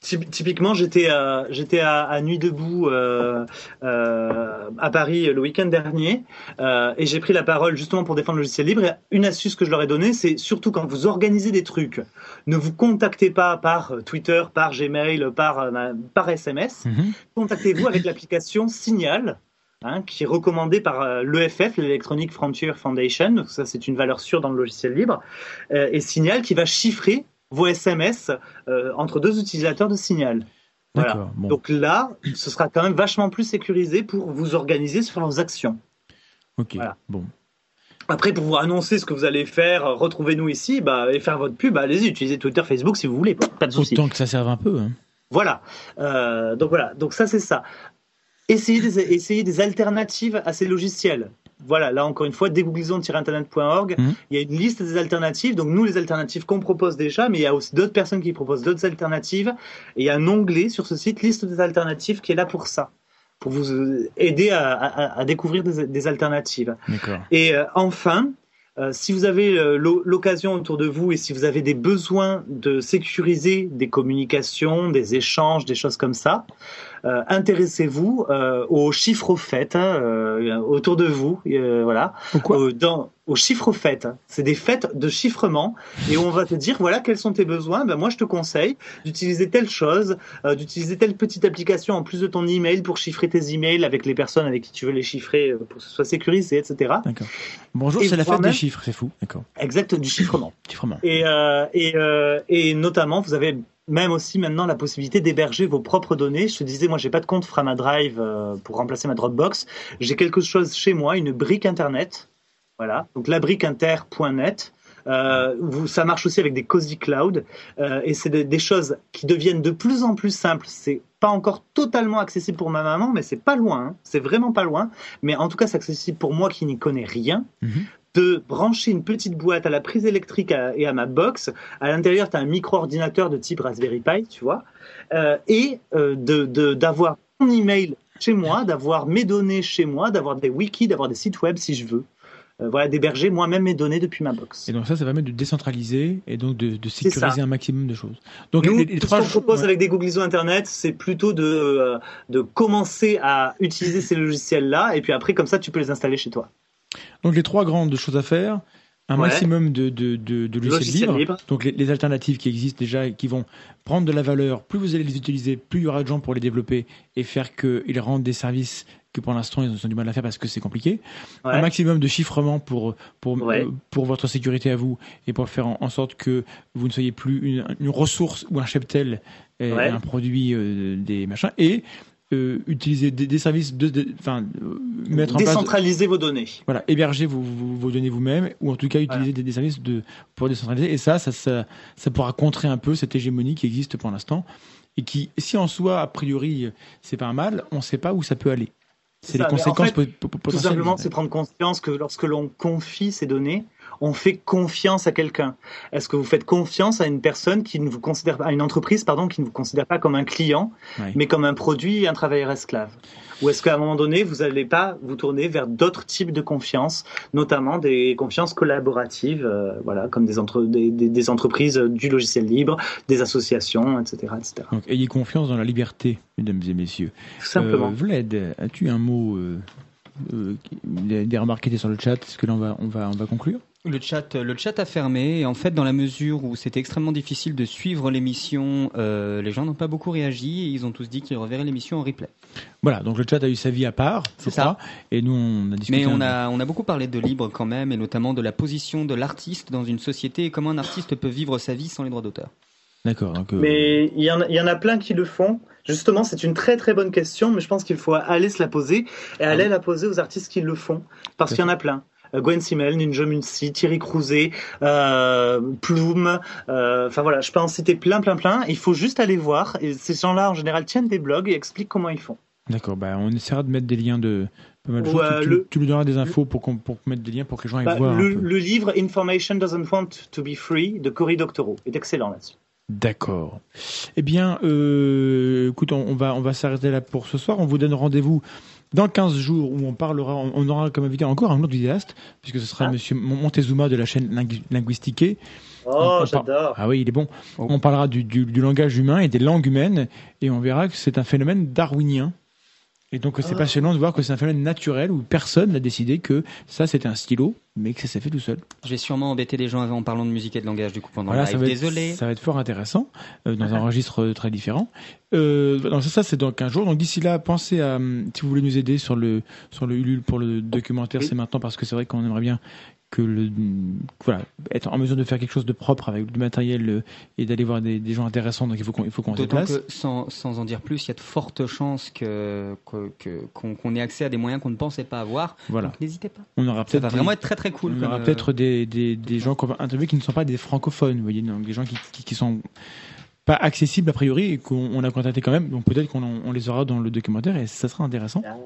Typiquement, j'étais à, j'étais à, Nuit debout euh, euh, à Paris le week-end dernier euh, et j'ai pris la parole justement pour défendre le logiciel libre. Et une astuce que je leur ai donnée, c'est surtout quand vous organisez des trucs, ne vous contactez pas par Twitter, par Gmail, par, par SMS. Mhm. Contactez-vous avec l'application Signal. Hein, qui est recommandée par l'EFF, l'Electronic Frontier Foundation. Donc ça, c'est une valeur sûre dans le logiciel libre. et Signal qui va chiffrer vos SMS euh, entre deux utilisateurs de Signal. Voilà. Donc là, ce sera quand même vachement plus sécurisé pour vous organiser sur vos actions. Ok. Bon. Après, pour vous annoncer ce que vous allez faire, retrouvez-nous ici bah, et faire votre pub, allez-y, utilisez Twitter, Facebook si vous voulez. Pas de souci. Autant que ça serve un peu. Hein. Voilà. Euh, donc voilà. Donc ça, c'est ça. Essayez essayez des alternatives à ces logiciels voilà, là encore une fois, dégooglisons-internet.org. Mhm. Il y a une liste des alternatives. Donc nous, les alternatives qu'on propose déjà, mais il y a aussi d'autres personnes qui proposent d'autres alternatives. Et il y a un onglet sur ce site, liste des alternatives, qui est là pour ça, pour vous euh, aider à, découvrir des, alternatives. Et euh, enfin, euh, si vous avez l'occasion autour de vous et si vous avez des besoins de sécuriser des communications, des échanges, des choses comme ça, intéressez-vous aux chiffres au fait hein, autour de vous, voilà. dans aux chiffres fêtes. C'est des fêtes de chiffrement et on va te dire voilà quels sont tes besoins. Ben moi je te conseille d'utiliser telle chose, d'utiliser telle petite application en plus de ton email pour chiffrer tes emails avec les personnes avec qui tu veux les chiffrer pour que ce soit sécurisé, etc. D'accord. Bonjour, c'est la fête des chiffres, c'est fou. D'accord. Exact, du chiffrement. chiffrement. Et, et, et notamment, vous avez même aussi maintenant la possibilité d'héberger vos propres données. Je te disais, moi, j'ai pas de compte Framadrive euh, pour remplacer ma Dropbox. J'ai quelque chose chez moi, une brique Internet. Voilà, donc labriqueinter.net. Euh, ça marche aussi avec des cozy cloud euh, et c'est des, choses qui deviennent de plus en plus simples. C'est pas encore totalement accessible pour ma maman, mais c'est pas loin. Hein. C'est vraiment pas loin. Mais en tout cas, c'est accessible pour moi qui n'y connais rien. Mhm de brancher une petite boîte à la prise électrique et à ma box. À l'intérieur, tu as un micro-ordinateur de type Raspberry Pi, tu vois, euh, et euh, d'avoir mon email chez moi, d'avoir mes données chez moi, d'avoir des wikis, d'avoir des sites web si je veux. Euh, voilà, d'héberger moi-même mes données depuis ma box. Et donc ça, ça va permettre de décentraliser et donc de, sécuriser un maximum de choses. Donc Nous, les, ce qu'on propose avec des Google ISO Internet, c'est plutôt de, de commencer à utiliser ces logiciels-là, et puis après, comme ça, tu peux les installer chez toi. Donc les trois grandes choses à faire, un maximum de, de, de, de logiciels libres, donc les, alternatives qui existent déjà et qui vont prendre de la valeur, plus vous allez les utiliser, plus il y aura de gens pour les développer et faire qu'ils rendent des services que pour l'instant ils ont du mal à faire parce que c'est compliqué. Un maximum de chiffrement pour, pour, pour votre sécurité à vous et pour faire en, sorte que vous ne soyez plus une, une ressource ou un cheptel, un produit euh, des machins. Et euh, utiliser des, services, de, enfin, euh, mettre en place. Décentraliser vos données. Voilà, héberger vos, vos, données vous-même, ou en tout cas utiliser des, services de, pour décentraliser. Et ça, ça, ça, ça pourra contrer un peu cette hégémonie qui existe pour l'instant. Et qui, si en soi, a priori, c'est pas un mal, on ne sait pas où ça peut aller. C'est les conséquences en fait, Tout simplement, c'est prendre conscience que lorsque l'on confie ces données, on fait confiance à quelqu'un Est-ce que vous faites confiance à une personne qui ne vous considère à une entreprise pardon qui ne vous considère pas comme un client, mais comme un produit et un travailleur esclave? Ou est-ce qu'à un moment donné, vous n'allez pas vous tourner vers d'autres types de confiance, notamment des confiances collaboratives, euh, voilà, comme des, des, entreprises du logiciel libre, des associations, etc., etc. Donc, ayez confiance dans la liberté, mesdames et messieurs. Tout simplement. Euh, Vlad, as-tu un mot euh, des remarques qui étaient sur le chat? Est-ce que là on va, on va, on va conclure? Le chat, le chat a fermé. Et en fait, dans la mesure où c'était extrêmement difficile de suivre l'émission, euh, les gens n'ont pas beaucoup réagi et ils ont tous dit qu'ils reverraient l'émission en replay. Voilà, donc le chat a eu sa vie à part, c'est ça. Et nous, on a discuté. Mais on a, on a beaucoup parlé de libre quand même, et notamment de la position de l'artiste dans une société et comment un artiste peut vivre sa vie sans les droits d'auteur. D'accord. Euh, mais il y, en a, il y en a plein qui le font. Justement, c'est une très très bonne question, mais je pense qu'il faut aller se la poser et aller ah la poser aux artistes qui le font, parce qu'il y en a plein. Euh, Gwen Simmel, Ninja Munsi, Thierry Crouzet, euh, Plume. Euh, enfin voilà, je peux en citer plein, plein, plein. Il faut juste aller voir. Et ces gens-là, en général, tiennent des blogs et expliquent comment ils font. D'accord, bah on essaiera de mettre des liens de pas mal de choses. tu, lui donneras des infos pour, pour mettre des liens pour que les gens aillent bah, voir. Le, le, livre Information Doesn't Want to Be Free de Cory Doctorow est excellent là-dessus. D'accord. Eh bien, euh, écoute, on, va, on va s'arrêter là pour ce soir. On vous donne rendez-vous dans 15 jours où on parlera, on aura comme invité encore un autre vidéaste, puisque ce sera M. Ah. Monsieur Montezuma de la chaîne Linguistique. Oh, j'adore. Ah oui, il est bon. Oh. On parlera du, langage humain et des langues humaines, et on verra que c'est un phénomène darwinien. Et donc c'est ah. passionnant de voir que c'est un phénomène naturel où personne n'a décidé que ça c'était un stylo, mais que ça s'est fait tout seul. J'ai sûrement embêté les gens en parlant de musique et de langage du coup pendant voilà, live. Ça Désolé. ça va être fort intéressant euh, dans un registre très différent. Euh, ça, c'est dans 15 jours. Donc d'ici là, pensez à si vous voulez nous aider sur le sur le Ulule pour le documentaire, c'est maintenant parce que c'est vrai qu'on aimerait bien que le, voilà, être en mesure de faire quelque chose de propre avec du matériel euh, et d'aller voir des, gens intéressants. Donc il faut qu'on, il faut qu'on se déplace. sans, sans en dire plus, il y a de fortes chances que, qu'on, ait accès à des moyens qu'on ne pensait pas avoir. Voilà. n'hésitez pas. On aura peut-être ça va vraiment être très très cool. On aura peut-être des, des, des gens qu'on va interviewer qui ne sont pas des francophones, vous voyez, donc des gens qui, qui, qui sont pas accessibles a priori et qu'on a contacté quand même. Donc peut-être qu'on on les aura dans le documentaire et ça sera intéressant. Ah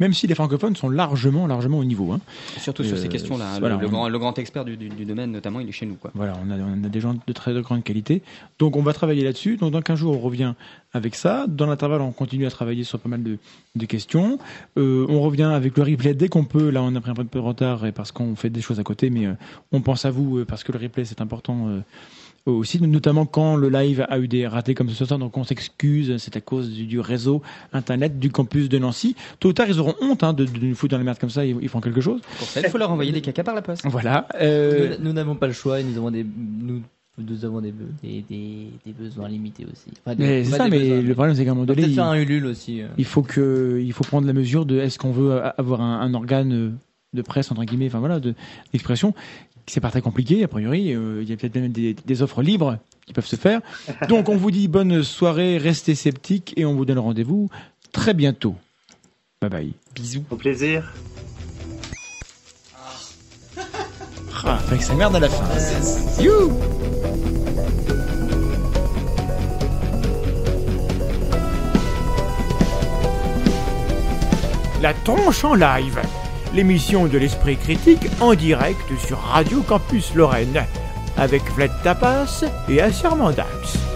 même si les francophones sont largement, largement au niveau. Hein. Surtout sur ces euh, questions-là. Hein. le, grand, le, grand, expert du, domaine, notamment, il est chez nous. Quoi. Voilà, on a, on a des gens de très grande qualité. Donc on va travailler là-dessus. Donc dans 15 jours, on revient avec ça. Dans l'intervalle, on continue à travailler sur pas mal de, de questions. Euh, on revient avec le replay dès qu'on peut. Là, on a pris un peu de retard parce qu'on fait des choses à côté, mais euh, on pense à vous parce que le replay, c'est important aussi, notamment quand le live a eu des ratés comme ce soir, donc on s'excuse, c'est à cause du, réseau Internet du campus de Nancy. Tôt ou tard, ils auront honte hein, de, nous foutre dans la merde comme ça, ils, ils font quelque chose. Pour ça, il faut leur envoyer des caca par la poste. Voilà. Nous n'avons pas le choix et nous avons des... Nous nous avons des, des, des, besoins limités aussi. mais c'est ça, mais le problème c'est qu'à un moment donné, il, un Ulule aussi. Euh. il faut que, il faut prendre la mesure de est-ce qu'on veut avoir un, organe de presse entre guillemets, enfin voilà, d'expression. C'est pas très compliqué a priori. Euh, il y a peut-être même des, des, offres libres qui peuvent se faire. [LAUGHS] Donc on vous dit bonne soirée, restez sceptiques et on vous donne rendez-vous très bientôt. Bye bye. Bisous. Au plaisir. Ah, avec sa merde à la fin. You La tronche en live, l'émission de l'esprit critique en direct sur Radio Campus Lorraine, avec Vlad Tapas et Assermandax.